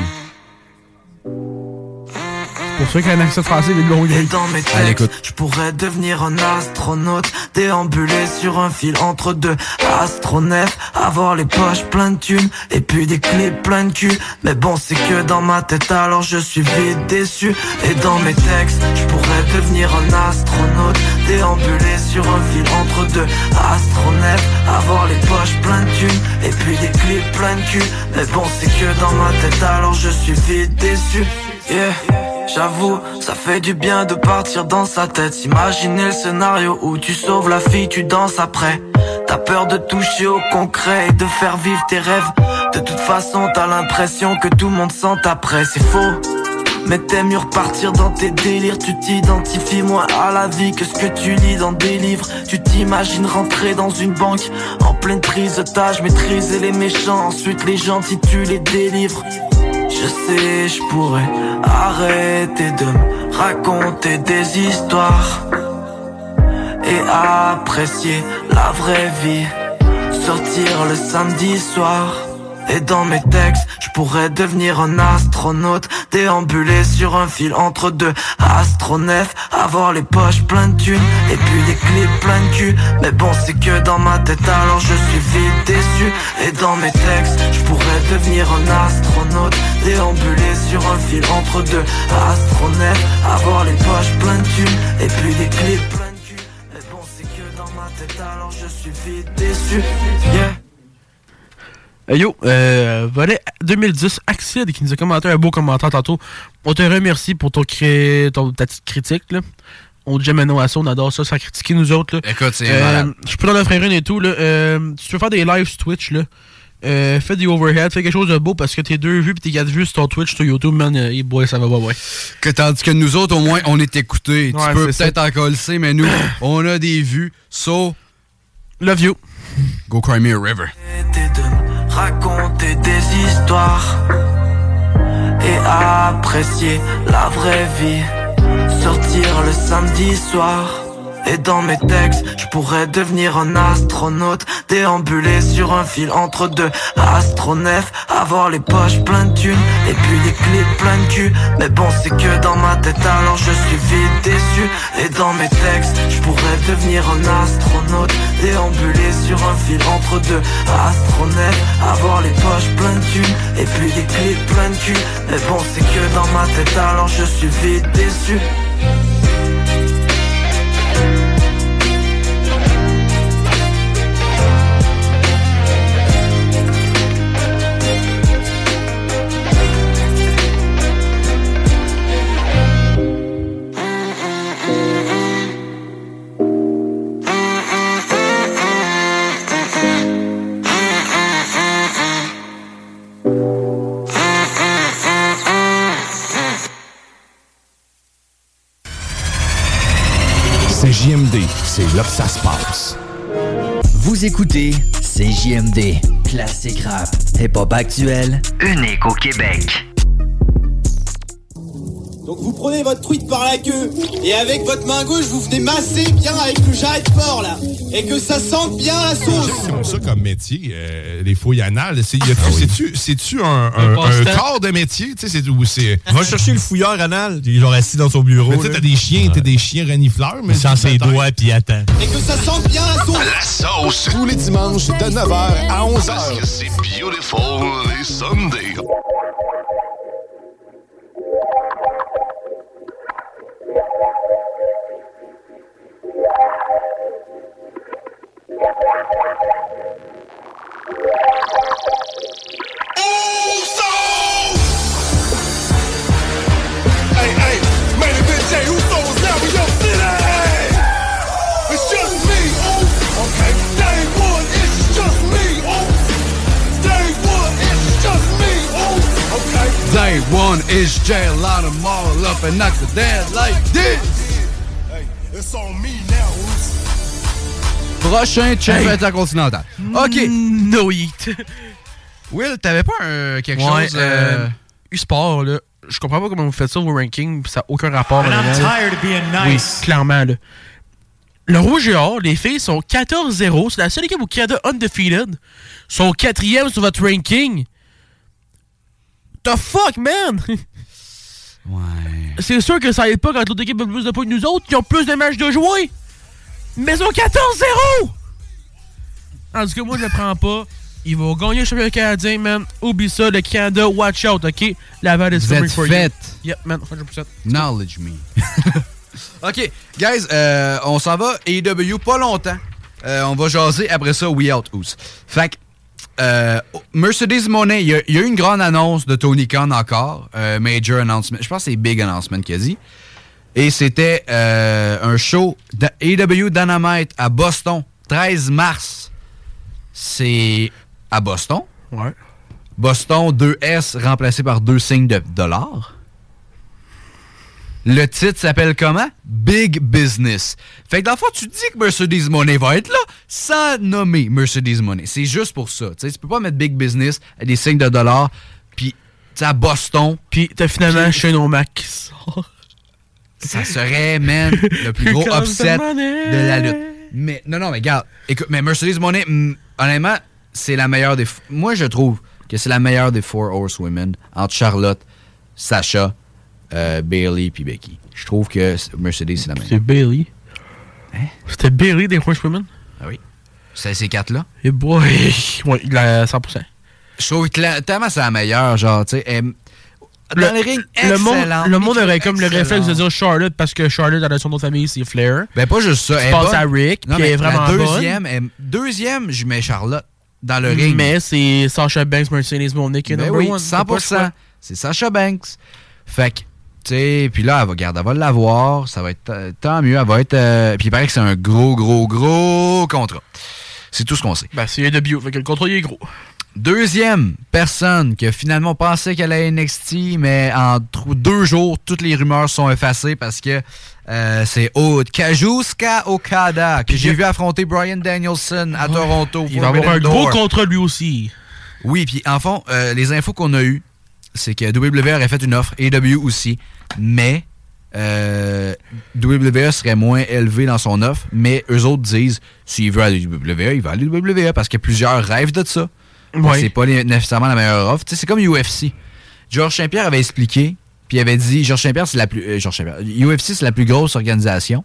[SPEAKER 4] Pour ceux qui ont un accent français, ils l'ont
[SPEAKER 15] Et dans mes
[SPEAKER 3] Allez,
[SPEAKER 15] textes, je pourrais devenir un astronaute, déambuler sur un fil entre deux astronefs, avoir les poches pleines de thunes et puis des clés plein de cul. Mais bon, c'est que dans ma tête, alors je suis vite déçu. Et dans mes textes, je pourrais devenir un astronaute, déambuler sur un fil entre deux astronefs, avoir les poches pleines de thunes et puis des clés plein de cul. Mais bon, c'est que dans ma tête, alors je suis vite déçu. Yeah. J'avoue, ça fait du bien de partir dans sa tête. Imaginer le scénario où tu sauves la fille, tu danses après. T'as peur de toucher au concret et de faire vivre tes rêves. De toute façon, t'as l'impression que tout le monde sent après. C'est faux. Mais t'aimes mieux repartir dans tes délires Tu t'identifies moins à la vie que ce que tu lis dans des livres Tu t'imagines rentrer dans une banque En pleine prise d'otage, maîtriser les méchants Ensuite les gentils tu les délivres je sais, je pourrais arrêter de me raconter des histoires et apprécier la vraie vie. Sortir le samedi soir. Et dans mes textes, je pourrais devenir un astronaute, déambuler sur un fil entre deux astronefs, avoir les poches pleines de thunes et puis des clés plein de cul. Mais bon, c'est que dans ma tête, alors je suis vite déçu. Et dans mes textes, je pourrais devenir un astronaute, déambuler sur un fil entre deux astronefs, avoir les poches pleines de thunes et puis des clés plein de cul. Mais bon, c'est que dans ma tête, alors suis vite déçu. Yeah.
[SPEAKER 4] Euh, yo, euh, volet 2010, Axid qui nous a commenté un beau commentaire tantôt. On te remercie pour ton cré... ton, ta petite critique. Là. On dit jamais non à ça, on adore ça, ça critiquer nous autres. Là.
[SPEAKER 3] Écoute, c'est
[SPEAKER 4] Euh. Je peux t'en offrir une et tout. Là. Euh, si tu veux faire des lives sur Twitch, là, euh, fais des overhead, fais quelque chose de beau parce que tes deux vues puis tes quatre vues sur ton Twitch, sur YouTube, man, euh, hey boy, ça va pas, ouais.
[SPEAKER 3] Que tandis que nous autres, au moins, on est écoutés.
[SPEAKER 4] Ouais,
[SPEAKER 3] tu peux peut-être encore le sais, mais nous, on a des vues. So,
[SPEAKER 4] love you.
[SPEAKER 3] Go cry me a river.
[SPEAKER 15] raconter des histoires et apprécier la vraie vie. Sortir le samedi soir. Et dans mes textes, je pourrais devenir un astronaute, déambuler sur un fil entre deux astronefs, avoir les poches pleines de thunes et puis des clips plein de cul. Mais bon, c'est que dans ma tête, alors je suis vite déçu. Et dans mes textes, je pourrais devenir un astronaute, déambuler sur un fil entre deux astronefs, avoir les poches pleines de thunes et puis des clips plein de cul. Mais bon, c'est que dans ma tête, alors je suis vite déçu.
[SPEAKER 10] Là ça se passe.
[SPEAKER 11] Vous écoutez CJMD, classique rap, hip-hop actuel, unique au Québec.
[SPEAKER 16] Donc vous prenez votre truite par la queue et avec votre main gauche vous venez masser bien avec le jarret de porc là et que ça sente bien la sauce.
[SPEAKER 17] C'est comme ça comme métier, euh, les fouilles anales. C'est, y a- c'est-tu, c'est-tu un, un,
[SPEAKER 18] Un
[SPEAKER 17] un
[SPEAKER 18] passe-temps.
[SPEAKER 17] corps de métier? Tu sais, c'est.
[SPEAKER 18] Va chercher le fouilleur anal, il est genre assis dans son bureau.
[SPEAKER 17] Mais tu t'as des chiens, t'as des chiens renifleurs, mais...
[SPEAKER 18] Sans ses doigts, puis il attend.
[SPEAKER 16] Et que ça sente bien la sauce.
[SPEAKER 2] La sauce. Tous les dimanches de 9h à 11h. Parce que c'est beautiful les Sundays.
[SPEAKER 1] Day one is just me Oh. Day one is just me oh. Okay.
[SPEAKER 3] Day one is jail, lot of all up and knock the dead like this.
[SPEAKER 1] Hey, it's on me.
[SPEAKER 3] Prochain chef intercontinental. OK.
[SPEAKER 4] No eat.
[SPEAKER 3] Will, t'avais pas un, quelque
[SPEAKER 4] Ouais,
[SPEAKER 3] chose...
[SPEAKER 4] euh,
[SPEAKER 3] euh,
[SPEAKER 4] U-Sport, là? Je comprends pas comment vous faites ça, vos rankings, pis ça n'a aucun rapport. Là.
[SPEAKER 18] tired of being
[SPEAKER 4] Oui,
[SPEAKER 18] nice.
[SPEAKER 4] clairement, là. Le Rouge et Or, les filles sont 14-0. C'est la seule équipe au Canada undefeated. Sont quatrième sur votre ranking. The fuck, man?
[SPEAKER 3] ouais.
[SPEAKER 4] C'est sûr que ça aide pas quand l'autre équipe a plus de points que nous autres, qui ont plus de matchs de jouer. Mais ils ont 14-0! En tout cas, moi, je le prends pas. Ils vont gagner le championnat canadien, man. Oublie ça, le Canada, watch out, OK? Laval is coming for
[SPEAKER 3] fait.
[SPEAKER 4] you. Yep, man, 100%.
[SPEAKER 3] Knowledge me. OK, guys, euh, on s'en va AEW pas longtemps. Euh, on va jaser après ça We Out Ous. Fait que, euh, Mercedes Monet, il y, y a eu une grande annonce de Tony Khan encore. euh, major announcement. Je pense que c'est Big Announcement qu'il a dit. Et c'était euh, un show d'AEW Dynamite à Boston, 13 mars. C'est à Boston.
[SPEAKER 4] Ouais.
[SPEAKER 3] Boston, 2S remplacé par deux signes de dollars. Le titre s'appelle comment? Big Business. Fait que dans le fond, tu dis que Mercedes Money va être là sans nommer Mercedes Money. C'est juste pour ça. Tu sais, tu peux pas mettre Big Business à des signes de dollars, puis à Boston.
[SPEAKER 4] Puis t'as finalement Shane O'Mac qui sort.
[SPEAKER 3] Ça serait, man, le plus gros upset de la lutte. Mais non, non, mais regarde. Écoute, mais Mercedes Monet, honnêtement, c'est la meilleure des. Moi, je trouve que c'est la meilleure des Four Horsewomen entre Charlotte, Sacha, euh, Bailey puis Becky. Je trouve que Mercedes, c'est la meilleure.
[SPEAKER 4] C'est Bailey. C'était Bailey des Horsewomen?
[SPEAKER 3] Ah oui. C'est ces quatre-là?
[SPEAKER 4] Et boy, ouais, il a 100%.
[SPEAKER 3] Je trouve que la- tellement c'est la meilleure, genre, tu sais. Dans les rings,
[SPEAKER 4] le monde, le monde aurait comme le réflexe de dire Charlotte parce que Charlotte, a son nom de famille, c'est Flair.
[SPEAKER 3] Ben, pas juste ça.
[SPEAKER 4] Tu
[SPEAKER 3] elle bonne.
[SPEAKER 4] à Rick,
[SPEAKER 3] Non,
[SPEAKER 4] puis elle est vraiment
[SPEAKER 3] la
[SPEAKER 4] bonne.
[SPEAKER 3] deuxième, elle- deuxième, je mets Charlotte dans le ring.
[SPEAKER 4] Mais c'est Sasha Banks, Mercedes Monet qui est
[SPEAKER 3] Ben
[SPEAKER 4] number
[SPEAKER 3] oui,
[SPEAKER 4] one. T'as pas le
[SPEAKER 3] 100%.
[SPEAKER 4] choix.
[SPEAKER 3] C'est Sasha Banks. Fait que, tu tu sais, puis là, elle va, garde, elle va l'avoir, ça va être euh, tant mieux, elle va être... euh, puis il paraît que c'est un gros, gros, gros contrat. C'est tout ce qu'on sait.
[SPEAKER 4] Ben, c'est AW, fait que le contrat, il est gros.
[SPEAKER 3] Deuxième personne qui a finalement pensé qu'elle allait NXT, mais en deux jours, toutes les rumeurs sont effacées parce que euh, c'est O- Kazuska Okada que j'ai vu affronter Brian Danielson à Toronto.
[SPEAKER 4] Il va avoir un gros contrat lui aussi.
[SPEAKER 3] Oui, puis en fond, euh, les infos qu'on a eues, c'est que WWE aurait fait une offre, AW aussi, mais euh, WWE serait moins élevé dans son offre, mais eux autres disent, s'il veut aller à WWE, il va aller à WWE, parce que plusieurs rêvent de ça. C'est pas les- nécessairement la meilleure offre. C'est comme UFC. Georges Saint-Pierre avait expliqué, puis il avait dit, Georges Saint-Pierre, c'est la plus... euh, Georges Saint-Pierre, UFC, c'est la plus grosse organisation,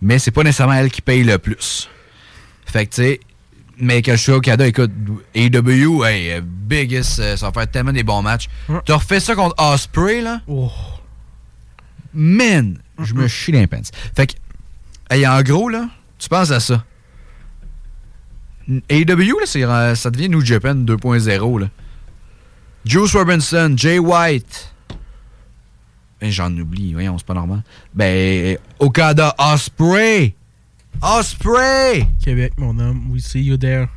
[SPEAKER 3] mais c'est pas nécessairement elle qui paye le plus. Fait que, tu sais, mais que je suis au Canada, écoute, AW, hey, euh, biggest, euh, ça va faire tellement des bons matchs. T'as refait ça contre Osprey, là? Man, je me chie les pants. Fait que, hey, en gros, là, tu penses à ça. AW, là, c'est, euh, ça devient New Japan 2.0, là. Juice Robinson, Jay White. Ben, j'en oublie, voyons, c'est pas normal. Ben, Okada, Osprey. Osprey!
[SPEAKER 4] Québec, mon homme. We see you there.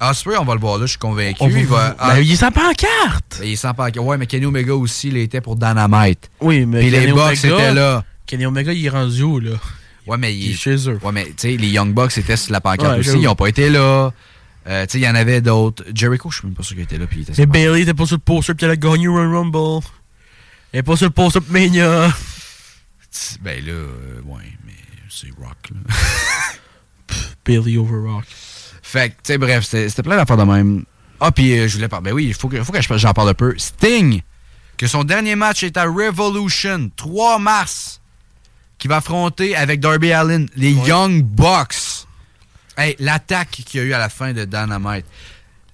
[SPEAKER 3] Osprey, on va le voir là, je suis convaincu.
[SPEAKER 4] On va-
[SPEAKER 3] il va,
[SPEAKER 4] Ben, il est sans pancarte!
[SPEAKER 3] Il est sans pancarte. Ouais, mais Kenny Omega aussi, il était pour Dynamite.
[SPEAKER 4] Oui, mais
[SPEAKER 3] Puis les
[SPEAKER 4] Omega-
[SPEAKER 3] étaient là.
[SPEAKER 4] Kenny Omega, il est rendu où, là?
[SPEAKER 3] Ouais, mais il,
[SPEAKER 4] chez eux.
[SPEAKER 3] Ouais, mais tu sais, les Young Bucks étaient sur la pancarte
[SPEAKER 4] Ouais,
[SPEAKER 3] aussi. Ils n'ont pas été là. Euh, tu sais, il y en avait d'autres. Jericho, je suis même pas sûr qu'il était là. Puis il était
[SPEAKER 4] Mais. Bailey était pas sur le poster puis elle a gagné Royal Rumble. Elle est pas sur le poster Mania.
[SPEAKER 3] Ben là, euh, ouais, mais c'est Rock. Là.
[SPEAKER 4] Bailey over Rock.
[SPEAKER 3] Fait que, tu sais, bref, c'était plein d'affaires de même. Ah, puis euh, je voulais parler. Ben oui, il faut que, faut que je- j'en parle un peu. Sting, que son dernier match est à Revolution, 3 mars, qui va affronter avec Darby Allin les Young Bucks. Hey, l'attaque qu'il y a eu à la fin de Dynamite.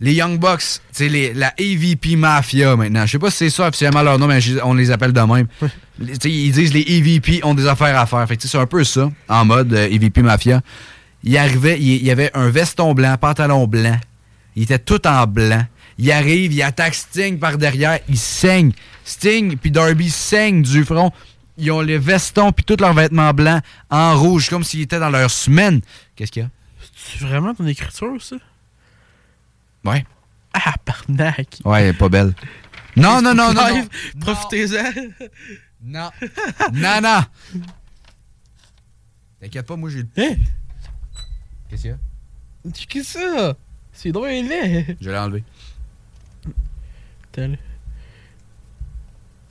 [SPEAKER 3] Les Young Bucks, c'est la AVP Mafia maintenant. Je sais pas si c'est ça officiellement leur nom, mais on les appelle de même. Ils disent les EVP ont des affaires à faire. Fait c'est un peu ça, en mode euh, EVP Mafia. Il arrivait, il, il y avait un veston blanc, pantalon blanc. Il était tout en blanc. Il arrive, il attaque Sting par derrière, il saigne. Sting puis Darby saignent du front. Ils ont les vestons puis tous leurs vêtements blancs en rouge, comme s'ils étaient dans leur semaine. Qu'est-ce qu'il y a?
[SPEAKER 4] C'est vraiment ton écriture, ça?
[SPEAKER 3] Ouais.
[SPEAKER 4] Ah, barnac.
[SPEAKER 3] Ouais, elle est pas belle. Non, non, non, non,
[SPEAKER 4] Profitez-en.
[SPEAKER 3] Non. non, non. T'inquiète pas, moi j'ai.
[SPEAKER 4] Hein?
[SPEAKER 3] Qu'est-ce qu'il y a?
[SPEAKER 4] Qu'est-ce que c'est ça? C'est drôle, laid.
[SPEAKER 3] Je l'ai enlevé.
[SPEAKER 4] Là.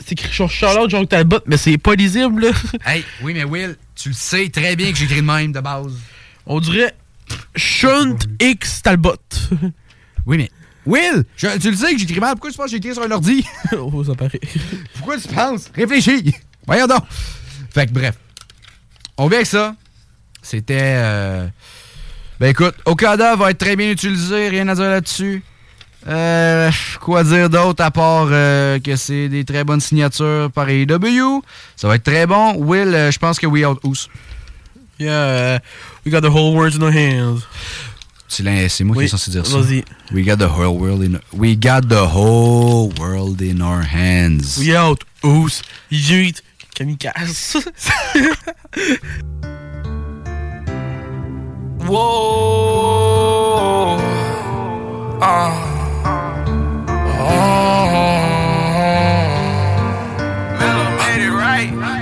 [SPEAKER 4] C'est écrit sur Charlotte, genre Talbot, mais c'est pas lisible, là.
[SPEAKER 3] Hey, oui, mais Will, tu le sais très bien que j'écris de même de base.
[SPEAKER 4] On dirait Shunt X Talbot.
[SPEAKER 3] Oui, mais. Will, je- tu le sais que j'écris mal. Pourquoi tu penses que j'écris sur un ordi?
[SPEAKER 4] oh, ça paraît.
[SPEAKER 3] Pourquoi tu penses? Réfléchis. Voyons donc. Fait que bref. On vient avec ça. C'était. euh, Ben écoute, Okada va être très bien utilisé, rien à dire là-dessus. Euh, quoi dire d'autre à part euh, que c'est des très bonnes signatures par AEW. Ça va être très bon. Will, euh, je pense que We Out Us.
[SPEAKER 4] Yeah, we got the whole world in our hands.
[SPEAKER 3] C'est moi qui
[SPEAKER 4] Oui,
[SPEAKER 3] est censé dire ça.
[SPEAKER 4] vas-y.
[SPEAKER 3] We got the whole world in We got the whole world in our hands.
[SPEAKER 4] We out, Ous, Yeet, Kamikaze.
[SPEAKER 19] Whoa. Uh.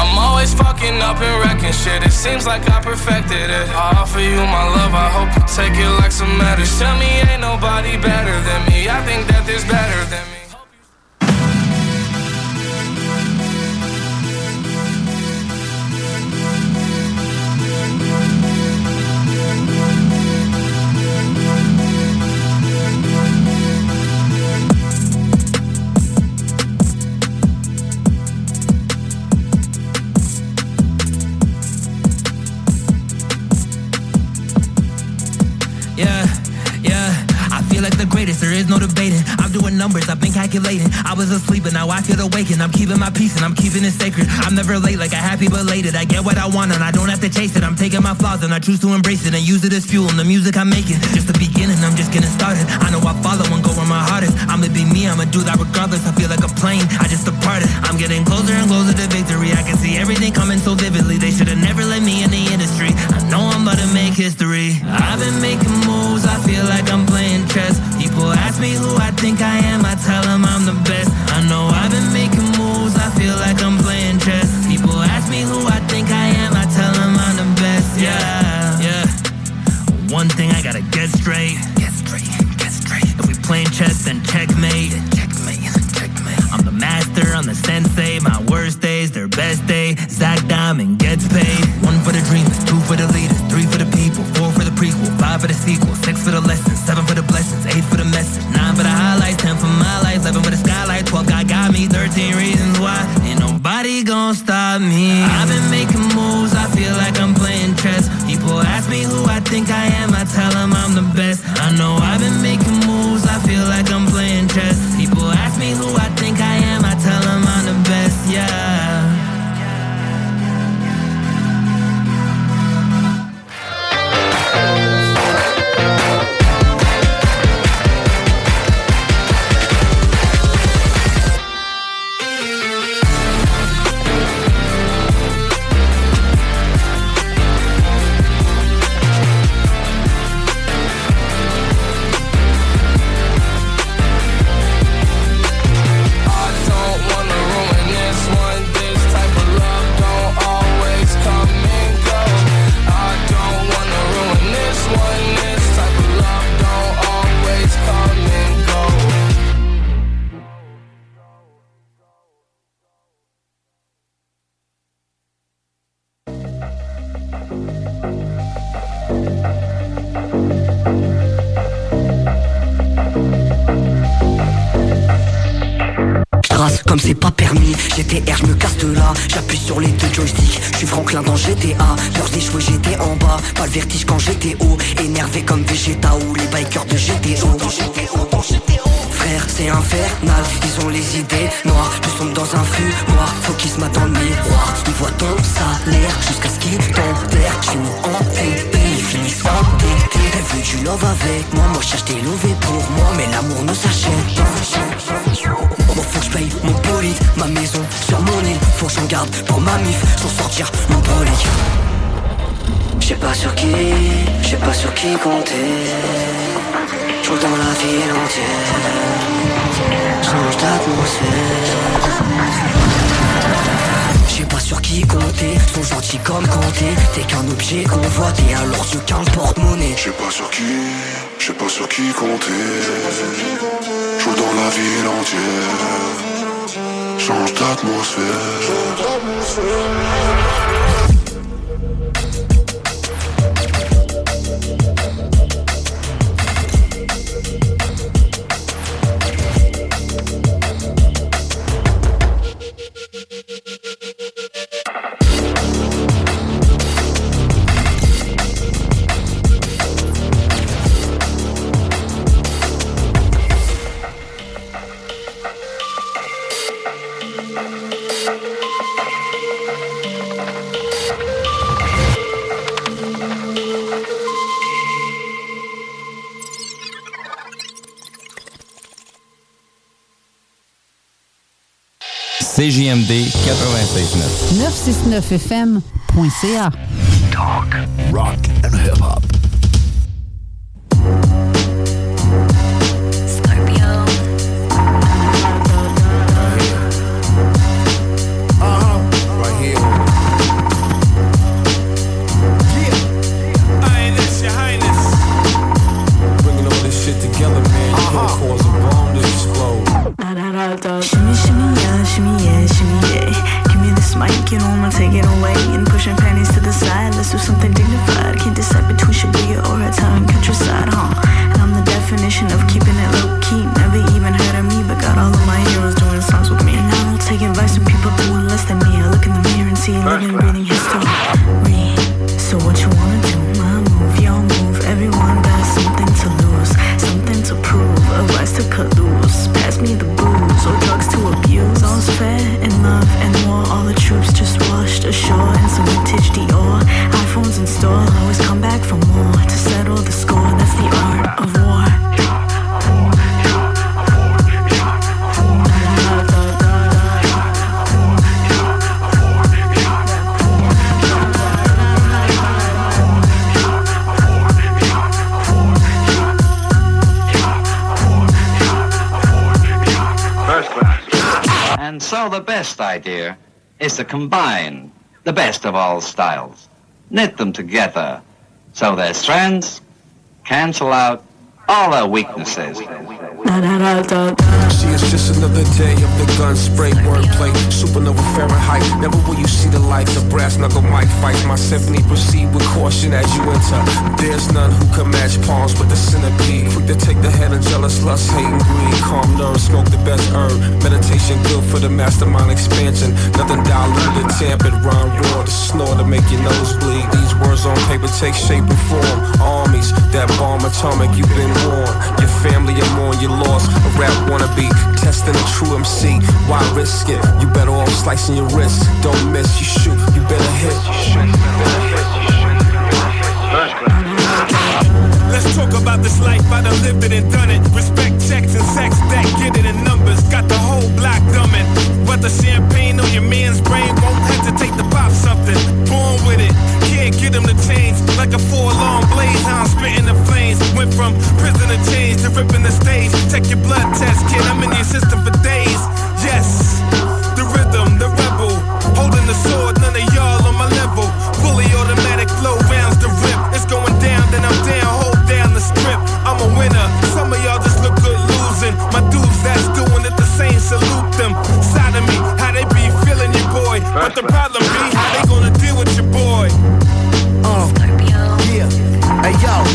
[SPEAKER 19] I'm always fucking up and wrecking shit. It seems like I perfected it. I offer you my love, I hope you take it like some medicine. Tell me ain't nobody better than me. I think that there's better than me.
[SPEAKER 20] Greatest, there is no debating. I'm doing numbers, I've been calculating. I was asleep, but now I feel awakened. I'm keeping my peace and I'm keeping it sacred. I'm never late, like a happy belated. I get what I want and I don't have to chase it. I'm taking my flaws and I choose to embrace it and use it as fuel in the music I'm making. Just the beginning, I'm just getting started. I know I follow and go where my heart is. I'ma be me, I'ma do that regardless. I feel like a plane, I just departed. I'm getting closer and closer to victory. I can see everything coming so vividly. They should have never let me in the industry. I know I'm about to make history. I've been making moves, I feel like I'm ask me who I think I am, I tell them I'm the best. I know I've been making moves, I feel like I'm playing chess. People ask me who I think I am, I tell them I'm the best. Yeah, yeah. One thing I gotta get straight. Get straight, get straight. If we playing chess, then checkmate. Checkmate, checkmate. I'm the master, I'm the sensei. My worst days, their best day. Zach Diamond gets paid. One for the dreamers, two for the leaders, three for the people, four for the prequel, five for the sequel, six for the lessons, seven for the
[SPEAKER 12] 969fm.ca.
[SPEAKER 21] people doing less than me. I look in the mirror and see living, breathing history. So what you wanna do? My move, your move. Everyone got something to lose, something to prove. A rise to cut loose. Pass me the
[SPEAKER 22] idea is to combine the best of all styles, knit them together so their strengths cancel out all their weaknesses.
[SPEAKER 23] It's just another day of the gun spray wordplay. Supernova Fahrenheit. Never will you see the lights of brass knuckle mic fights. My symphony proceed with caution as you enter. There's none who can match palms with the centipede. Quick to take the head of jealous lust, hate, and greed. Calm nerves, smoke the best herb. Meditation good for the mastermind expansion. Nothing diluted, tampered, rhyme raw. The snore to make your nose bleed. These words on paper take shape and form. Armies, that bomb atomic, you've been warned. Your family, I'm on your loss. A rap wannabe, testing a true MC. Why risk it? You better off slicing your wrist. Don't miss, you shoot, you better hit.
[SPEAKER 13] Let's talk about this life, I done lived it and done it. Respect checks and sex that get it in numbers. Got the whole block dumbing. But the champagne on your man's brain won't hesitate to pop something. Born with it, can't get him to change. Like a four-long blaze, I'm spitting the flames. Went from prison to change to ripping the stage. Check your blood test, kid, I'm in your system for days. Yes, the rhythm, the rebel. Holding the sword, none of y'all I'm a winner. Some of y'all just look good losing. My dudes that's doing it the same, salute them. Side of me, how they be feeling your boy. But the problem be how they gonna deal with your boy.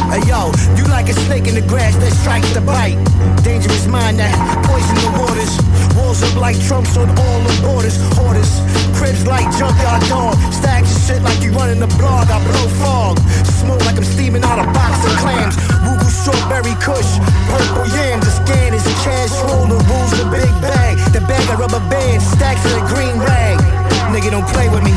[SPEAKER 24] Hey yo, you like a snake in the grass that strikes the bite. Dangerous mind that poison the waters. Walls up like Trump's on all the borders. Hoarders, cribs like junkyard dog. Stacks of shit like you running the blog. I blow fog. Smoke like I'm steaming out a box of clams. Rugal strawberry kush. Purple yams, the scan is cash roll. The rules, the big bag. The bag of rubber bands, stacks of the green rag. Nigga, don't play with me.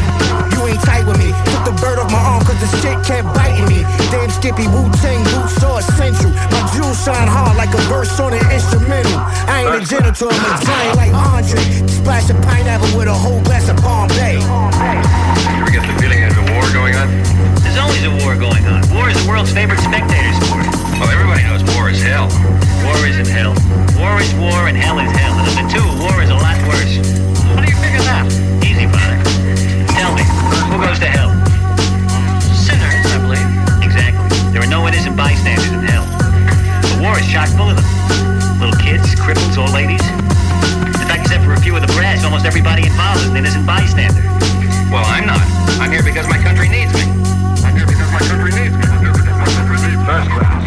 [SPEAKER 24] You ain't tight with me. Took the bird off my arm cause the shit kept biting me. Damn Skippy, Wu Tang, boot saw essential. My jewels shine hard like a verse on an instrumental. I ain't a janitor, I'm a giant like Andre. Splash a pineapple with a whole glass of Bombay.
[SPEAKER 25] ever get the feeling there's a war going on? There's always a war going on. War is the world's favorite spectator sport. Well, everybody knows war is hell. War isn't hell. War is war and hell is hell. And of the two, war is a lot worse. How do you figure that? Easy, Father. Tell me, who goes to hell? Sinners, I believe. Exactly. There are no innocent bystanders in hell. The war is chock full of them. Little kids, cripples, old ladies. In fact, except for a few of the brass, almost everybody involved is an innocent bystander. Well, I'm not. I'm here because my country needs me. I'm here because my country needs me. I'm here because my country needs me.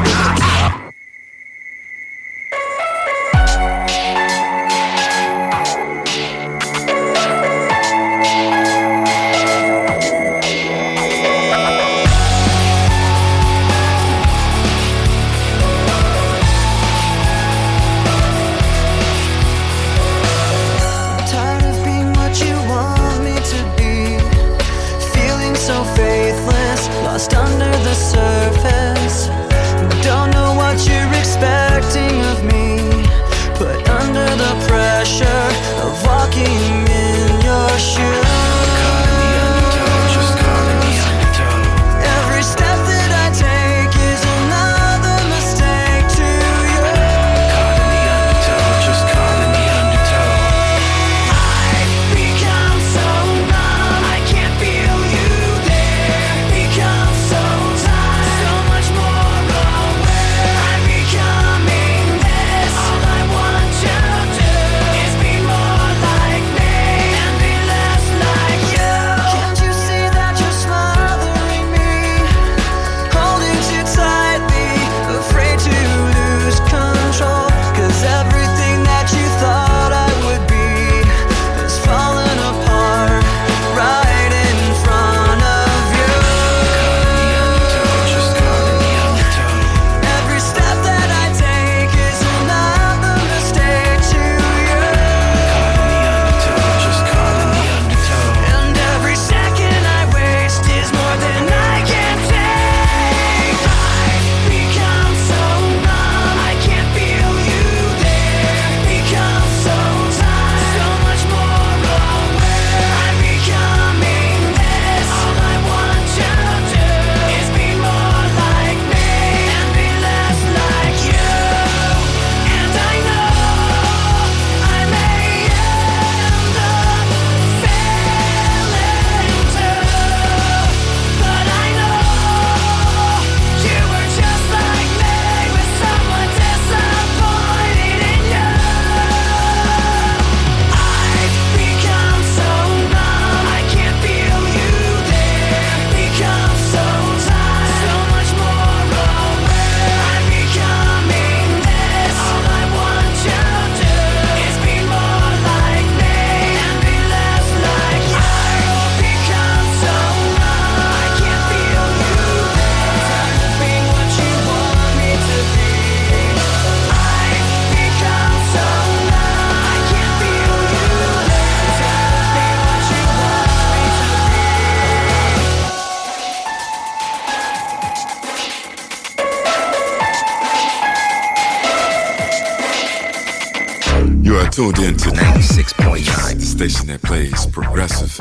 [SPEAKER 15] Tuned in to 96.9, the station that plays progressive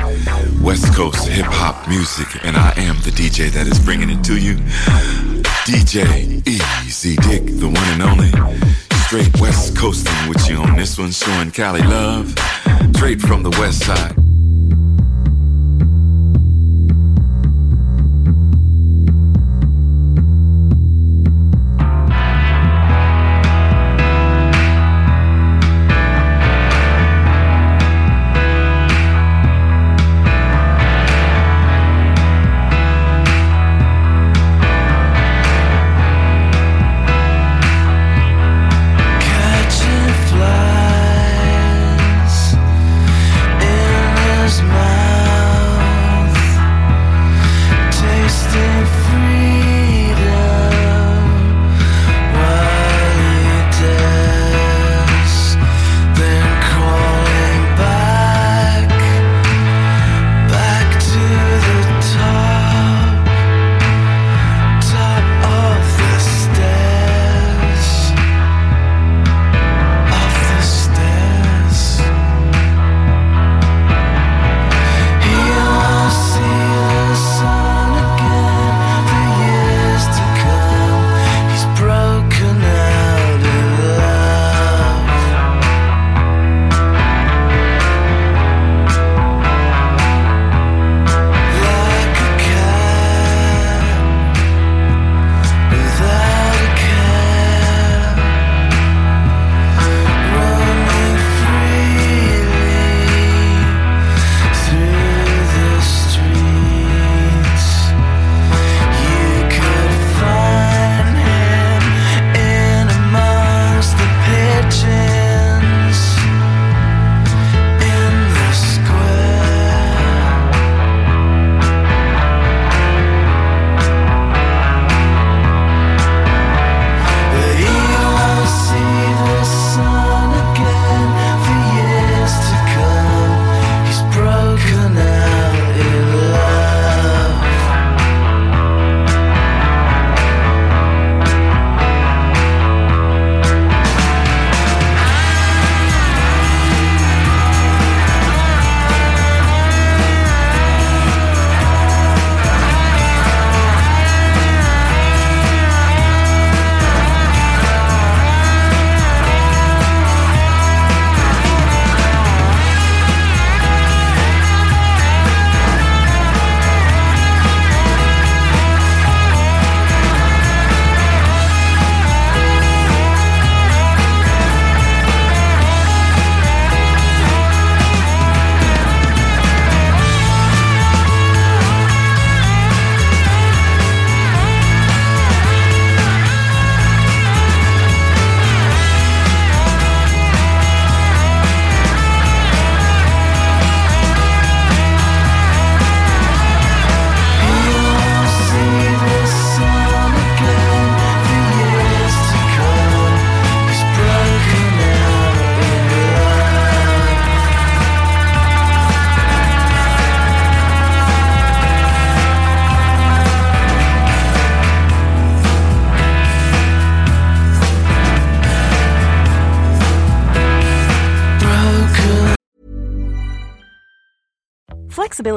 [SPEAKER 15] West Coast hip hop music, and I am the DJ that is bringing it to you. DJ Easy Dick, the one and only. Straight West Coasting with you on this one, showing Cali love. Straight from the West Side.